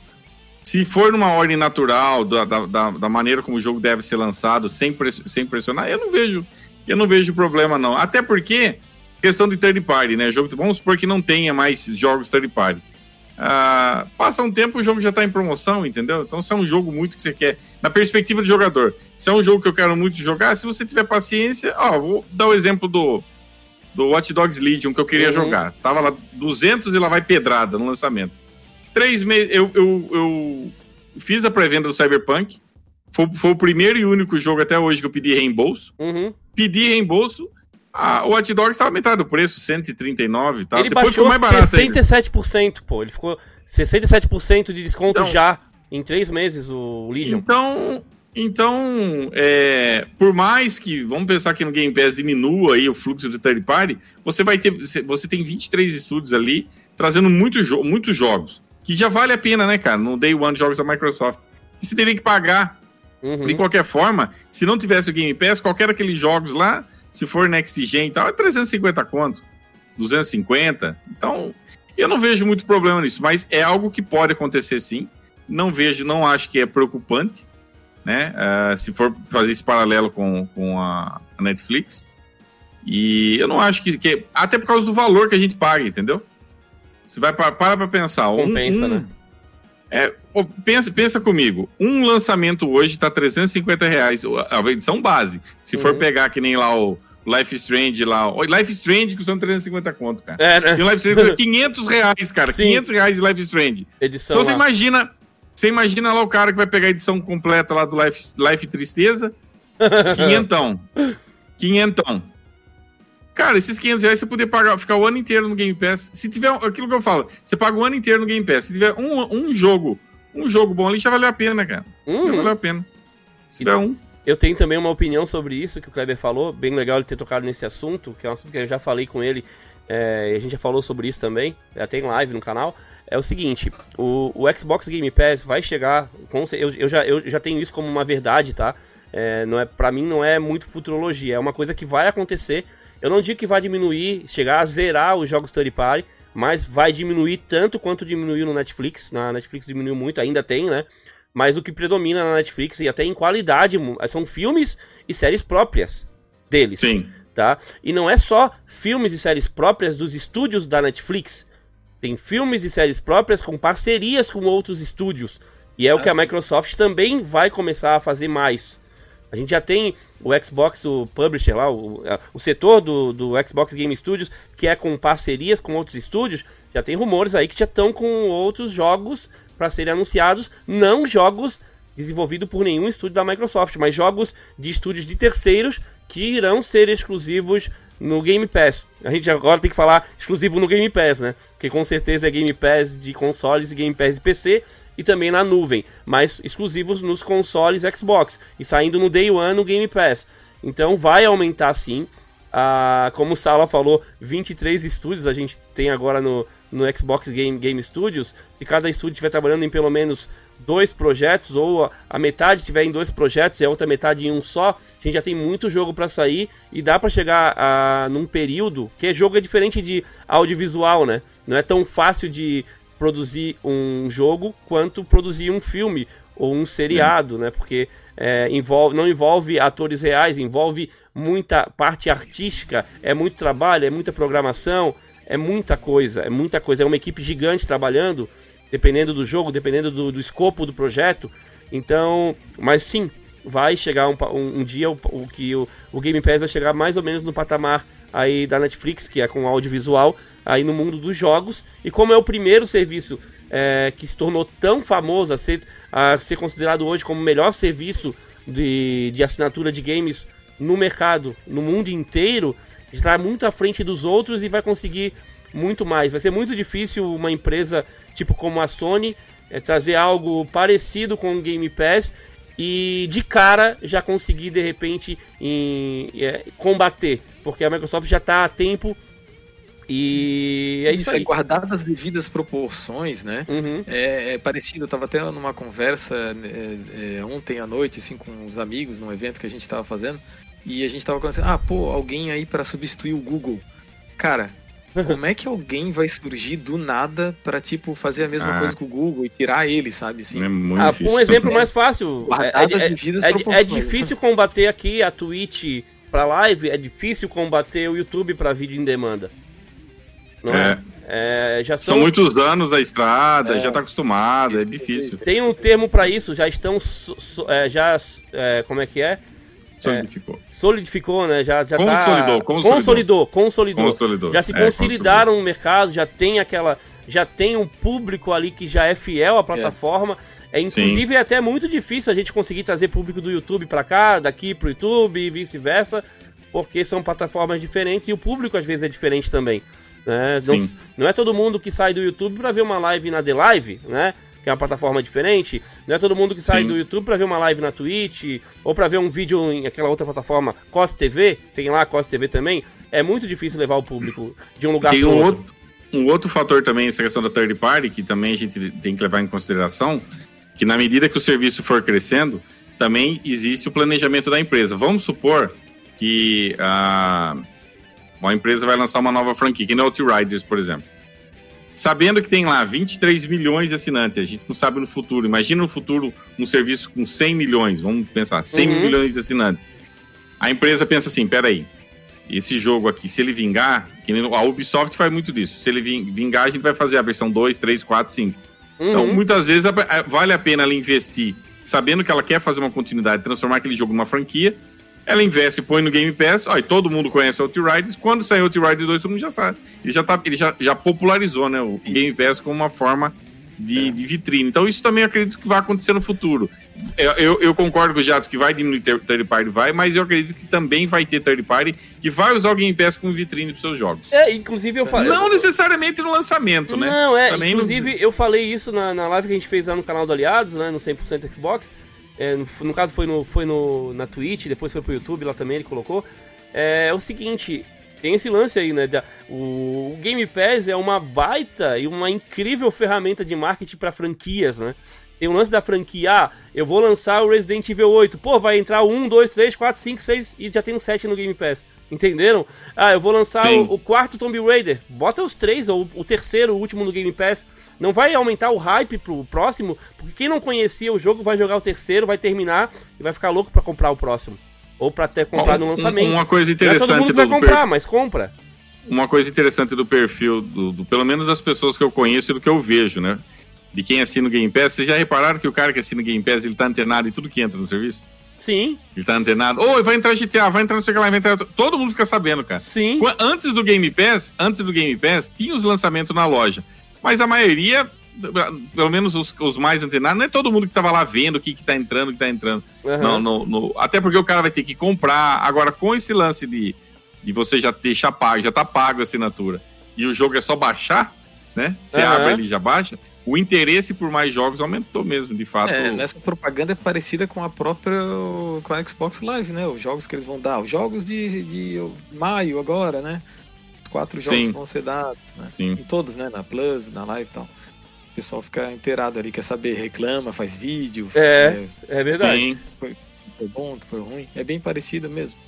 Se for numa ordem natural, da, da, da maneira como o jogo deve ser lançado, sem, sem pressionar, eu não vejo. Eu não vejo problema, não. Até porque, questão de third party, né? Jogo, vamos supor que não tenha mais jogos third party. Ah, passa um tempo, o jogo já está em promoção, entendeu? Então, se é um jogo muito que você quer, na perspectiva do jogador, se é um jogo que eu quero muito jogar, se você tiver paciência, ó, vou dar o exemplo do, do Watch Dogs Legion que eu queria uhum. jogar. Tava lá 200 e lá vai pedrada no lançamento três meses. Eu, eu, eu fiz a pré-venda do Cyberpunk. Foi, foi, o primeiro e único jogo até hoje que eu pedi reembolso. Uhum. Pedi reembolso. A, o Watch Dogs estava metade do preço, 139 e tal. Ele Depois baixou mais barato 67%, ainda. pô. Ele ficou 67% de desconto então, já em três meses, o Legion. Então, então é, por mais que, vamos pensar que no Game Pass diminua aí o fluxo de third party, você vai ter, você tem 23 estúdios ali trazendo muito jo muitos jogos que já vale a pena, né, cara? No Day One jogos da Microsoft. E você teria que pagar uhum. de qualquer forma. Se não tivesse o Game Pass, qualquer daqueles jogos lá, se for Next Gen e tal, é 350 conto. 250. Então, eu não vejo muito problema nisso, mas é algo que pode acontecer sim. Não vejo, não acho que é preocupante, né? Uh, se for fazer esse paralelo com, com a, a Netflix. E eu não acho que, que. Até por causa do valor que a gente paga, entendeu? Você vai para para pensar. Compensa, um, né? É, pensa, pensa comigo. Um lançamento hoje tá 350 reais, a edição base. Se uhum. for pegar que nem lá o Life Strange lá. O Life Strange custando 350 conto, cara. É, né? E o Life Strange custa 500 reais, cara. Sim. 500 reais de Life Strange. Edição então lá. você imagina. Você imagina lá o cara que vai pegar a edição completa lá do Life, Life Tristeza. Quinhentão. Quinhentão. Cara, esses 500 reais você poder pagar, ficar o ano inteiro no Game Pass. Se tiver aquilo que eu falo, você paga o ano inteiro no Game Pass. Se tiver um, um jogo, um jogo bom ali, já valeu a pena, cara. Uhum. Já valeu a pena. Se tiver um. Eu tenho também uma opinião sobre isso que o Kleber falou. Bem legal ele ter tocado nesse assunto, que é um assunto que eu já falei com ele. É, a gente já falou sobre isso também, até em live no canal. É o seguinte: o, o Xbox Game Pass vai chegar. Com, eu, eu, já, eu já tenho isso como uma verdade, tá? É, não é, pra mim não é muito futurologia, é uma coisa que vai acontecer eu não digo que vai diminuir, chegar a zerar os jogos third party, mas vai diminuir tanto quanto diminuiu no Netflix. Na Netflix diminuiu muito, ainda tem, né? Mas o que predomina na Netflix e até em qualidade são filmes e séries próprias deles. Sim. Tá? E não é só filmes e séries próprias dos estúdios da Netflix. Tem filmes e séries próprias com parcerias com outros estúdios. E é o que a Microsoft também vai começar a fazer mais. A gente já tem o Xbox, o publisher lá, o, o setor do, do Xbox Game Studios, que é com parcerias com outros estúdios, já tem rumores aí que já estão com outros jogos para serem anunciados, não jogos desenvolvidos por nenhum estúdio da Microsoft, mas jogos de estúdios de terceiros que irão ser exclusivos no Game Pass. A gente agora tem que falar exclusivo no Game Pass, né? Porque com certeza é Game Pass de consoles e Game Pass de PC e também na nuvem, mas exclusivos nos consoles Xbox e saindo no Day One no Game Pass. Então vai aumentar sim. Ah, como o Sala falou, 23 estúdios a gente tem agora no, no Xbox Game, Game Studios. Se cada estúdio estiver trabalhando em pelo menos dois projetos, ou a metade estiver em dois projetos e a outra metade em um só, a gente já tem muito jogo para sair e dá para chegar a, num período que jogo é diferente de audiovisual, né? Não é tão fácil de produzir um jogo quanto produzir um filme ou um seriado, né? Porque é, envolve, não envolve atores reais, envolve muita parte artística, é muito trabalho, é muita programação, é muita coisa, é muita coisa. É uma equipe gigante trabalhando dependendo do jogo, dependendo do, do escopo do projeto. Então, mas sim, vai chegar um, um, um dia o, o que o, o, Game Pass vai chegar mais ou menos no patamar aí da Netflix, que é com audiovisual, aí no mundo dos jogos. E como é o primeiro serviço é, que se tornou tão famoso a ser, a ser considerado hoje como o melhor serviço de, de assinatura de games no mercado, no mundo inteiro, está muito à frente dos outros e vai conseguir muito mais. Vai ser muito difícil uma empresa tipo como a Sony é, trazer algo parecido com o Game Pass e de cara já conseguir de repente em, é, combater, porque a Microsoft já está a tempo e é isso, isso aí. É guardado as devidas proporções, né? Uhum. É, é, parecido, eu estava até numa conversa é, é, ontem à noite, assim, com os amigos, num evento que a gente estava fazendo, e a gente estava conversando, ah, pô, alguém aí para substituir o Google. Cara, como é que alguém vai surgir do nada para tipo fazer a mesma ah. coisa que o Google e tirar ele, sabe? Assim? É muito ah, difícil. Um exemplo mais fácil. É, é, é, é, difícil combater aqui a Twitch para live, é difícil combater o YouTube para vídeo em demanda. Não é. é? já são... são... muitos anos da estrada, já tá acostumado, é difícil. Tem um termo para isso, já estão já como é que é? Solidificou. É, solidificou, né? Já, já consolidou, tá... consolidou, consolidou, consolidou. Já se é, consolidaram no mercado, já tem aquela. Já tem um público ali que já é fiel à plataforma. É, é inclusive, Sim. é até muito difícil a gente conseguir trazer público do YouTube para cá, daqui pro YouTube e vice-versa, porque são plataformas diferentes e o público às vezes é diferente também. Né? Não, não, é todo mundo que sai do YouTube para ver uma live na The Live, né? que é uma plataforma diferente. Não é todo mundo que sai Sim. do YouTube para ver uma live na Twitch ou para ver um vídeo em aquela outra plataforma, Cos TV, tem lá Cos TV também. É muito difícil levar o público de um lugar para um outro. Um outro fator também, essa questão da third party, que também a gente tem que levar em consideração, que na medida que o serviço for crescendo, também existe o planejamento da empresa. Vamos supor que a, uma empresa vai lançar uma nova franquia, que nem o Outriders, por exemplo sabendo que tem lá 23 milhões de assinantes, a gente não sabe no futuro. Imagina no futuro um serviço com 100 milhões, vamos pensar, 100 uhum. milhões de assinantes. A empresa pensa assim: peraí, esse jogo aqui, se ele vingar, que a Ubisoft faz muito disso, se ele vingar, a gente vai fazer a versão 2, 3, 4, 5. Uhum. Então, muitas vezes vale a pena ela investir, sabendo que ela quer fazer uma continuidade, transformar aquele jogo numa franquia, ela investe, põe no Game Pass, ó, e todo mundo conhece Outriders. Quando sair Outriders 2, todo mundo já sabe. Ele já, tá, ele já, já popularizou né, o Game Pass como uma forma de, é. de, vitrine. Então, isso também acredito que vai acontecer no futuro. Eu, eu, eu concordo com o Jatos que vai diminuir third party, vai, mas eu acredito que também vai ter third party que vai usar o Game Pass como vitrine para seus jogos. É, inclusive eu falei. Não necessariamente no lançamento, né? Não, é. Também inclusive, eu falei isso na, na live que a gente fez lá no canal do Aliados, né? No 100% Xbox é, no, caso foi, no, foi no, na Twitch, depois foi pro YouTube, lá também ele colocou. É, é o seguinte, tem esse lance aí, né? Da, o, o, Game Pass é uma baita e uma incrível ferramenta de marketing para franquias, né? Tem o lance da franquia, ah, eu vou lançar o Resident Evil 8. Pô, vai entrar 1, 2, 3, 4, 5, 6 e já tem um 7 no Game Pass. Entenderam? Ah, eu vou lançar o, o, quarto Tomb Raider. Bota os três, ou o terceiro, o último no Game Pass. Não vai aumentar o hype pro próximo, porque quem não conhecia o jogo vai jogar o terceiro, vai terminar e vai ficar louco para comprar o próximo. Ou para até comprar no lançamento. Uma coisa interessante. Não é todo mundo vai comprar, perfil... mas compra. Uma coisa interessante do perfil, do, do, pelo menos das pessoas que eu conheço e do que eu vejo, né? de quem assina o Game Pass, vocês já repararam que o cara que assina o Game Pass, ele tá antenado em tudo que entra no serviço? Sim. Ele tá antenado. Ô, oh, vai entrar GTA, vai entrar não sei o que lá, vai entrar... Todo mundo fica sabendo, cara. Sim. Antes do Game Pass, antes do Game Pass, tinha os lançamentos na loja. Mas a maioria, pelo menos os, os mais antenados, não é todo mundo que tava lá vendo o que que tá entrando, o que tá entrando. Uhum. Não, no, no... Até porque o cara vai ter que comprar. Agora, com esse lance de, de você já deixar pago, já tá pago a assinatura, e o jogo é só baixar, né? Você uhum. abre ali já baixa o interesse por mais jogos aumentou mesmo, de fato. É, nessa propaganda é parecida com a própria com a Xbox Live, né? Os jogos que eles vão dar, os jogos de, de maio agora, né? Quatro jogos Sim. vão ser dados, né? Sim. Em todos, né? Na Plus, na Live e tal. O pessoal fica inteirado ali, quer saber, reclama, faz vídeo. É, é, é verdade. Sim. Foi, foi bom, que foi ruim. É bem parecido mesmo.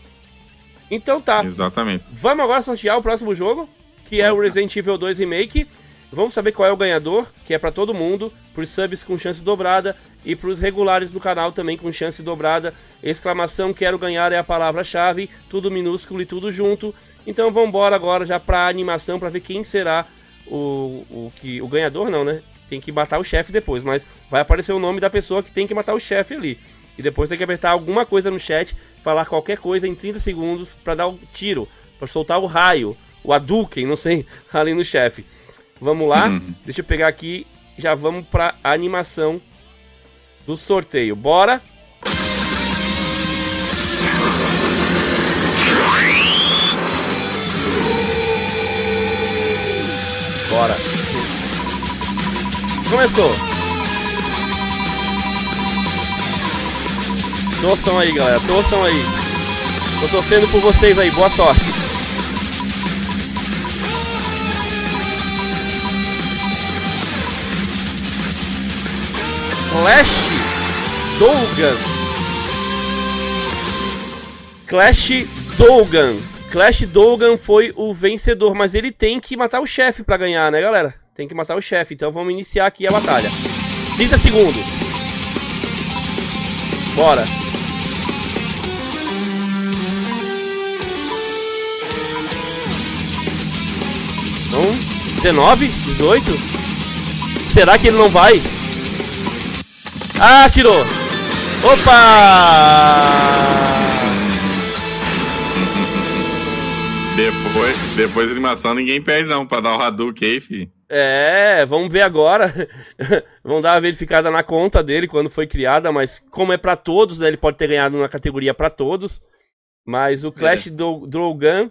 Então tá. Exatamente. Vamos agora sortear o próximo jogo, que é o Resident Evil 2 Remake. Vamos saber qual é o ganhador, que é para todo mundo, por subs com chance dobrada e para os regulares do canal também com chance dobrada. Exclamação quero ganhar é a palavra-chave, tudo minúsculo e tudo junto. Então vamos embora agora já para a animação para ver quem será o, o que o ganhador não, né? Tem que matar o chefe depois, mas vai aparecer o nome da pessoa que tem que matar o chefe ali. E depois tem que apertar alguma coisa no chat, falar qualquer coisa em 30 segundos para dar o um tiro, para soltar o raio, o Hadouken, não sei, ali no chefe. Vamos lá, uhum. deixa eu pegar aqui, já vamos para a animação do sorteio. Bora! Bora! Começou! Torçam aí, galera. Torçam aí. Tô torcendo por vocês aí. Boa sorte. Clash Dogan. Clash Dogan. Clash Dogan foi o vencedor, mas ele tem que matar o chefe para ganhar, né, galera? Tem que matar o chefe. Então vamos iniciar aqui a batalha. 30 segundos. Bora. Então, 19, 18. Será que ele não vai? Ah, tirou! Opa! Depois, depois da animação ninguém perde não pra dar o Hadouken aí, fi. É, vamos ver agora. vamos dar uma verificada na conta dele quando foi criada, mas como é para todos, né, ele pode ter ganhado na categoria para todos. Mas o Clash é. do Drogan,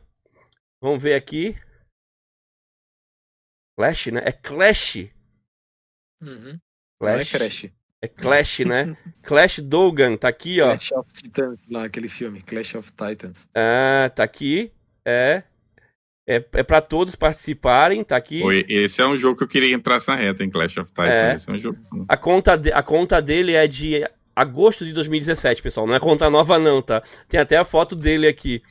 vamos ver aqui. Clash, né? É Clash. Uhum. Clash. Não é Crash. É Clash, né? Clash Dogan, tá aqui, ó. Clash of Titans, lá, aquele filme, Clash of Titans. Ah, tá aqui. É. É, é pra todos participarem, tá aqui. Oi, esse é um jogo que eu queria entrar nessa reta em Clash of Titans. É. Esse é um jogo. A conta, de, a conta dele é de agosto de 2017, pessoal. Não é conta nova, não, tá? Tem até a foto dele aqui.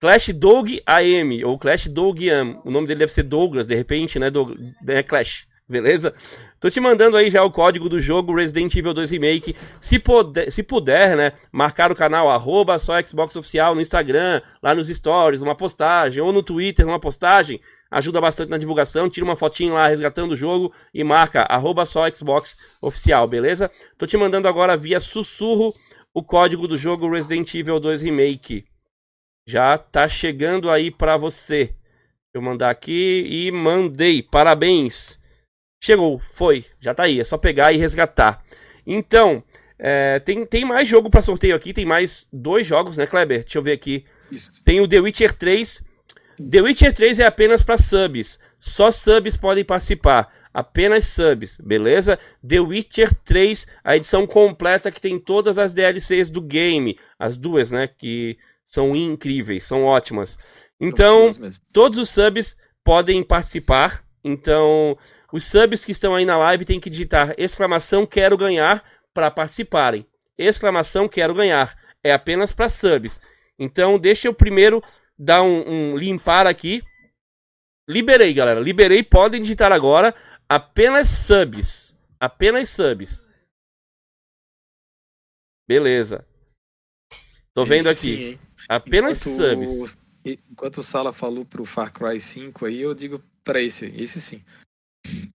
Clash Dog AM, ou Clash Dog Am. O nome dele deve ser Douglas, de repente, né? Doug... É Clash, beleza? Tô te mandando aí já o código do jogo Resident Evil 2 Remake. Se puder, se puder né? Marcar o canal arroba só Xbox Oficial no Instagram, lá nos stories, uma postagem, ou no Twitter, uma postagem. Ajuda bastante na divulgação. Tira uma fotinho lá resgatando o jogo e marca arroba só Xbox Oficial, beleza? Tô te mandando agora via sussurro o código do jogo Resident Evil 2 Remake já tá chegando aí para você. Eu mandar aqui e mandei. Parabéns. Chegou, foi, já tá aí. É só pegar e resgatar. Então, é, tem, tem mais jogo para sorteio aqui. Tem mais dois jogos, né, Kleber? Deixa eu ver aqui. Isso. Tem o The Witcher 3. The Witcher 3 é apenas para subs. Só subs podem participar. Apenas subs, beleza? The Witcher 3, a edição completa que tem todas as DLCs do game. As duas, né? Que são incríveis, são ótimas. Então, todos os subs podem participar. Então, os subs que estão aí na live têm que digitar exclamação quero ganhar para participarem. Exclamação quero ganhar. É apenas para subs. Então, deixa eu primeiro dar um, um limpar aqui. Liberei, galera. Liberei. Podem digitar agora apenas subs. Apenas subs. Beleza. Tô vendo aqui. Sim, Apenas enquanto, subs. Enquanto o Sala falou pro Far Cry 5 aí, eu digo para esse, esse sim.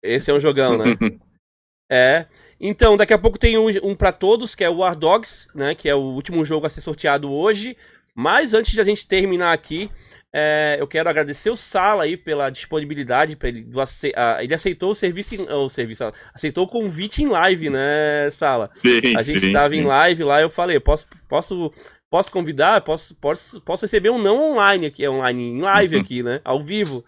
Esse é um jogão, né? é. Então, daqui a pouco tem um, um para todos, que é o War Dogs, né? Que é o último jogo a ser sorteado hoje. Mas antes de a gente terminar aqui, é, eu quero agradecer o Sala aí pela disponibilidade. Pra ele, do, ele aceitou o serviço, o serviço, aceitou o convite em live, né, Sala? Sim, a gente estava em live lá, eu falei, posso, posso Posso convidar? Posso, posso, posso receber um não online aqui, online, em live aqui, né? Ao vivo.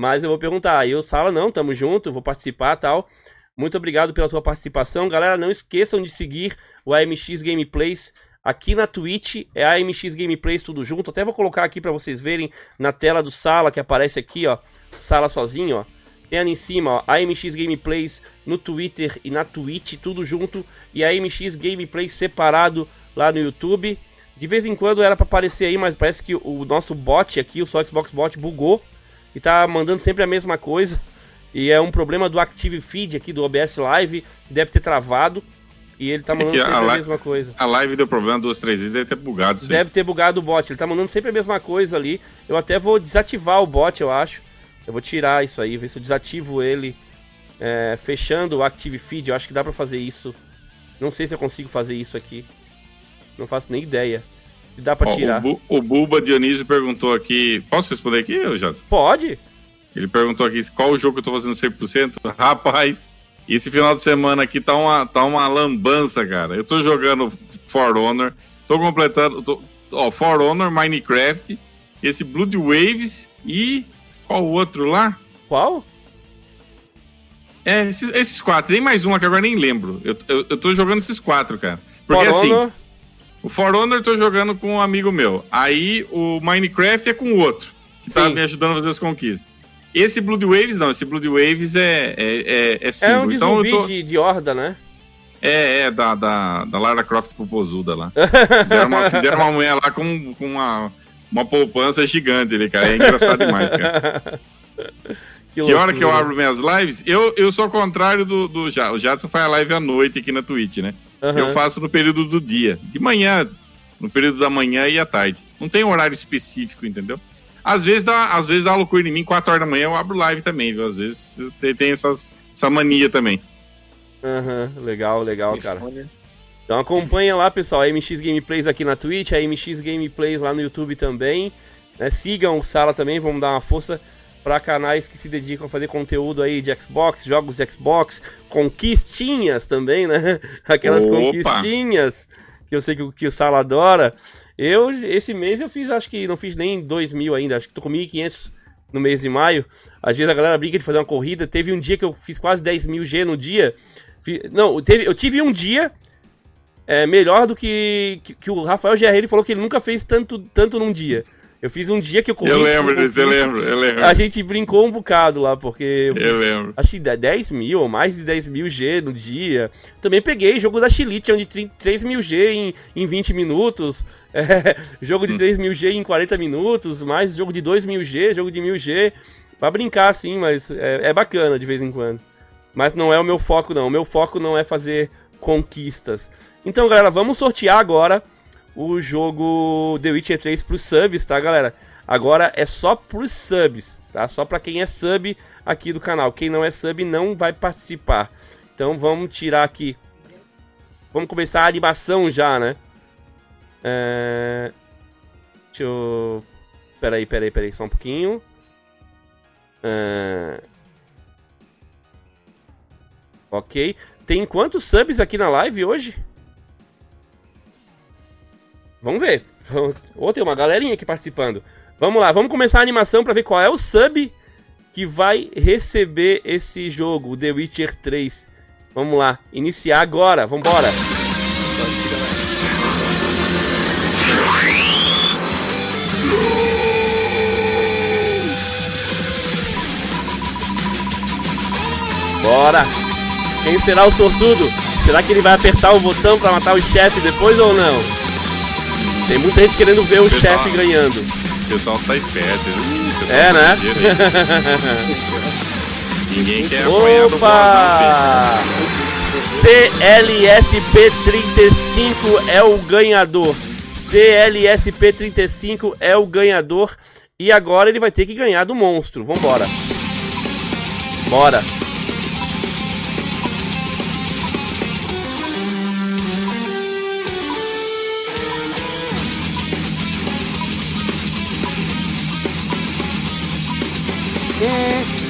Mas eu vou perguntar. Aí o Sala, não, tamo junto, vou participar tal. Muito obrigado pela tua participação. Galera, não esqueçam de seguir o AMX Gameplays aqui na Twitch. É AMX Gameplays tudo junto. Até vou colocar aqui para vocês verem na tela do Sala, que aparece aqui, ó. Sala sozinho, ó. tem ali em cima, ó, AMX Gameplays no Twitter e na Twitch, tudo junto, e AMX Gameplays separado lá no YouTube. De vez em quando era para aparecer aí, mas parece que o nosso bot aqui, o só Xbox Bot, bugou e tá mandando sempre a mesma coisa. E é um problema do Active Feed aqui do OBS Live, deve ter travado. E ele tá é mandando é sempre a, a, mesma coisa. A live deu problema duas, três vezes, deve ter bugado. Deve ter bugado o bot. Ele tá mandando sempre a mesma coisa ali. Eu até vou desativar o bot, eu acho. Eu vou tirar isso aí, ver se eu desativo ele. É, fechando o Active Feed, eu acho que dá pra fazer isso. Não sei se eu consigo fazer isso aqui. Não faço nem ideia. Dá pra Ó, tirar. O, Bu, o Bulba Dionísio perguntou aqui. Posso responder aqui, Jadson? Pode. Ele perguntou aqui qual o jogo que eu tô fazendo 100%. Rapaz, esse final de semana aqui tá uma, tá uma lambança, cara. Eu tô jogando For Honor, tô completando. Tô, ó, For Honor, Minecraft, esse Blood Waves e. Qual o outro lá? Qual? É, esses, esses, quatro. Tem mais um que agora nem lembro. Eu, eu, eu tô jogando esses quatro, cara. Porque For assim. Honor. O For Honor eu tô jogando com um amigo meu. Aí o Minecraft é com o outro, que tá Sim. tá me ajudando a fazer as conquistas. Esse Blood Waves não, esse Blood Waves é, é, é, é É um de então, zumbi tô... de, de horda, né? É, é, da, da, da Lara Croft popozuda lá. Fizeram uma, fizeram uma mulher lá com, com uma, uma poupança gigante ali, cara. É engraçado demais, cara. Que, que hora que eu abro minhas lives? Eu, eu sou ao contrário do, do Jadson. O Jadson faz a live à noite aqui na Twitch, né? Uhum. Eu faço no período do dia. De manhã, no período da manhã e à tarde. Não tem um horário específico, entendeu? Às vezes dá, às vezes dá loucura em mim, 4 horas da manhã eu abro live também, viu? Às vezes tem, tem essas, essa mania também. Aham, uhum, legal, legal, Isso, cara. Olha. Então acompanha lá, pessoal, a MX Gameplays aqui na Twitch, a MX Gameplays lá no YouTube também. Né? Sigam o Sala também, vamos dar uma força para canais que se dedicam a fazer conteúdo aí de Xbox, jogos de Xbox, conquistinhas também, né? Aquelas Opa. conquistinhas que eu sei que, que o Sala adora. Eu, esse mês eu fiz, acho que não fiz nem 2 mil ainda, acho que tô com 1.500 no mês de maio. Às vezes a galera brinca de fazer uma corrida. Teve um dia que eu fiz quase 10 mil G no dia. Não, teve, eu tive um dia é, melhor do que, que, que o Rafael Gerreiro falou que ele nunca fez tanto, tanto num dia. Eu fiz um dia que eu corri. Eu lembro disso, eu lembro, eu lembro. A gente brincou um bocado lá, porque. Eu, eu lembro. Acho que 10 mil ou mais de 10 mil G no dia. Também peguei jogo da Chilite, onde 3 mil G em, em 20 minutos. É, jogo de hum. 3 mil G em 40 minutos. Mais jogo de 2 mil G, jogo de 1000 G. Pra brincar, sim, mas é, é bacana de vez em quando. Mas não é o meu foco, não. O meu foco não é fazer conquistas. Então, galera, vamos sortear agora o jogo The Witcher 3 pros subs, tá, galera? Agora é só pros subs, tá? Só para quem é sub aqui do canal. Quem não é sub não vai participar. Então vamos tirar aqui. Vamos começar a animação já, né? É... Deixa eu... Peraí, peraí, peraí, só um pouquinho. É... Ok. Tem quantos subs aqui na live hoje? Vamos ver. Ou tem uma galerinha aqui participando. Vamos lá, vamos começar a animação para ver qual é o sub que vai receber esse jogo, The Witcher 3. Vamos lá, iniciar agora, vambora. Bora! Quem será o sortudo? Será que ele vai apertar o botão para matar o chefe depois ou não? Tem muita gente querendo ver o, o chefe ganhando. O pessoal tá esperto. é, né? Ninguém quer Opa! CLSP35 é o ganhador. CLSP35 é o ganhador. E agora ele vai ter que ganhar do monstro. Vambora. Bora.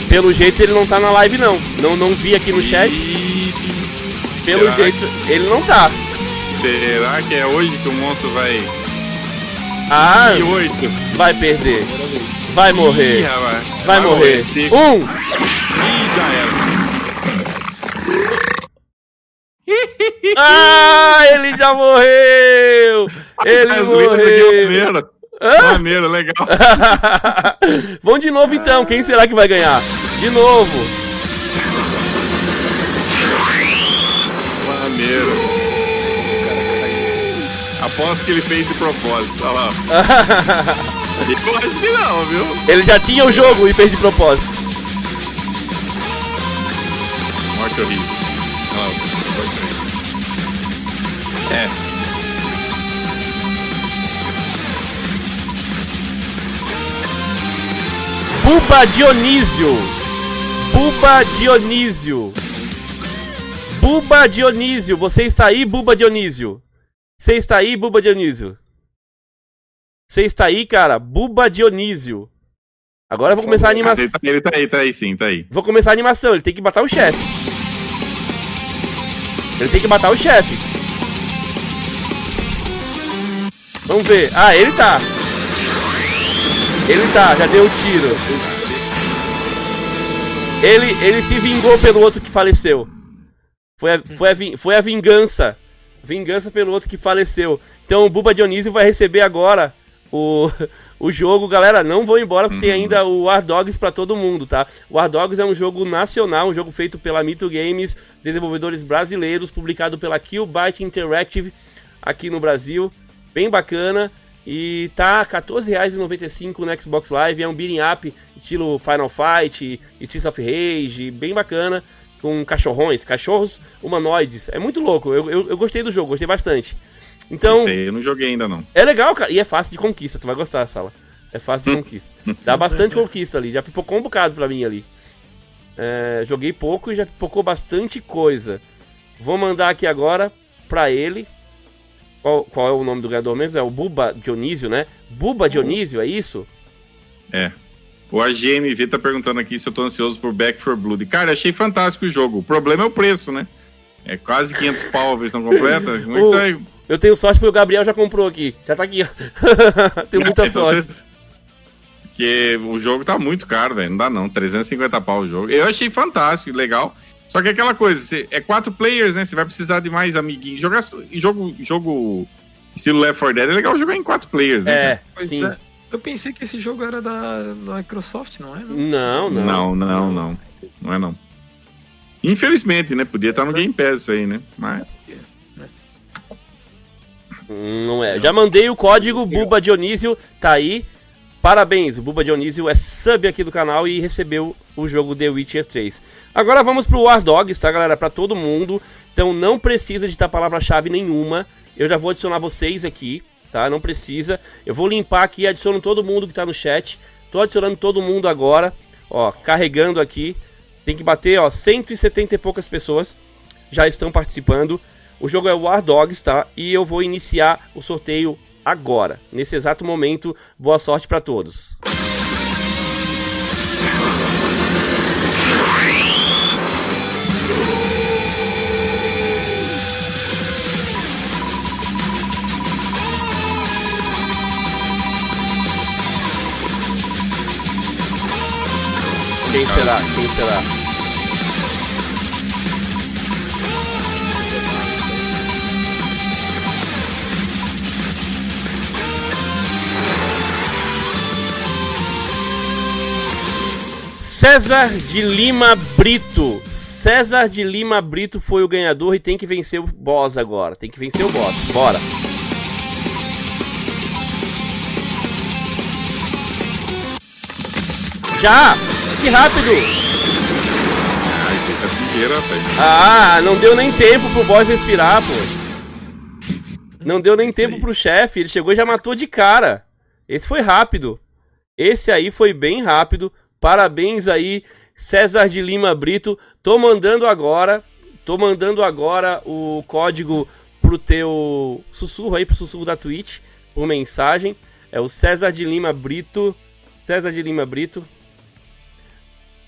Pelo jeito ele não tá na live não. Não, não vi aqui no chat. Pelo Será jeito que... ele não tá. Será que é hoje que o monstro vai. Ah! E oito. Vai perder. Vai morrer. Ih, vai, vai, morrer. morrer. Um! Ih, já era. ah, ele já morreu! Ele morreu! Maneiro, legal. Vamos de novo então, quem será que vai ganhar? De novo. Maneiro. Aposto que ele fez de propósito. Olha lá. Eu acho que não, viu? Ele já tinha o jogo e fez de propósito. Morte horrível. Olha lá. É. Buba Dionísio. Buba Dionísio. Buba Dionísio. Você está aí, Buba Dionísio? Você está aí, Buba Dionísio? Você está aí, cara? Buba Dionísio. Agora eu vou começar a animação. Ele tá aí, tá aí sim, tá aí. Vou começar a animação. Ele tem que matar o chefe. Ele tem que matar o chefe. Vamos ver. Ah, ele tá. Ele tá, já deu um tiro. Ele, ele se vingou pelo outro que faleceu. Foi a, foi a, foi a vingança. Vingança pelo outro que faleceu. Então o Buba Dionísio vai receber agora o, o jogo. Galera, não vou embora porque uhum. tem ainda o War Dogs pra todo mundo, tá? O War Dogs é um jogo nacional, um jogo feito pela Mito Games, desenvolvedores brasileiros, publicado pela Killbyte Interactive aqui no Brasil. Bem bacana. E tá R$14,95 no Xbox Live. É um beating up estilo Final Fight e Streets of Rage, bem bacana. Com cachorrões, cachorros humanoides. É muito louco. Eu, eu, eu gostei do jogo, gostei bastante. Então. Sei, eu não joguei ainda não. É legal, cara. E é fácil de conquista, tu vai gostar, Sala. É fácil de conquista. Dá bastante conquista ali. Já pipocou um bocado pra mim ali. É, joguei pouco e já pipocou bastante coisa. Vou mandar aqui agora pra ele, qual, qual é o nome do ganhador mesmo? É o Buba Dionísio, né? Buba Dionísio, é isso? É. O AGMV tá perguntando aqui se eu tô ansioso por Back for Blood. Cara, achei fantástico o jogo. O problema é o preço, né? É quase 500 pau a versão completa. Como é que sai? Eu tenho sorte porque o Gabriel já comprou aqui. Já tá aqui, ó. tenho muita então sorte. Você... Porque o jogo tá muito caro, velho. Não dá não. 350 pau o jogo. Eu achei fantástico, legal. Só que é aquela coisa, é quatro players, né? Você vai precisar de mais amiguinhos. Jogar jogo, jogo estilo Left 4 Dead é legal jogar em quatro players, né? É, sim. É. Eu pensei que esse jogo era da, da Microsoft, não é? Não, não. Não, não, não. Não é não. Infelizmente, né? Podia estar no Game Pass isso aí, né? Mas. Não é. Já mandei o código Buba Dionísio, tá aí. Parabéns, o Buba Dionísio é sub aqui do canal e recebeu o jogo The Witcher 3. Agora vamos pro War Dogs, tá galera? Pra todo mundo. Então não precisa digitar palavra-chave nenhuma. Eu já vou adicionar vocês aqui, tá? Não precisa. Eu vou limpar aqui e adiciono todo mundo que tá no chat. Tô adicionando todo mundo agora. Ó, carregando aqui. Tem que bater, ó, 170 e poucas pessoas já estão participando. O jogo é War Dogs, tá? E eu vou iniciar o sorteio agora, nesse exato momento. Boa sorte para todos. Quem será? Quem será? César de Lima Brito. César de Lima Brito foi o ganhador e tem que vencer o boss agora. Tem que vencer o boss. Bora. Já! Que rápido! Ah, não deu nem tempo pro boss respirar, pô. Não deu nem tempo pro chefe. Ele chegou e já matou de cara. Esse foi rápido. Esse aí foi bem rápido. Parabéns aí, César de Lima Brito. Tô mandando agora, tô mandando agora o código pro teu sussurro aí, pro sussurro da Twitch, por mensagem. É o César de Lima Brito. César de Lima Brito.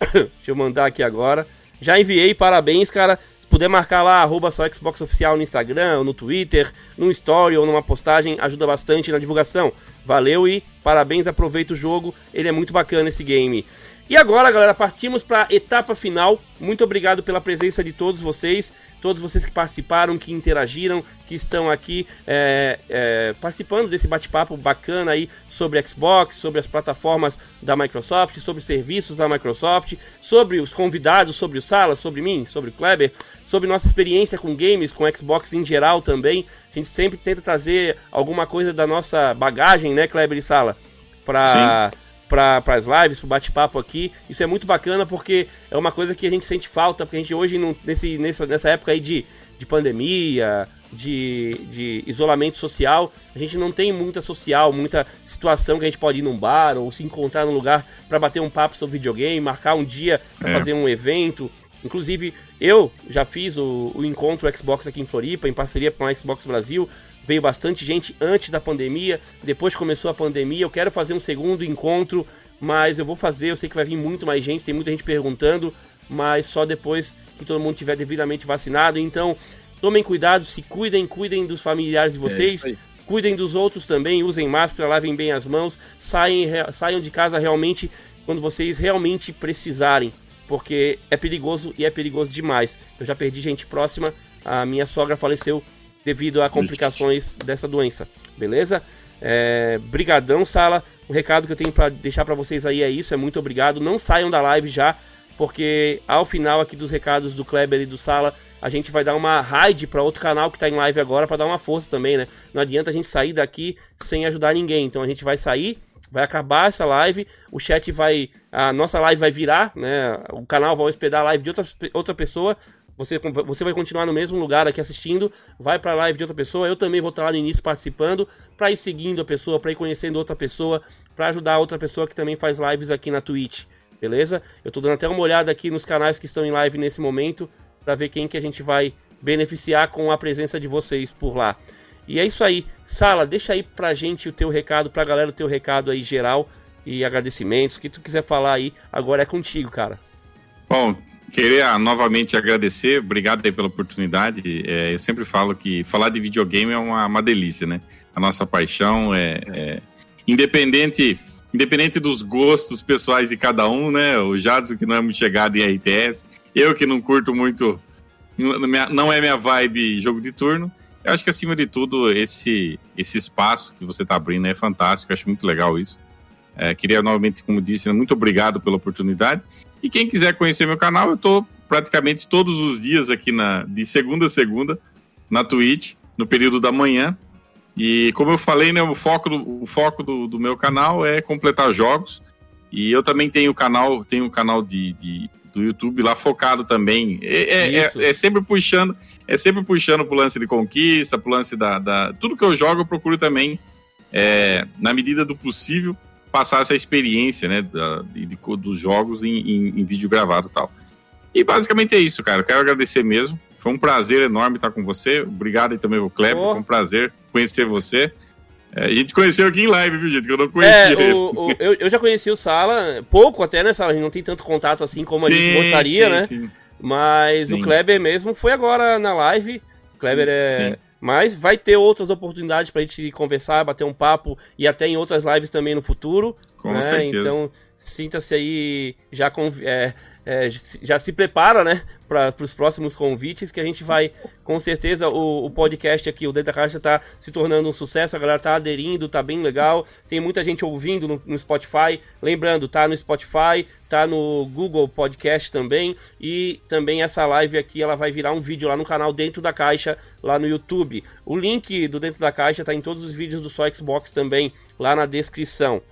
Deixa eu mandar aqui agora. Já enviei, parabéns, cara. Puder marcar lá, arroba só Xbox Oficial no Instagram, no Twitter, no Story ou numa postagem, ajuda bastante na divulgação. Valeu e parabéns, aproveita o jogo, ele é muito bacana esse game. E agora, galera, partimos para a etapa final. Muito obrigado pela presença de todos vocês. Todos vocês que participaram, que interagiram, que estão aqui é, é, participando desse bate-papo bacana aí sobre Xbox, sobre as plataformas da Microsoft, sobre os serviços da Microsoft, sobre os convidados, sobre o Sala, sobre mim, sobre o Kleber, sobre nossa experiência com games, com Xbox em geral também. A gente sempre tenta trazer alguma coisa da nossa bagagem, né, Kleber e Sala, para para as lives, para o bate-papo aqui. Isso é muito bacana porque é uma coisa que a gente sente falta, porque a gente hoje, não, nesse, nessa, nessa época aí de, de pandemia, de, de isolamento social, a gente não tem muita social, muita situação que a gente pode ir num bar ou se encontrar num lugar para bater um papo sobre videogame, marcar um dia para é. fazer um evento. Inclusive, eu já fiz o, o encontro Xbox aqui em Floripa, em parceria com a Xbox Brasil veio bastante gente antes da pandemia, depois começou a pandemia. Eu quero fazer um segundo encontro, mas eu vou fazer. Eu sei que vai vir muito mais gente, tem muita gente perguntando, mas só depois que todo mundo tiver devidamente vacinado. Então, tomem cuidado, se cuidem, cuidem dos familiares de é vocês. É cuidem dos outros também, usem máscara, lavem bem as mãos, saiam, saiam de casa realmente quando vocês realmente precisarem, porque é perigoso e é perigoso demais. Eu já perdi gente próxima, a minha sogra faleceu devido a complicações dessa doença, beleza? É, brigadão, Sala. O recado que eu tenho para deixar para vocês aí é isso, é muito obrigado. Não saiam da live já, porque ao final aqui dos recados do Kleber e do Sala, a gente vai dar uma raid para outro canal que tá em live agora para dar uma força também, né? Não adianta a gente sair daqui sem ajudar ninguém. Então a gente vai sair, vai acabar essa live, o chat vai, a nossa live vai virar, né? O canal vai hospedar a live de outra, outra pessoa você, você vai continuar no mesmo lugar aqui assistindo, vai para a live de outra pessoa, eu também vou estar lá no início participando, para ir seguindo a pessoa, para ir conhecendo outra pessoa, para ajudar outra pessoa que também faz lives aqui na Twitch, beleza? Eu estou dando até uma olhada aqui nos canais que estão em live nesse momento, para ver quem que a gente vai beneficiar com a presença de vocês por lá. E é isso aí. Sala, deixa aí pra gente o teu recado, pra galera o teu recado aí geral e agradecimentos, o que tu quiser falar aí, agora é contigo, cara. Bom, Queria novamente agradecer, obrigado aí pela oportunidade. É, eu sempre falo que falar de videogame é uma, uma delícia, né? A nossa paixão é, é, independente independente dos gostos pessoais de cada um, né? O Jadson que não é muito chegado em RTS, eu que não curto muito, não é minha vibe jogo de turno. Eu acho que acima de tudo esse esse espaço que você está abrindo é fantástico, eu acho muito legal isso. É, queria novamente, como disse, muito obrigado pela oportunidade. E quem quiser conhecer meu canal, eu estou praticamente todos os dias aqui na, de segunda a segunda na Twitch, no período da manhã. E como eu falei, né, o foco, do, o foco do, do meu canal é completar jogos. E eu também tenho canal, tenho um canal de, de, do YouTube lá focado também. É, é, é, é, sempre puxando, é sempre puxando pro lance de conquista, pro lance da, da. Tudo que eu jogo, eu procuro também, é, na medida do possível, passar essa experiência, né, da, de, de, dos jogos em, em, em, vídeo gravado e tal. E basicamente é isso, cara. Eu quero agradecer mesmo. Foi um prazer enorme estar com você. Obrigado aí também, o Kleber. Oh. Foi um prazer conhecer você. É, a gente conheceu aqui em live, viu, gente? Que eu não conhecia. É, o, o, eu, eu, já conheci o Sala, pouco até, né, Sala? A gente não tem tanto contato assim como sim, a gente gostaria, sim, né? Sim. Mas o Kleber mesmo foi agora na live. O Kleber é. Mas vai ter outras oportunidades para a gente conversar, bater um papo e até em outras lives também no futuro. Com né? certeza. Então, sinta-se aí já com, é, é, já se prepara, né, para os próximos convites, que a gente vai, com certeza, o, o podcast aqui, o Dentro da Caixa, está se tornando um sucesso, a galera está aderindo, tá bem legal, tem muita gente ouvindo no, no, Spotify, lembrando, tá no Spotify, tá no Google Podcast também, e também essa live aqui, ela vai virar um vídeo lá no canal Dentro da Caixa, lá no YouTube. O link do Dentro da Caixa tá em todos os vídeos do Só Xbox também, lá na descrição.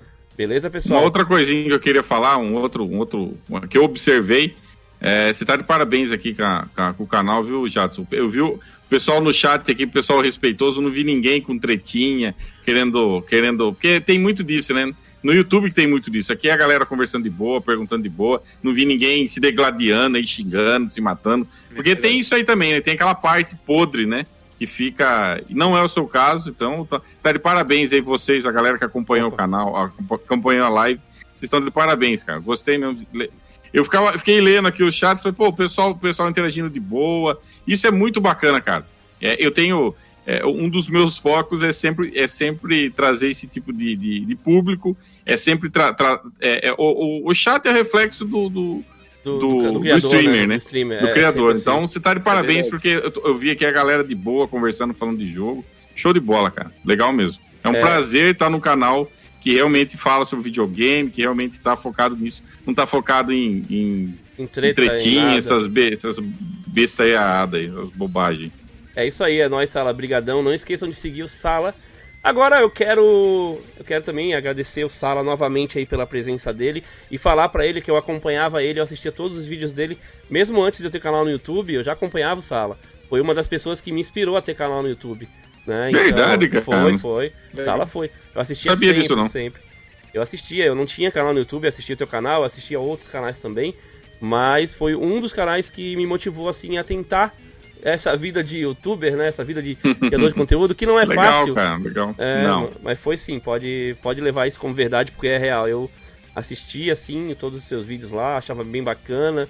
Beleza, pessoal? Uma outra coisinha que eu queria falar, um outro, um outro que eu observei. É, você tá de parabéns aqui com, a, com, o canal, viu, Jadson? Eu vi o pessoal no chat aqui, pessoal respeitoso, não vi ninguém com tretinha, querendo. querendo Porque tem muito disso, né? No YouTube que tem muito disso. Aqui é a galera conversando de boa, perguntando de boa. Não vi ninguém se degladiando e xingando, se matando. Porque tem isso aí também, né? Tem aquela parte podre, né? Que fica. Não é o seu caso, então tá, tá de parabéns aí vocês, a galera que acompanhou Opa. o canal, acompanhou a live. Vocês estão de parabéns, cara. Gostei mesmo. Eu ficava, fiquei lendo aqui o chat falei, pô, o pessoal, o pessoal interagindo de boa. Isso é muito bacana, cara. É, eu tenho. É, um dos meus focos é sempre, é sempre trazer esse tipo de, de, de público, é sempre. Tra, tra, é, é, o, o, chat é reflexo do, do do, do, do, criador, do streamer, né? né? Do, streamer, do é, criador. Então você tá de parabéns, é porque eu, eu, vi aqui a galera de boa conversando, falando de jogo. Show de bola, cara. Legal mesmo. É um é. prazer estar no canal que realmente fala sobre videogame, que realmente está focado nisso. Não está focado em, em, em, treta, em tretinha, em essas, be essas bestaiadas aí, essas bobagens. É isso aí, é nóis, Sala. Brigadão. Não esqueçam de seguir o Sala. Agora eu quero eu quero também agradecer o Sala novamente aí pela presença dele e falar para ele que eu acompanhava ele, eu assistia todos os vídeos dele, mesmo antes de eu ter canal no YouTube, eu já acompanhava o Sala. Foi uma das pessoas que me inspirou a ter canal no YouTube. Né? Então, Verdade, cara. Foi, foi. É. Sala foi. Eu assistia Sabia sempre, disso, não. sempre. Eu assistia, eu não tinha canal no YouTube, assistia o teu canal, assistia outros canais também, mas foi um dos canais que me motivou assim a tentar essa vida de youtuber, né? Essa vida de criador de conteúdo, que não é legal, fácil. Cara, legal, é, não. Mas foi sim, pode, pode levar isso como verdade, porque é real. Eu assisti, assim, todos os seus vídeos lá, achava bem bacana.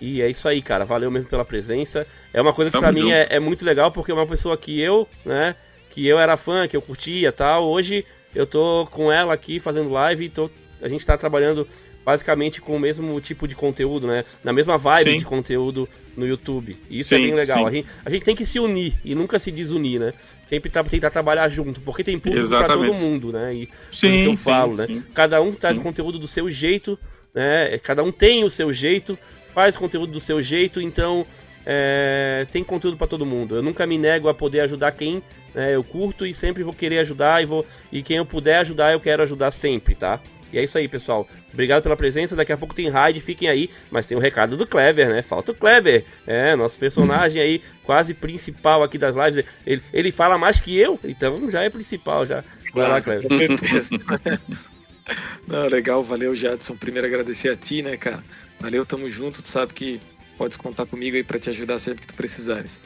E é isso aí, cara. Valeu mesmo pela presença. É uma coisa que junto. mim é, é, muito legal, porque é uma pessoa que eu, né? Que eu era fã, que eu curtia tal. Hoje eu tô com ela aqui fazendo live e tô, a gente tá trabalhando basicamente com o mesmo tipo de conteúdo, né? Na mesma vibe sim. de conteúdo no YouTube. E isso é sim, é bem legal. A gente, a gente, tem que se unir e nunca se desunir, né? Sempre tá, tentar trabalhar junto, porque tem público para todo mundo, né? E sim, que eu falo, né? Cada um traz conteúdo do seu jeito, né? Cada um tem o seu jeito, faz conteúdo do seu jeito, então é, tem conteúdo para todo mundo. Eu nunca me nego a poder ajudar quem né, eu curto e sempre vou querer ajudar e vou e quem eu puder ajudar eu quero ajudar sempre, tá? E é isso aí, pessoal. Obrigado pela presença. Daqui a pouco tem raid, fiquem aí. Mas tem o um recado do Kleber, né? Falta o Kleber. É, nosso personagem aí, quase principal aqui das lives. Ele, ele fala mais que eu, então já é principal já. Vai lá, certeza. Não, legal, valeu, Jadson. Primeiro agradecer a ti, né, cara? Valeu, tamo junto. Tu sabe que podes contar comigo aí para te ajudar sempre que tu precisares.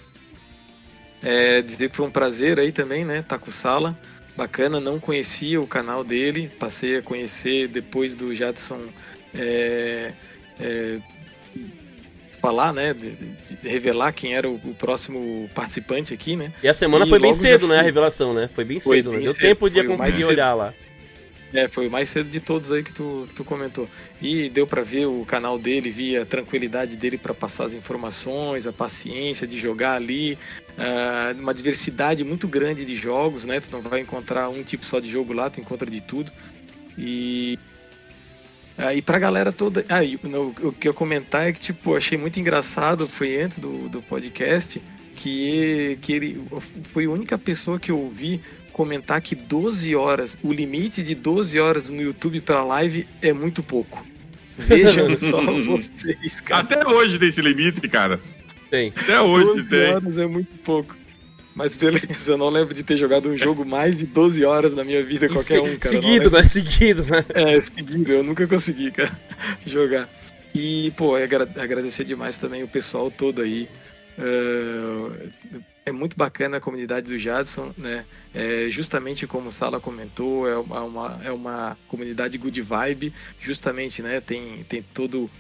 É, dizer que foi um prazer aí também, né? Tá com sala bacana, não conhecia o canal dele, passei a conhecer depois do Jadson é, é, falar, né, de, de, revelar quem era o, o, próximo participante aqui, né. E a semana e foi bem cedo, né, a revelação, né, foi bem foi cedo, né? bem né? deu cedo, tempo de conseguir olhar lá. É, foi o mais cedo de todos aí que tu, que tu comentou. E deu para ver o canal dele, via a tranquilidade dele para passar as informações, a paciência de jogar ali, uh, uma diversidade muito grande de jogos, né? Tu não vai encontrar um tipo só de jogo lá, tu encontra de tudo. E e pra galera toda. Ah, no, o que eu comentar é que, tipo, achei muito engraçado, foi antes do, do podcast, que, que ele foi a única pessoa que eu ouvi comentar que 12 horas, o limite de 12 horas no YouTube para live é muito pouco. Vejam só vocês, cara. Até hoje tem esse limite, cara. Tem. Até hoje 12 tem. horas é muito pouco. Mas beleza, eu não lembro de ter jogado um jogo mais de 12 horas na minha vida, qualquer um, cara. Seguido, né? Seguido, né? É, seguido, eu nunca consegui, cara, jogar. E, pô, agradecer demais também o pessoal todo aí. Uh, é muito bacana a comunidade do Jadson, né? É, justamente como o Sala comentou, é uma, uma, é uma comunidade good vibe, justamente, né? Tem, tem todo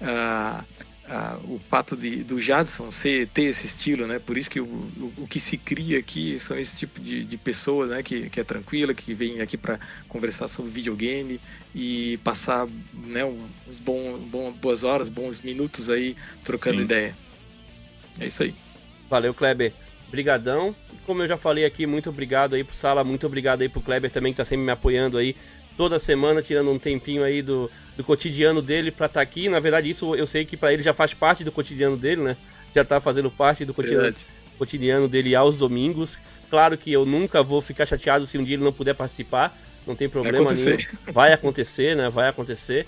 uh, uh, o fato de, do Jadson ser, ter esse estilo, né? Por isso que o, o, o que se cria aqui são esse tipo de, de pessoa, né? Que, que é tranquila, que vem aqui para conversar sobre videogame e passar né, uns bom, bom, boas horas, bons minutos aí trocando Sim. ideia. É isso aí. Valeu, Kleber. Brigadão. Como eu já falei aqui, muito obrigado aí pro Sala, muito obrigado aí pro Kleber também que tá sempre me apoiando aí toda semana, tirando um tempinho aí do, do cotidiano dele pra estar tá aqui. Na verdade, isso eu sei que para ele já faz parte do cotidiano dele, né? Já tá fazendo parte do cotidiano, cotidiano dele aos domingos. Claro que eu nunca vou ficar chateado se um dia ele não puder participar, não tem problema Vai nenhum. Vai acontecer, né? Vai acontecer.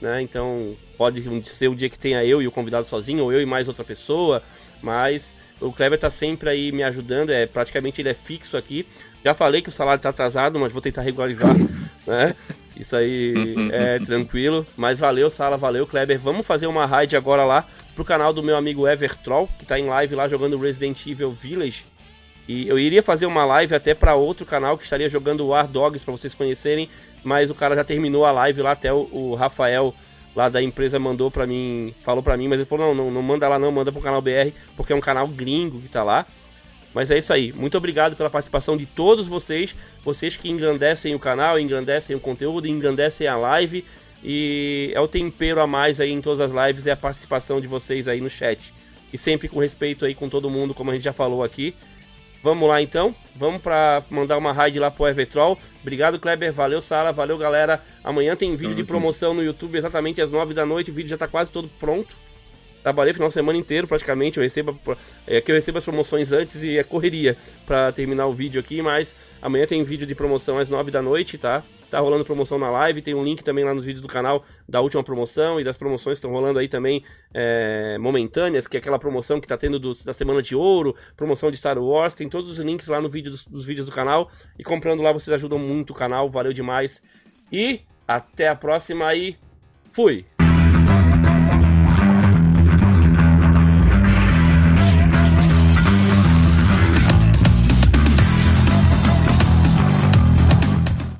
Né? Então, pode ser o dia que tenha eu e o convidado sozinho, ou eu e mais outra pessoa, mas o Kleber tá sempre aí me ajudando, é praticamente ele é fixo aqui. Já falei que o salário tá atrasado, mas vou tentar regularizar, né? Isso aí é tranquilo. Mas valeu, Sala, valeu, Kleber. Vamos fazer uma raid agora lá pro canal do meu amigo Evertroll, que tá em live lá jogando Resident Evil Village. E eu iria fazer uma live até para outro canal que estaria jogando War Dogs para vocês conhecerem, mas o cara já terminou a live lá, até o, o Rafael lá da empresa mandou pra mim, falou pra mim, mas ele falou: não, não, não manda lá, não, manda pro canal BR, porque é um canal gringo que tá lá. Mas é isso aí. Muito obrigado pela participação de todos vocês, vocês que engrandecem o canal, engrandecem o conteúdo, engrandecem a live. E é o tempero a mais aí em todas as lives é a participação de vocês aí no chat. E sempre com respeito aí com todo mundo, como a gente já falou aqui. Vamos lá então, vamos para mandar uma raid lá pro Evertroll. Obrigado, Kleber, valeu, Sara, valeu, galera. Amanhã tem vídeo de promoção no YouTube exatamente às 9 da noite, o vídeo já tá quase todo pronto. Trabalhei final de semana inteiro praticamente, eu recebo, é que eu recebo as promoções antes e é correria para terminar o vídeo aqui, mas amanhã tem vídeo de promoção às 9 da noite, tá? Tá rolando promoção na live, tem um link também lá nos vídeos do canal da última promoção e das promoções que estão rolando aí também é, momentâneas, que é aquela promoção que tá tendo do, da Semana de Ouro, promoção de Star Wars, tem todos os links lá no vídeo dos, dos vídeos do canal. E comprando lá vocês ajudam muito o canal, valeu demais. E até a próxima aí, fui!